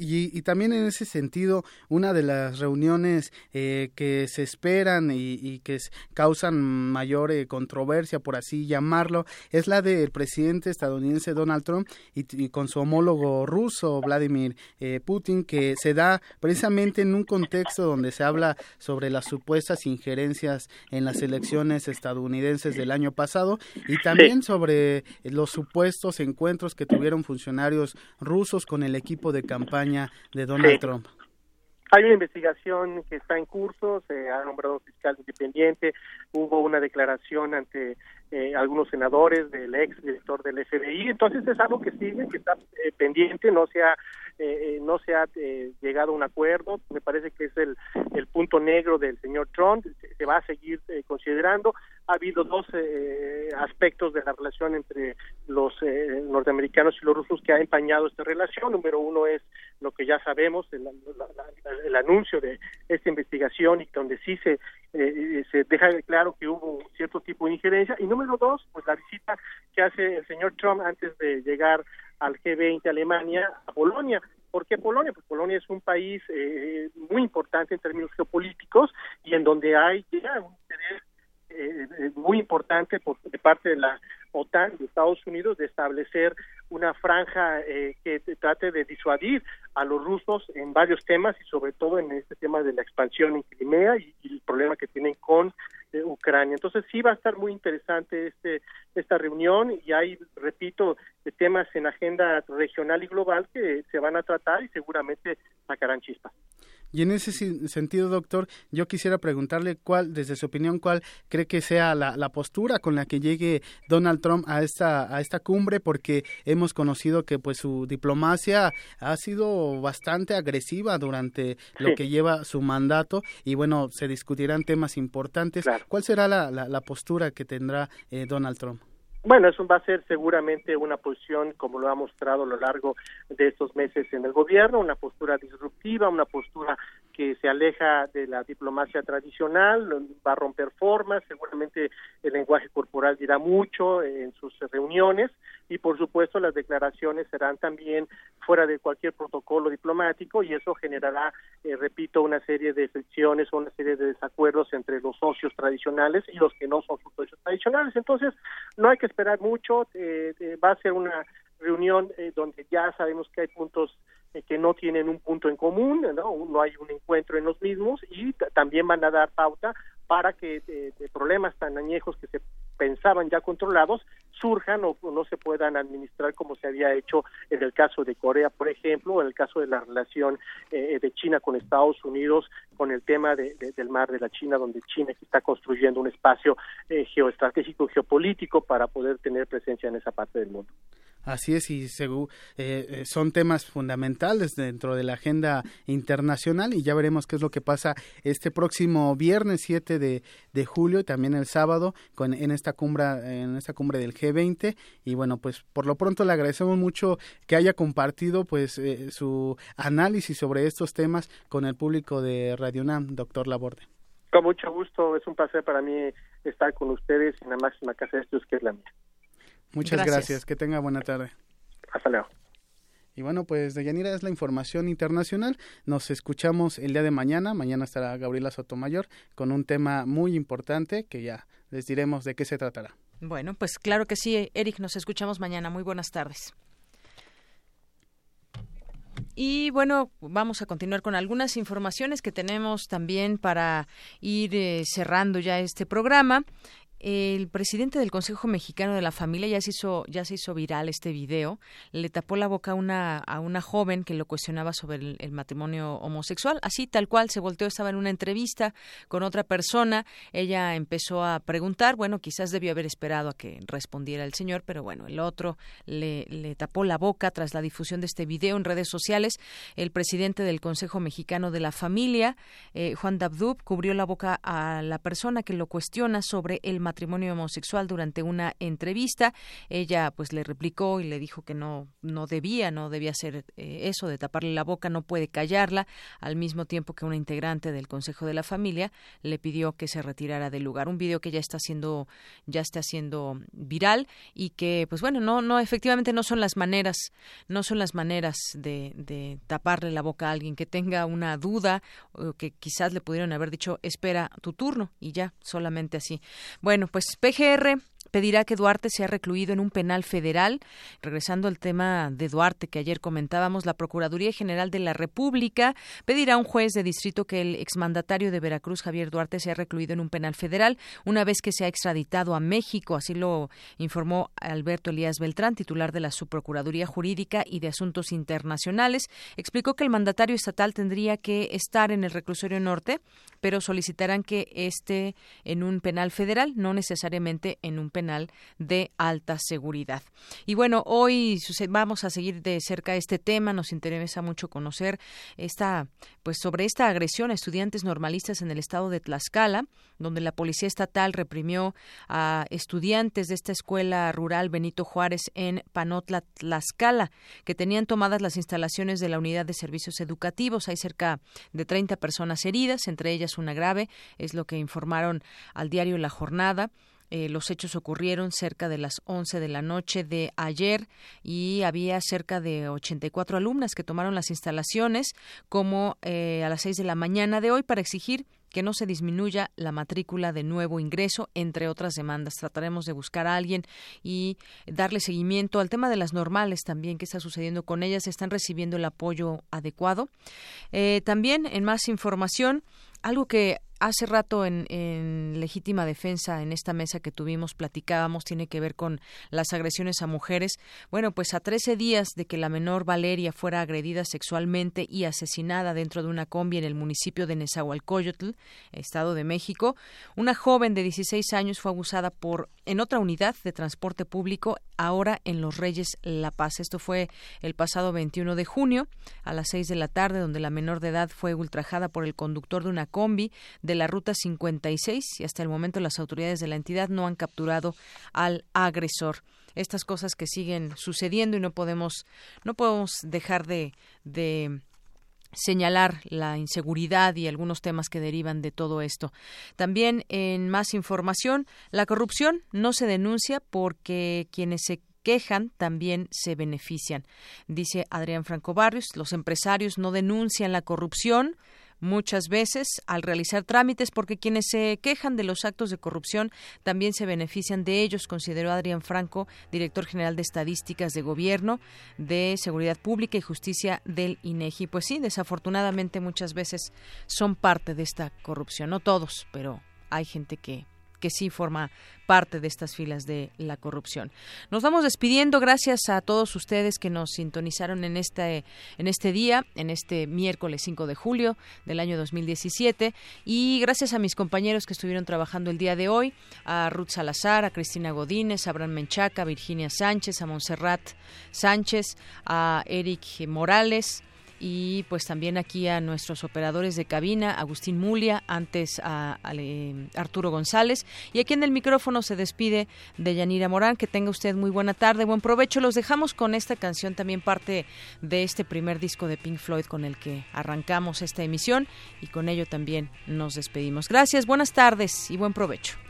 Doctor, y, también en ese sentido, una de las reuniones eh, que se esperan y, que causan mayor eh, controversia, por así llamarlo, es la del presidente estadounidense Donald Trump y, con su homólogo ruso, Vladimir eh, Putin, que se da precisamente en un contexto donde se habla sobre las supuestas injerencias en las elecciones estadounidenses del año pasado y también sobre los supuestos encuentros que tuvieron funcionarios rusos con el equipo de campaña de Donald Trump. Hay una investigación que está en curso, se ha nombrado un fiscal independiente, hubo una declaración ante eh, algunos senadores del ex director del FBI, entonces es algo que sigue, que está eh, pendiente, no se ha, eh, no se ha llegado a un acuerdo, me parece que es el, el punto negro del señor Trump, se va a seguir considerando, ha habido dos aspectos de la relación entre los norteamericanos y los rusos que ha empañado esta relación, número uno es lo que ya sabemos, el, el anuncio de esta investigación y donde sí se, se deja claro que hubo cierto tipo de injerencia, y número dos, pues la visita que hace el señor Trump antes de llegar al G20 Alemania a Polonia. ¿Por qué Polonia? Pues Polonia es un país eh, muy importante en términos geopolíticos y en donde hay ya un interés eh, muy importante por, de parte de la OTAN de Estados Unidos de establecer una franja eh, que trate de disuadir a los rusos en varios temas y sobre todo en este tema de la expansión en Crimea y, el problema que tienen con eh, Ucrania. Entonces sí va a estar muy interesante este esta reunión y hay, repito, temas en agenda regional y global que se van a tratar y seguramente sacarán chispas. Y en ese sentido, doctor, yo quisiera preguntarle cuál, desde su opinión, cuál cree que sea la, la, postura con la que llegue Donald Trump a esta, a esta cumbre, porque hemos conocido que pues su diplomacia ha sido bastante agresiva durante lo que lleva su mandato y bueno, se discutirán temas importantes. ¿Cuál será la, la, postura que tendrá eh, Donald Trump? Bueno, eso va a ser seguramente una posición, como lo ha mostrado a lo largo de estos meses en el gobierno, una postura disruptiva, una postura que se aleja de la diplomacia tradicional, va a romper formas, seguramente el lenguaje corporal dirá mucho en sus reuniones y por supuesto las declaraciones serán también fuera de cualquier protocolo diplomático y eso generará, eh, repito, una serie de fricciones o una serie de desacuerdos entre los socios tradicionales y los que no son sus socios tradicionales. Entonces, no hay que esperar mucho, eh, eh, va a ser una reunión donde ya sabemos que hay puntos eh, que no tienen un punto en común, ¿no? no hay un encuentro en los mismos y también van a dar pauta para que de, problemas tan añejos que se pensaban ya controlados surjan o, no se puedan administrar como se había hecho en el caso de Corea, por ejemplo, o en el caso de la relación eh, de China con Estados Unidos, con el tema de, del mar de la China, donde China está construyendo un espacio eh, geoestratégico, geopolítico para poder tener presencia en esa parte del mundo. Así es, y eh, eh, son temas fundamentales dentro de la agenda internacional y ya veremos qué es lo que pasa este próximo viernes 7 de, de julio y también el sábado con, en, esta cumbre, en esta cumbre del G20. Y bueno, pues por lo pronto le agradecemos mucho que haya compartido pues eh, su análisis sobre estos temas con el público de Radio UNAM, doctor Laborde. Con mucho gusto, es un placer para mí estar con ustedes en la máxima casa de estudios que es la mía. Muchas gracias. Que tenga buena tarde. Hasta luego. Y bueno, pues de Yanira es la información internacional. Nos escuchamos el día de mañana. Mañana estará Gabriela Sotomayor con un tema muy importante que ya les diremos de qué se tratará. Bueno, pues claro que sí, Eric. Nos escuchamos mañana. Muy buenas tardes. Y bueno, vamos a continuar con algunas informaciones que tenemos también para ir eh, cerrando ya este programa el presidente del Consejo Mexicano de la Familia ya se hizo ya se hizo viral este video le tapó la boca a una a una joven que lo cuestionaba sobre el, matrimonio homosexual. Así tal cual se volteó estaba en una entrevista con otra persona. Ella empezó a preguntar bueno quizás debió haber esperado a que respondiera el señor pero bueno el otro le, le tapó la boca tras la difusión de este video en redes sociales. El presidente del Consejo Mexicano de la Familia eh, Juan Dabdub cubrió la boca a la persona que lo cuestiona sobre el matrimonio matrimonio homosexual durante una entrevista. Ella pues le replicó y le dijo que no no debía, no debía hacer eh, eso de taparle la boca, no puede callarla, al mismo tiempo que una integrante del Consejo de la Familia le pidió que se retirara del lugar. Un video que ya está siendo ya está siendo viral y que pues bueno, no no efectivamente no son las maneras, no son las maneras de, de taparle la boca a alguien que tenga una duda o que quizás le pudieron haber dicho espera tu turno y ya solamente así. Bueno, bueno, pues PGR pedirá que Duarte sea recluido en un penal federal. Regresando al tema de Duarte que ayer comentábamos, la Procuraduría General de la República pedirá a un juez de distrito que el exmandatario de Veracruz, Javier Duarte, sea recluido en un penal federal una vez que sea extraditado a México. Así lo informó Alberto Elías Beltrán, titular de la Subprocuraduría Jurídica y de Asuntos Internacionales. Explicó que el mandatario estatal tendría que estar en el reclusorio norte, pero solicitarán que esté en un penal federal, no necesariamente en un penal de alta seguridad. Y bueno, hoy vamos a seguir de cerca este tema, nos interesa mucho conocer esta pues sobre esta agresión a estudiantes normalistas en el estado de Tlaxcala, donde la policía estatal reprimió a estudiantes de esta escuela rural Benito Juárez en Panotla, Tlaxcala, que tenían tomadas las instalaciones de la unidad de servicios educativos. Hay cerca de 30 personas heridas, entre ellas una grave, es lo que informaron al diario La Jornada. Eh, los hechos ocurrieron cerca de las 11 de la noche de ayer y había cerca de 84 alumnas que tomaron las instalaciones como eh, a las 6 de la mañana de hoy para exigir que no se disminuya la matrícula de nuevo ingreso, entre otras demandas. Trataremos de buscar a alguien y darle seguimiento al tema de las normales también, qué está sucediendo con ellas, están recibiendo el apoyo adecuado. Eh, también, en más información, algo que hace rato en, legítima defensa, en esta mesa que tuvimos, platicábamos, tiene que ver con las agresiones a mujeres. Bueno, pues a 13 días de que la menor Valeria fuera agredida sexualmente y asesinada dentro de una combi en el municipio de Nezahualcóyotl, Estado de México, una joven de 16 años fue abusada por en otra unidad de transporte público, ahora en Los Reyes La Paz. Esto fue el pasado 21 de junio a las 6 de la tarde, donde la menor de edad fue ultrajada por el conductor de una combi la ruta 56 y hasta el momento las autoridades de la entidad no han capturado al agresor. Estas cosas que siguen sucediendo y no podemos no podemos dejar de, de señalar la inseguridad y algunos temas que derivan de todo esto. También en más información, la corrupción no se denuncia porque quienes se quejan también se benefician. Dice Adrián Franco Barrios, los empresarios no denuncian la corrupción, muchas veces al realizar trámites porque quienes se quejan de los actos de corrupción también se benefician de ellos, consideró Adrián Franco, director general de Estadísticas de Gobierno, de Seguridad Pública y Justicia del INEGI. Pues sí, desafortunadamente muchas veces son parte de esta corrupción, no todos, pero hay gente que que sí forma parte de estas filas de la corrupción. Nos vamos despidiendo. Gracias a todos ustedes que nos sintonizaron en este, en este día, en este miércoles 5 de julio del año 2017. Y gracias a mis compañeros que estuvieron trabajando el día de hoy, a Ruth Salazar, a Cristina Godínez, a Abraham Menchaca, a Virginia Sánchez, a Montserrat Sánchez, a Eric Morales, y pues también aquí a nuestros operadores de cabina, Agustín Mulia, antes a, Arturo González y aquí en el micrófono se despide de Yanira Morán, que tenga usted muy buena tarde, buen provecho, los dejamos con esta canción también parte de este primer disco de Pink Floyd con el que arrancamos esta emisión y con ello también nos despedimos. Gracias, buenas tardes y buen provecho.